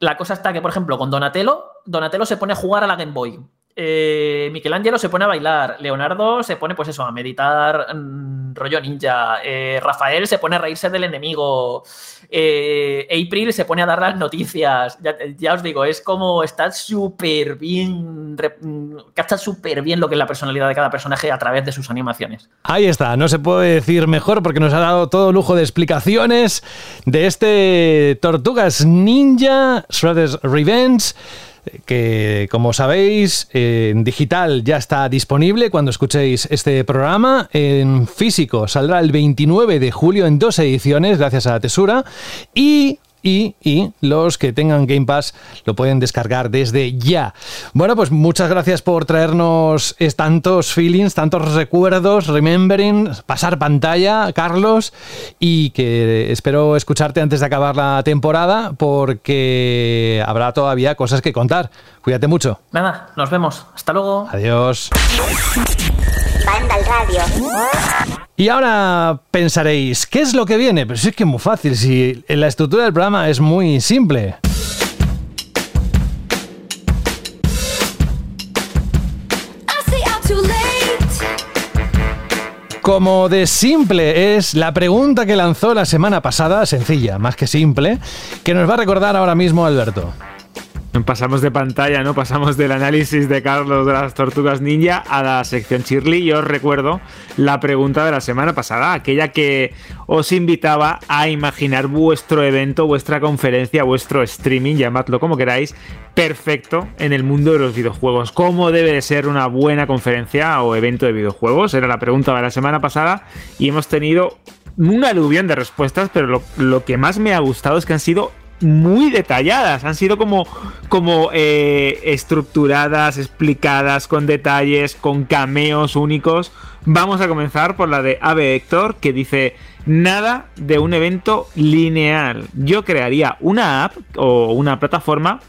La cosa está que, por ejemplo, con Donatello, Donatello se pone a jugar a la Game Boy. Eh, Michelangelo se pone a bailar, Leonardo se pone, pues eso, a meditar mm, rollo ninja, eh, Rafael se pone a reírse del enemigo, eh, April se pone a dar las noticias. Ya, os digo, es como está súper bien, re- mm, capta súper bien lo que es la personalidad de cada personaje a través de sus animaciones. Ahí está, no se puede decir mejor porque nos ha dado todo lujo de explicaciones de este Tortugas Ninja Shredder's Revenge que como sabéis en digital ya está disponible cuando escuchéis este programa. En físico saldrá el 29 de julio en dos ediciones gracias a la Tesura. Y y, y los que tengan Game Pass lo pueden descargar desde ya. Bueno, pues muchas gracias por traernos tantos feelings, tantos recuerdos, remembering, pasar pantalla, Carlos, y que espero escucharte antes de acabar la temporada porque habrá todavía cosas que contar. Cuídate mucho. Nada, nos vemos. Hasta luego. Adiós. Vandal Radio. Y ahora pensaréis, ¿qué es lo que viene? Pero si es que es muy fácil, si la estructura del programa es muy simple. Como de simple es la pregunta que lanzó la semana pasada, sencilla, más que simple, que nos va a recordar ahora mismo Alberto. Pasamos de pantalla, ¿no? Pasamos del análisis de Carlos de las tortugas ninja a la sección Shirley. Y os recuerdo la pregunta de la semana pasada, aquella que os invitaba a imaginar vuestro evento, vuestra conferencia, vuestro streaming, llamadlo como queráis, perfecto en el mundo de los videojuegos. ¿Cómo debe de ser una buena conferencia o evento de videojuegos? Era la pregunta de la semana pasada y hemos tenido un aluvión de respuestas, pero lo que más me ha gustado es que han sido muy detalladas, han sido como, como eh, estructuradas, explicadas, con detalles, con cameos únicos. Vamos a comenzar por la de Ave Héctor, que dice, nada de un evento lineal. Yo crearía una app o una plataforma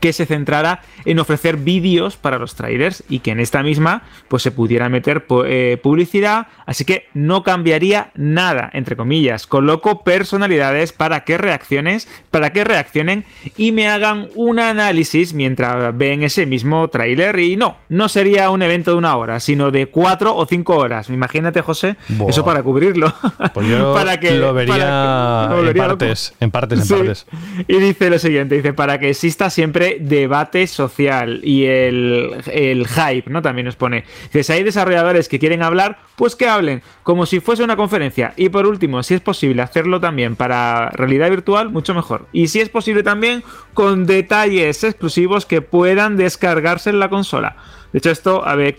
que se centrara en ofrecer vídeos para los trailers y que en esta misma pues se pudiera meter eh, publicidad, así que no cambiaría nada, entre comillas. Coloco personalidades para que reacciones, para que reaccionen y me hagan un análisis mientras ven ese mismo trailer y no, no sería un evento de una hora, sino de cuatro o cinco horas. Imagínate, José, Buah. eso para cubrirlo. *laughs* Pues yo *laughs* Para que- lo vería, para que- lo en vería partes, en partes, en Sí. partes. Y dice lo siguiente, dice, para que exista siempre debate social y el, el hype, ¿no? También nos pone. Dice, si hay desarrolladores que quieren hablar, pues que hablen, como si fuese una conferencia. Y por último, si es posible hacerlo también para realidad virtual, mucho mejor. Y si es posible también con detalles exclusivos que puedan descargarse en la consola. De hecho, esto, a ver,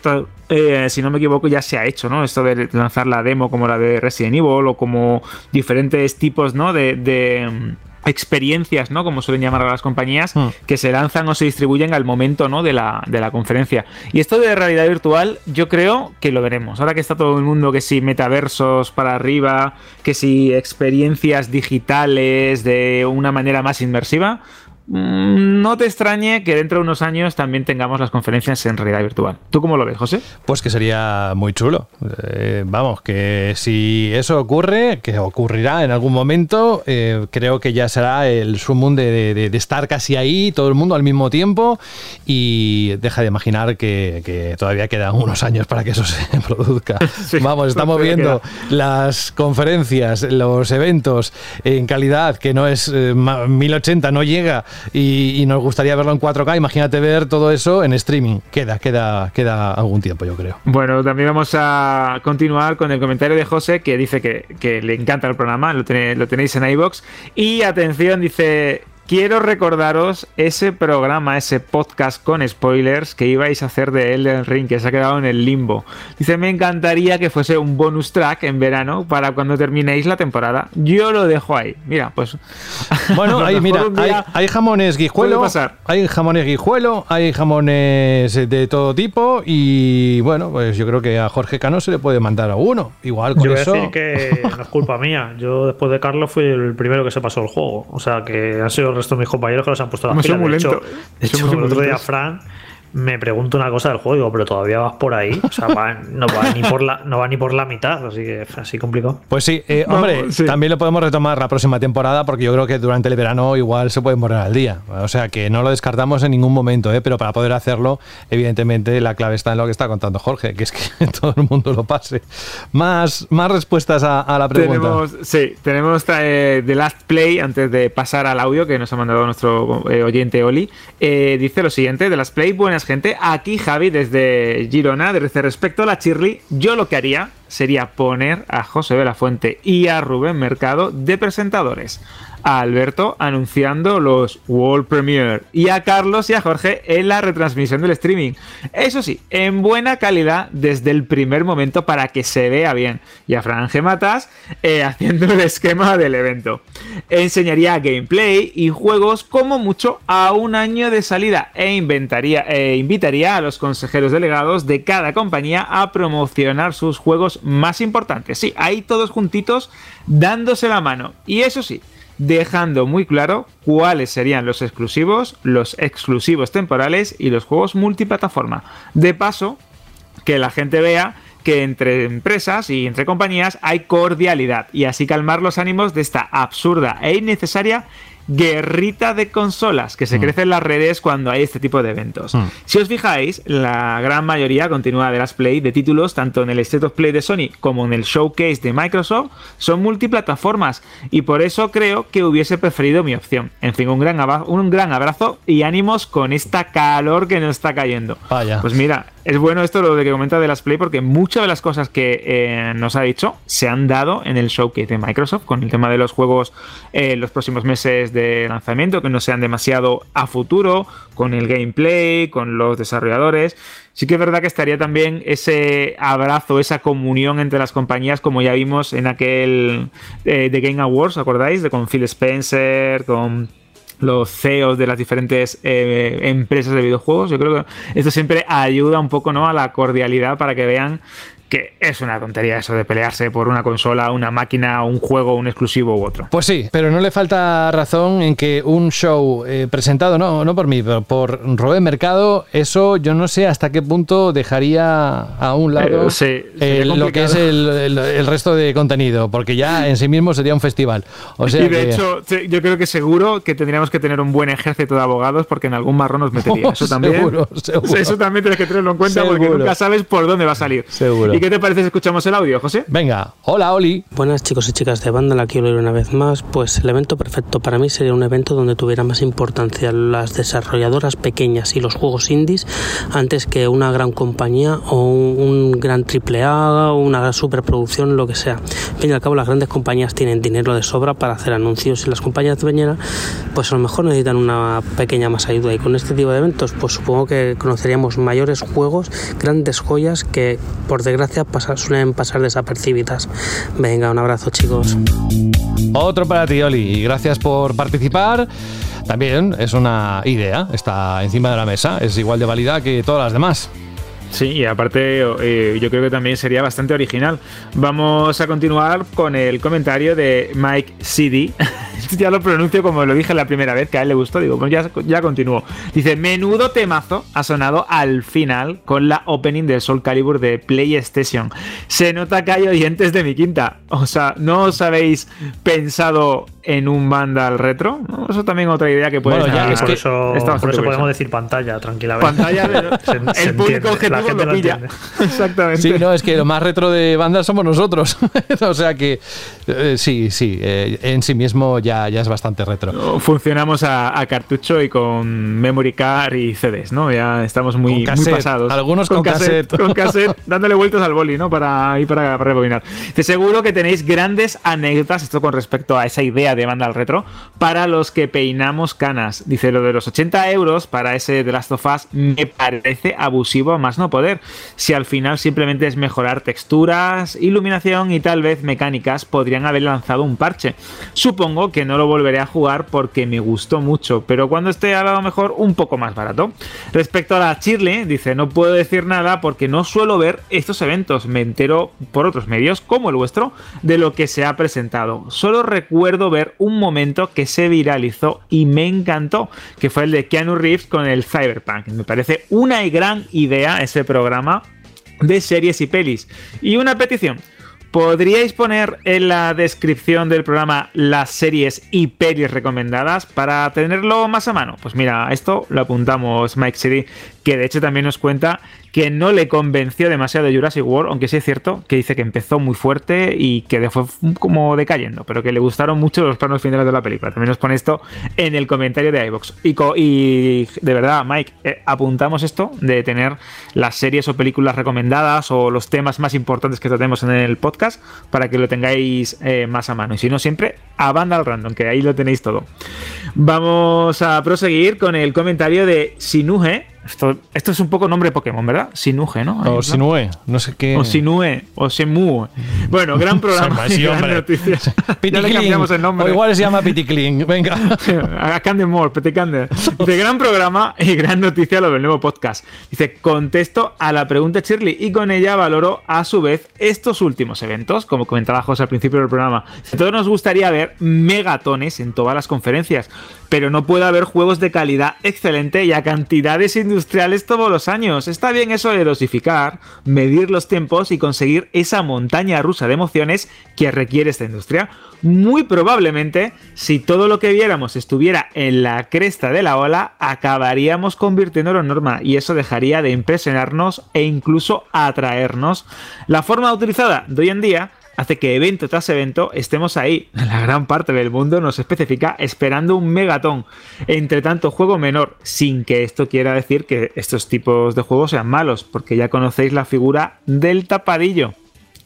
eh, si no me equivoco, ya se ha hecho, ¿no? Esto de lanzar la demo como la de Resident Evil o como diferentes tipos, ¿no? De, experiencias, ¿no? Como suelen llamar a las compañías, Hmm. que se lanzan o se distribuyen al momento, ¿no? De la, de la conferencia. Y esto de realidad virtual, yo creo que lo veremos. Ahora que está todo el mundo, que si metaversos para arriba, que si experiencias digitales de una manera más inmersiva, no te extrañe que dentro de unos años también tengamos las conferencias en realidad virtual. ¿Tú cómo lo ves, José? Pues que sería muy chulo. Eh, vamos, que si eso ocurre, que ocurrirá en algún momento, eh, creo que ya será el sumum de, de- de estar casi ahí, todo el mundo al mismo tiempo, y deja de imaginar que, que todavía quedan unos años para que eso se *laughs* produzca. *laughs* vamos, estamos viendo las conferencias, los eventos en calidad que no es eh, ma- 1080, no llega, y, nos gustaría verlo en 4K. Imagínate ver todo eso en streaming. Queda, queda, queda algún tiempo, yo creo. Bueno, también vamos a continuar con el comentario de José que dice que, le encanta el programa, lo, lo tenéis en iBox. Y atención, dice. Quiero recordaros ese programa, ese podcast con spoilers que ibais a hacer de Elden Ring, que se ha quedado en el limbo. Dice, me encantaría que fuese un bonus track en verano para cuando terminéis la temporada. Yo lo dejo ahí. Mira, pues... *laughs* Bueno, a ahí, mira, hay, jamones guijuelo, pasar. hay jamones guijuelo, hay jamones de todo tipo y bueno, pues yo creo que a Jorge Cano se le puede mandar a uno. Igual con Yo voy a eso. decir que no es culpa mía. Yo después de Carlos fui el primero que se pasó el juego. O sea que han sido de mis compañeros que los han puesto las pilas. muy De hecho, lentos. de hecho, Somos muy el otro día. Fran me pregunta una cosa del juego, digo, pero todavía vas por ahí. O sea, va- no, va ni por la, no va ni por la mitad, así que así complicado. Pues sí, eh, hombre, sí. también lo podemos retomar la próxima temporada porque yo creo que durante el verano igual se pueden poner al día. O sea que no lo descartamos en ningún momento, ¿eh? pero para poder hacerlo, evidentemente la clave está en lo que está contando Jorge, que es que *laughs* todo el mundo lo pase. Más, más respuestas a, a la pregunta. Tenemos, sí, tenemos eh, The Last Play antes de pasar al audio que nos ha mandado nuestro eh, oyente Oli. Eh, dice lo siguiente: The Last Play, buenas gente. Aquí Javi desde Girona. Desde respecto a la Chirly, yo lo que haría sería poner a José Belafuente y a Rubén Mercado de presentadores. A Alberto anunciando los World Premiere y a Carlos y a Jorge en la retransmisión del streaming. Eso sí, en buena calidad desde el primer momento para que se vea bien. Y a Franje Matas eh, *laughs* haciendo el esquema del evento. Enseñaría gameplay y juegos como mucho a un año de salida e inventaría, e invitaría a los consejeros delegados de cada compañía a promocionar sus juegos más importantes. Sí, ahí todos juntitos dándose la mano. Y eso sí, dejando muy claro cuáles serían los exclusivos, los exclusivos temporales y los juegos multiplataforma. De paso, que la gente vea que entre empresas y entre compañías hay cordialidad y así calmar los ánimos de esta absurda e innecesaria guerrita de consolas que se crece en las redes cuando hay este tipo de eventos. Si os fijáis, la gran mayoría continúa de las Play de títulos tanto en el State of Play de Sony como en el Showcase de Microsoft son multiplataformas y por eso creo que hubiese preferido mi opción. En fin, un gran, un gran abrazo y ánimos con esta calor que nos está cayendo. Vaya. Pues mira, es bueno esto lo de que comenta de las Play porque muchas de las cosas que eh, nos ha dicho se han dado en el showcase de Microsoft con el tema de los juegos en los próximos meses de lanzamiento que no sean demasiado a futuro, con el gameplay, con los desarrolladores. Sí que es verdad que estaría también ese abrazo, esa comunión entre las compañías, como ya vimos en aquel eh, The Game Awards, ¿acordáis? De con Phil Spencer, con los CEOs de las diferentes eh, empresas de videojuegos. Yo creo que esto siempre ayuda un poco ¿no? a la cordialidad para que vean que es una tontería eso de pelearse por una consola, una máquina, un juego, un exclusivo u otro. Pues sí, pero no le falta razón en que un show eh, presentado, no, no por mí, pero por Robert Mercado, eso yo no sé hasta qué punto dejaría a un lado Eh, sí, eh, lo que es el, el- el resto de contenido, porque ya en sí mismo sería un festival. O sea y de que- hecho, yo creo que seguro que tendríamos que tener un buen ejército de abogados porque en algún marrón nos *laughs* metería. Eso también. Seguro, seguro. Eso también tienes que tenerlo en cuenta porque nunca sabes por dónde va a salir. Seguro. ¿Y qué te parece si escuchamos el audio, José? Venga, hola Oli. Buenas chicos y chicas de banda, la quiero leer una vez más. Pues el evento perfecto para mí sería un evento donde tuviera más importancia las desarrolladoras pequeñas y los juegos indies antes que una gran compañía o un, un gran triple A o una gran superproducción, lo que sea. Al fin y al cabo, las grandes compañías tienen dinero de sobra para hacer anuncios y las compañías pequeñas, pues a lo mejor necesitan una pequeña más ayuda. Y con este tipo de eventos, pues supongo que conoceríamos mayores juegos, grandes joyas que por desgracia suelen pasar desapercibidas. Venga, un abrazo chicos. Otro para ti, Oli, y gracias por participar. También es una idea, está encima de la mesa, es igual de válida que todas las demás. Sí, y aparte eh, yo creo que también sería bastante original. Vamos a continuar con el comentario de Mike CD. *laughs* *laughs* ya lo pronuncio como lo dije la primera vez, que a él le gustó. Digo, pues ya, ya continúo. Dice, menudo temazo ha sonado al final con la opening del Soul Calibur de PlayStation. Se nota que hay oyentes de mi quinta. O sea, ¿no os habéis pensado en un Vandal retro? ¿No? Eso también otra idea que puede Bueno, ya, Y es por que eso, por podemos decir pantalla, tranquilamente. Pantalla, *laughs* de- Se- se el público entiende, objetivo lo lo pilla. *laughs* Exactamente. Sí, no, es que lo más retro de banda somos nosotros. o sea que eh, sí, sí, eh, en sí mismo ya ya, ya es bastante retro. Funcionamos a, a cartucho y con memory card y CDs, ¿no? Ya estamos muy, Con muy pasados. algunos con cassette. Con cassette, *laughs* dándole vueltas al boli, ¿no? Para ir para, para rebobinar. Te seguro que tenéis grandes anécdotas, esto con respecto a esa idea de banda al retro, para los que peinamos canas. Dice, lo de los 80 euros para ese The Last of Us me parece abusivo a más no poder. Si al final simplemente es mejorar texturas, iluminación y tal vez mecánicas, podrían haber lanzado un parche. Supongo que no lo volveré a jugar porque me gustó mucho, pero cuando esté a lo mejor un poco más barato. Respecto a la Shirley, dice, no puedo decir nada porque no suelo ver estos eventos, me entero por otros medios, como el vuestro, de lo que se ha presentado. Solo recuerdo ver un momento que se viralizó y me encantó, que fue el de Keanu Reeves con el Cyberpunk. Me parece una gran idea ese programa de series y pelis. Y una petición. ¿Podríais poner en la descripción del programa las series y pelis recomendadas para tenerlo más a mano? Pues mira, esto lo apuntamos Mike City, que de hecho también nos cuenta que no le convenció demasiado Jurassic World, aunque sí es cierto que dice que empezó muy fuerte y que fue como decayendo, pero que le gustaron mucho los planos finales de la película. También nos pone esto en el comentario de iVox. Y, de verdad, Mike, eh, apuntamos esto de tener las series o películas recomendadas o los temas más importantes que tratemos en el podcast para que lo tengáis eh, más a mano. Y si no, siempre a banda al random, que ahí lo tenéis todo. Vamos a proseguir con el comentario de Sinuge. Esto, esto es un poco nombre de Pokémon, ¿verdad? Sinuge, ¿no? O Sinue, no sé qué. O Sinue, o Semue. Bueno, gran *laughs* programa. *laughs* *laughs* Sí, y gran hombre. noticia. ya le cambiamos el nombre. O igual se llama Piticlin. Venga. a Candemore, Petecande. Dice, gran programa y gran noticia lo del nuevo podcast. Dice, contesto a la pregunta de Shirley y con ella valoro a su vez estos últimos eventos, como comentaba José al principio del programa. Todos nos gustaría ver megatones en todas las conferencias, pero no puede haber juegos de calidad excelente y a cantidades industriales todos los años. Está bien eso de dosificar, medir los tiempos y conseguir esa montaña rusa de emociones que requiere esta industria. Muy probablemente, si todo lo que viéramos estuviera en la cresta de la ola, acabaríamos convirtiéndolo en norma y eso dejaría de impresionarnos e incluso atraernos. La forma utilizada de hoy en día hace que evento tras evento estemos ahí. *laughs* La gran parte del mundo nos especifica esperando un megatón. Entre tanto, juego menor, sin que esto quiera decir que estos tipos de juegos sean malos, porque ya conocéis la figura del tapadillo.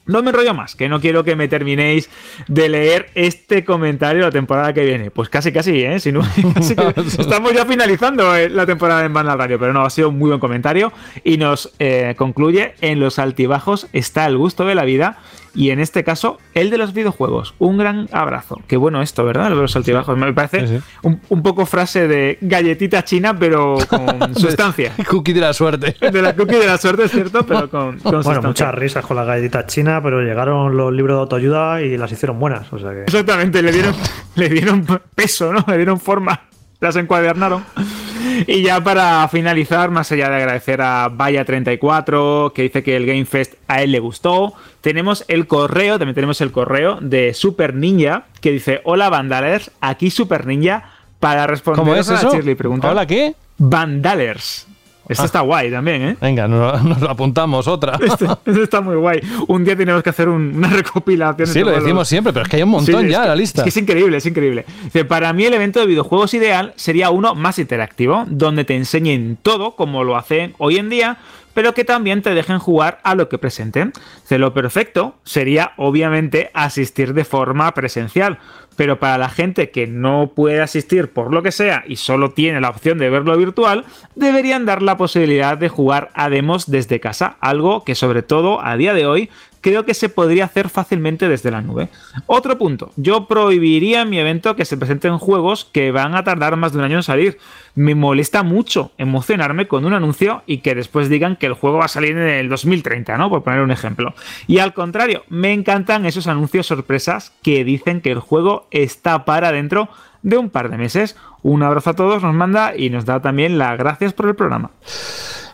No me enrollo más, que no quiero que me terminéis de leer este comentario la temporada que viene. Pues casi, casi, ¿eh? Si no, *laughs* casi que *laughs* estamos ya finalizando eh, la temporada en Banda Radio, pero no, ha sido un muy buen comentario y nos eh, concluye, en los altibajos está el gusto de la vida y en este caso el de los videojuegos. Un gran abrazo. Qué bueno esto, ¿verdad? Lo de los altibajos. Me parece Sí, sí. Un, un poco frase de galletita china, pero con *laughs* sustancia. Cookie de la suerte. De la cookie de la suerte, es cierto, pero con, con Bueno, sustancia. muchas risas con la galletita china, pero llegaron los libros de autoayuda y las hicieron buenas. O sea que. Exactamente, le dieron, le dieron peso, ¿no? Le dieron forma, las encuadernaron. *laughs* Y ya para finalizar, más allá de agradecer a Vaya34, que dice que el Game Fest a él le gustó, tenemos el correo, también tenemos el correo de Super Ninja, que dice, hola Vandalers, aquí Super Ninja, para responder ¿Cómo es a la eso? Shirley pregunta. ¿Hola qué? Vandalers. Esto Ah. está guay también, ¿eh? Venga, nos, nos lo apuntamos otra. Esto, *laughs* esto está muy guay. Un día tenemos que hacer un- una recopilación. Sí, lo decimos los- siempre, pero es que hay un montón Sí, ya en la lista. Es que es increíble, es increíble. Dice, para mí el evento de videojuegos ideal sería uno más interactivo, donde te enseñen todo como lo hacen hoy en día, pero que también te dejen jugar a lo que presenten. Dice, lo perfecto sería obviamente asistir de forma presencial, pero para la gente que no puede asistir por lo que sea y solo tiene la opción de verlo virtual, deberían dar la posibilidad de jugar a demos desde casa, algo que sobre todo a día de hoy creo que se podría hacer fácilmente desde la nube. Otro punto, yo prohibiría en mi evento que se presenten juegos que van a tardar más de un año en salir. Me molesta mucho emocionarme con un anuncio y que después digan que el juego va a salir en el 2030, ¿no? Por poner un ejemplo. Y al contrario, me encantan esos anuncios sorpresas que dicen que el juego está para dentro de un par de meses. Un abrazo a todos, nos manda y nos da también las gracias por el programa.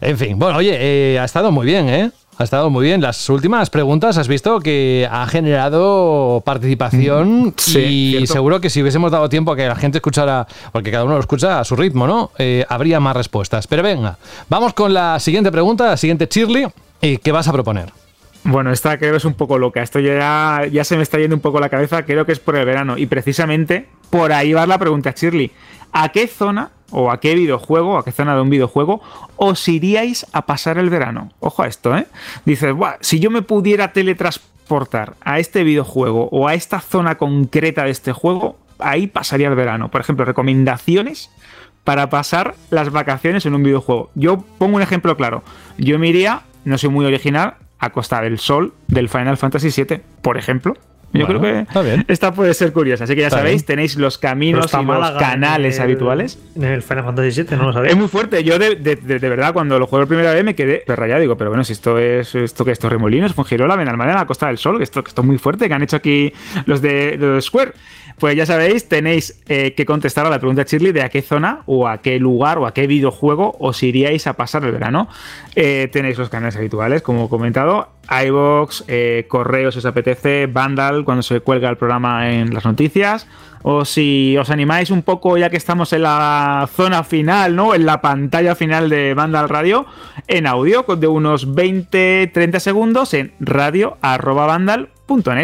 En fin, bueno, oye, eh, ha estado muy bien, ¿eh? Ha estado muy bien. Las últimas preguntas has visto que ha generado participación Sí, y cierto. seguro que si hubiésemos dado tiempo a que la gente escuchara, porque cada uno lo escucha a su ritmo, ¿no? Eh, habría más respuestas. Pero venga, vamos con la siguiente pregunta, la siguiente Shirley. ¿Y qué vas a proponer? Bueno, esta creo que es un poco loca. Esto ya, ya se me está yendo un poco la cabeza. Creo que es por el verano. Y precisamente por ahí va la pregunta, Shirley. ¿A qué zona o a qué videojuego, a qué zona de un videojuego os iríais a pasar el verano? Ojo a esto, ¿eh? Dices, "Buah, si yo me pudiera teletransportar a este videojuego o a esta zona concreta de este juego, ahí pasaría el verano. Por ejemplo, recomendaciones para pasar las vacaciones en un videojuego. Yo pongo un ejemplo claro. Yo me iría, no soy muy original, a Costa del Sol del Final Fantasy VII, por ejemplo. Yo Bueno, creo está que bien. esta puede ser curiosa. Así que ya Está sabéis, bien. tenéis los caminos está y los Málaga canales en el- habituales. En el Final Fantasy VII, no lo sabía. Es muy fuerte. Yo de, de- de- de verdad, cuando lo jugué la primera vez me quedé rayado. Digo, pero bueno, si esto es esto que esto es Remolinos, Fuengirola, Benalmádena, la Costa del Sol, que esto, que esto es muy fuerte, que han hecho aquí los de, los de Square. Pues ya sabéis, tenéis eh, que contestar a la pregunta Shirley de a qué zona o a qué lugar o a qué videojuego os iríais a pasar el verano. Eh, tenéis los canales habituales, como he comentado, iVox, eh, correos si os apetece, Vandal cuando se cuelga el programa en las noticias. O si os animáis un poco, ya que estamos en la zona final, ¿no? En la pantalla final de Vandal Radio, en audio, de unos 20-30 segundos en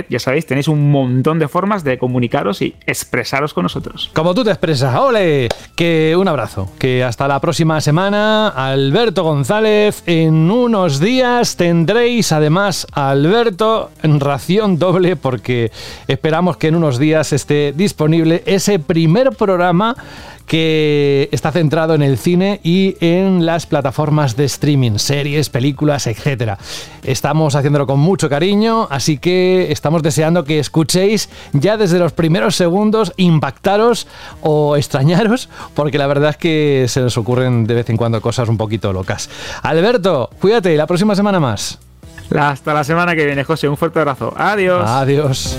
Ya sabéis, tenéis un montón de formas de comunicaros y expresaros con nosotros. Como tú te expresas, ¡ole! Que un abrazo. Que hasta la próxima semana, Alberto González. En unos días tendréis además a Alberto en ración doble porque esperamos que en unos días esté disponible ese primer programa que está centrado en el cine y en las plataformas de streaming, series, películas, etc. Estamos haciéndolo con mucho cariño, así que estamos deseando que escuchéis ya desde los primeros segundos, impactaros o extrañaros, porque la verdad es que se nos ocurren de vez en cuando cosas un poquito locas. Alberto, cuídate, la próxima semana más. Hasta la semana que viene, José. Un fuerte abrazo. Adiós. Adiós.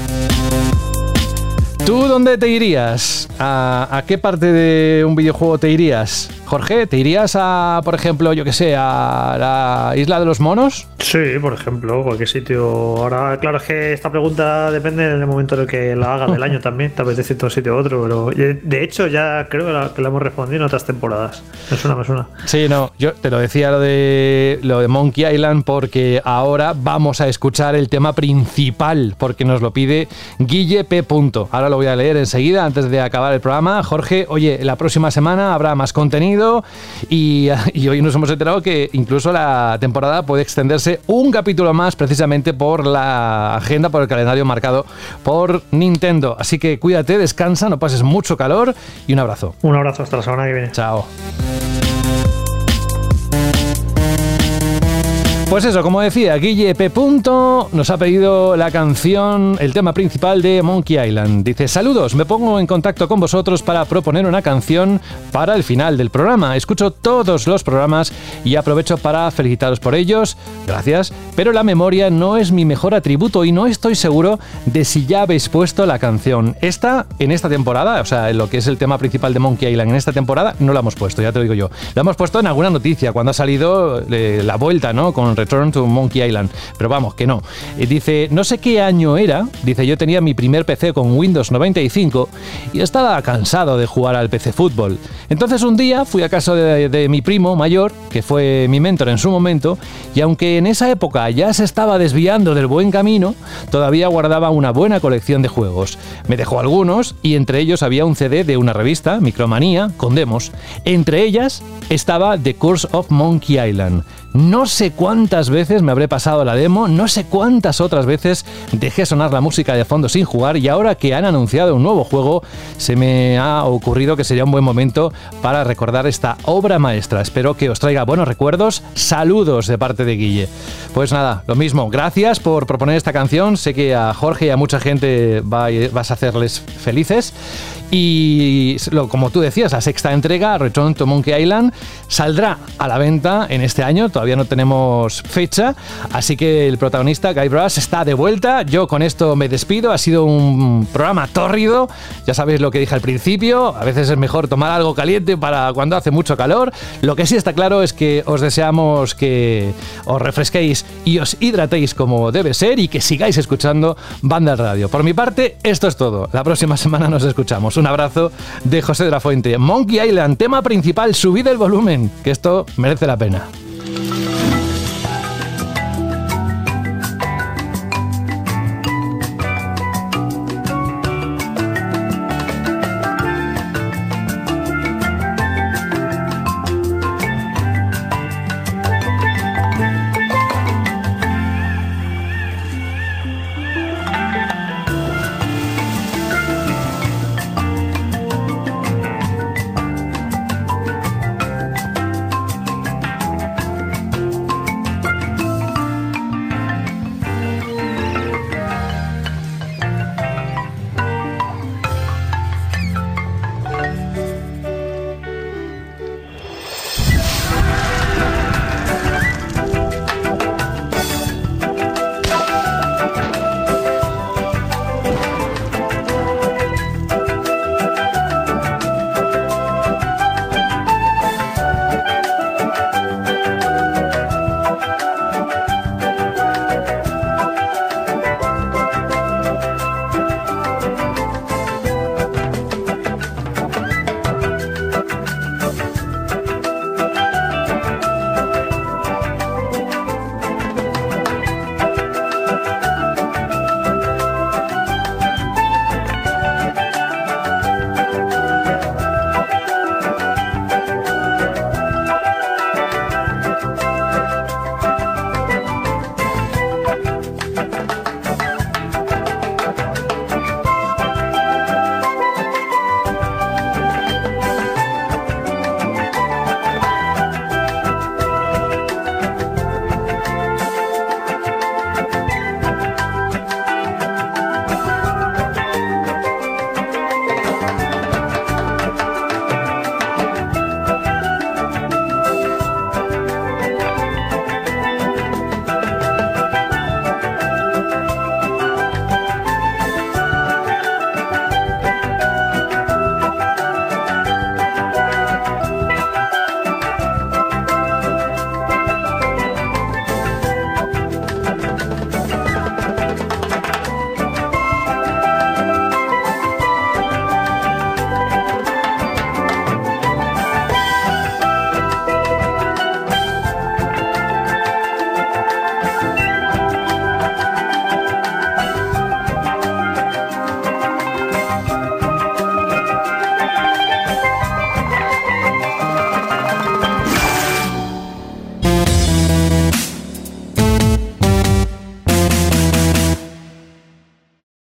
¿Tú dónde te irías? ¿A, a qué parte de un videojuego te irías? Jorge, ¿te irías a, por ejemplo, yo que sé, a la isla de los monos? Sí, por ejemplo, cualquier sitio. Ahora, claro, es que esta pregunta depende del momento en el que la haga del año también. Te apetece un sitio u otro, pero de de hecho ya creo que la, que la hemos respondido en otras temporadas. Me suena, me suena. Sí, no, yo te lo decía lo de lo de Monkey Island porque ahora vamos a escuchar el tema principal porque nos lo pide Guille P. Ahora lo voy a leer enseguida antes de acabar el programa. Jorge, oye, la próxima semana habrá más contenido y, *laughs* y hoy nos hemos enterado que incluso la temporada puede extenderse un capítulo más precisamente por la agenda, por el calendario marcado por Nintendo. Así que cuídate, descansa, no pases mucho calor y un abrazo. Un abrazo hasta la semana que viene. Chao. Pues eso, como decía, Guille P. Nos ha pedido la canción, el tema principal de Monkey Island. Dice, saludos, me pongo en contacto con vosotros para proponer una canción para el final del programa. Escucho todos los programas y aprovecho para felicitaros por ellos. Gracias. Pero la memoria no es mi mejor atributo y no estoy seguro de si ya habéis puesto la canción. Esta, en esta temporada, o sea, en lo que es el tema principal de Monkey Island en esta temporada, no la hemos puesto, ya te lo digo yo. La hemos puesto en alguna noticia, cuando ha salido eh, la vuelta, ¿no? Return to Monkey Island. Pero vamos, que no. Eh, dice, no sé qué año era. Dice, yo tenía mi primer PC con Windows 95 y estaba cansado de jugar al PC Fútbol. Entonces un día fui a casa de, mi primo mayor, que fue mi mentor en su momento, y aunque en esa época ya se estaba desviando del buen camino, todavía guardaba una buena colección de juegos. Me dejó algunos y entre ellos había un CD de una revista, Micromanía, con demos. Entre ellas estaba The Curse of Monkey Island. No sé cuántas veces me habré pasado la demo, no sé cuántas otras veces dejé sonar la música de fondo sin jugar y ahora que han anunciado un nuevo juego, se me ha ocurrido que sería un buen momento para recordar esta obra maestra. Espero que os traiga buenos recuerdos. Saludos de parte de Guille. Pues nada, lo mismo, gracias por proponer esta canción. Sé que a Jorge y a mucha gente va- vas a hacerles felices. Y como tú decías, la sexta entrega, Return to Monkey Island, saldrá a la venta en este año. Todavía no tenemos fecha. Así que el protagonista, Guy Brass, está de vuelta. Yo con esto me despido. Ha sido un programa tórrido. Ya sabéis lo que dije al principio. A veces es mejor tomar algo caliente para cuando hace mucho calor. Lo que sí está claro es que os deseamos que os refresquéis y os hidratéis como debe ser y que sigáis escuchando Banda Radio. Por mi parte, esto es todo. La próxima semana nos escuchamos. Un abrazo de José de la Fuente. Monkey Island, tema principal, subid el volumen, que esto merece la pena.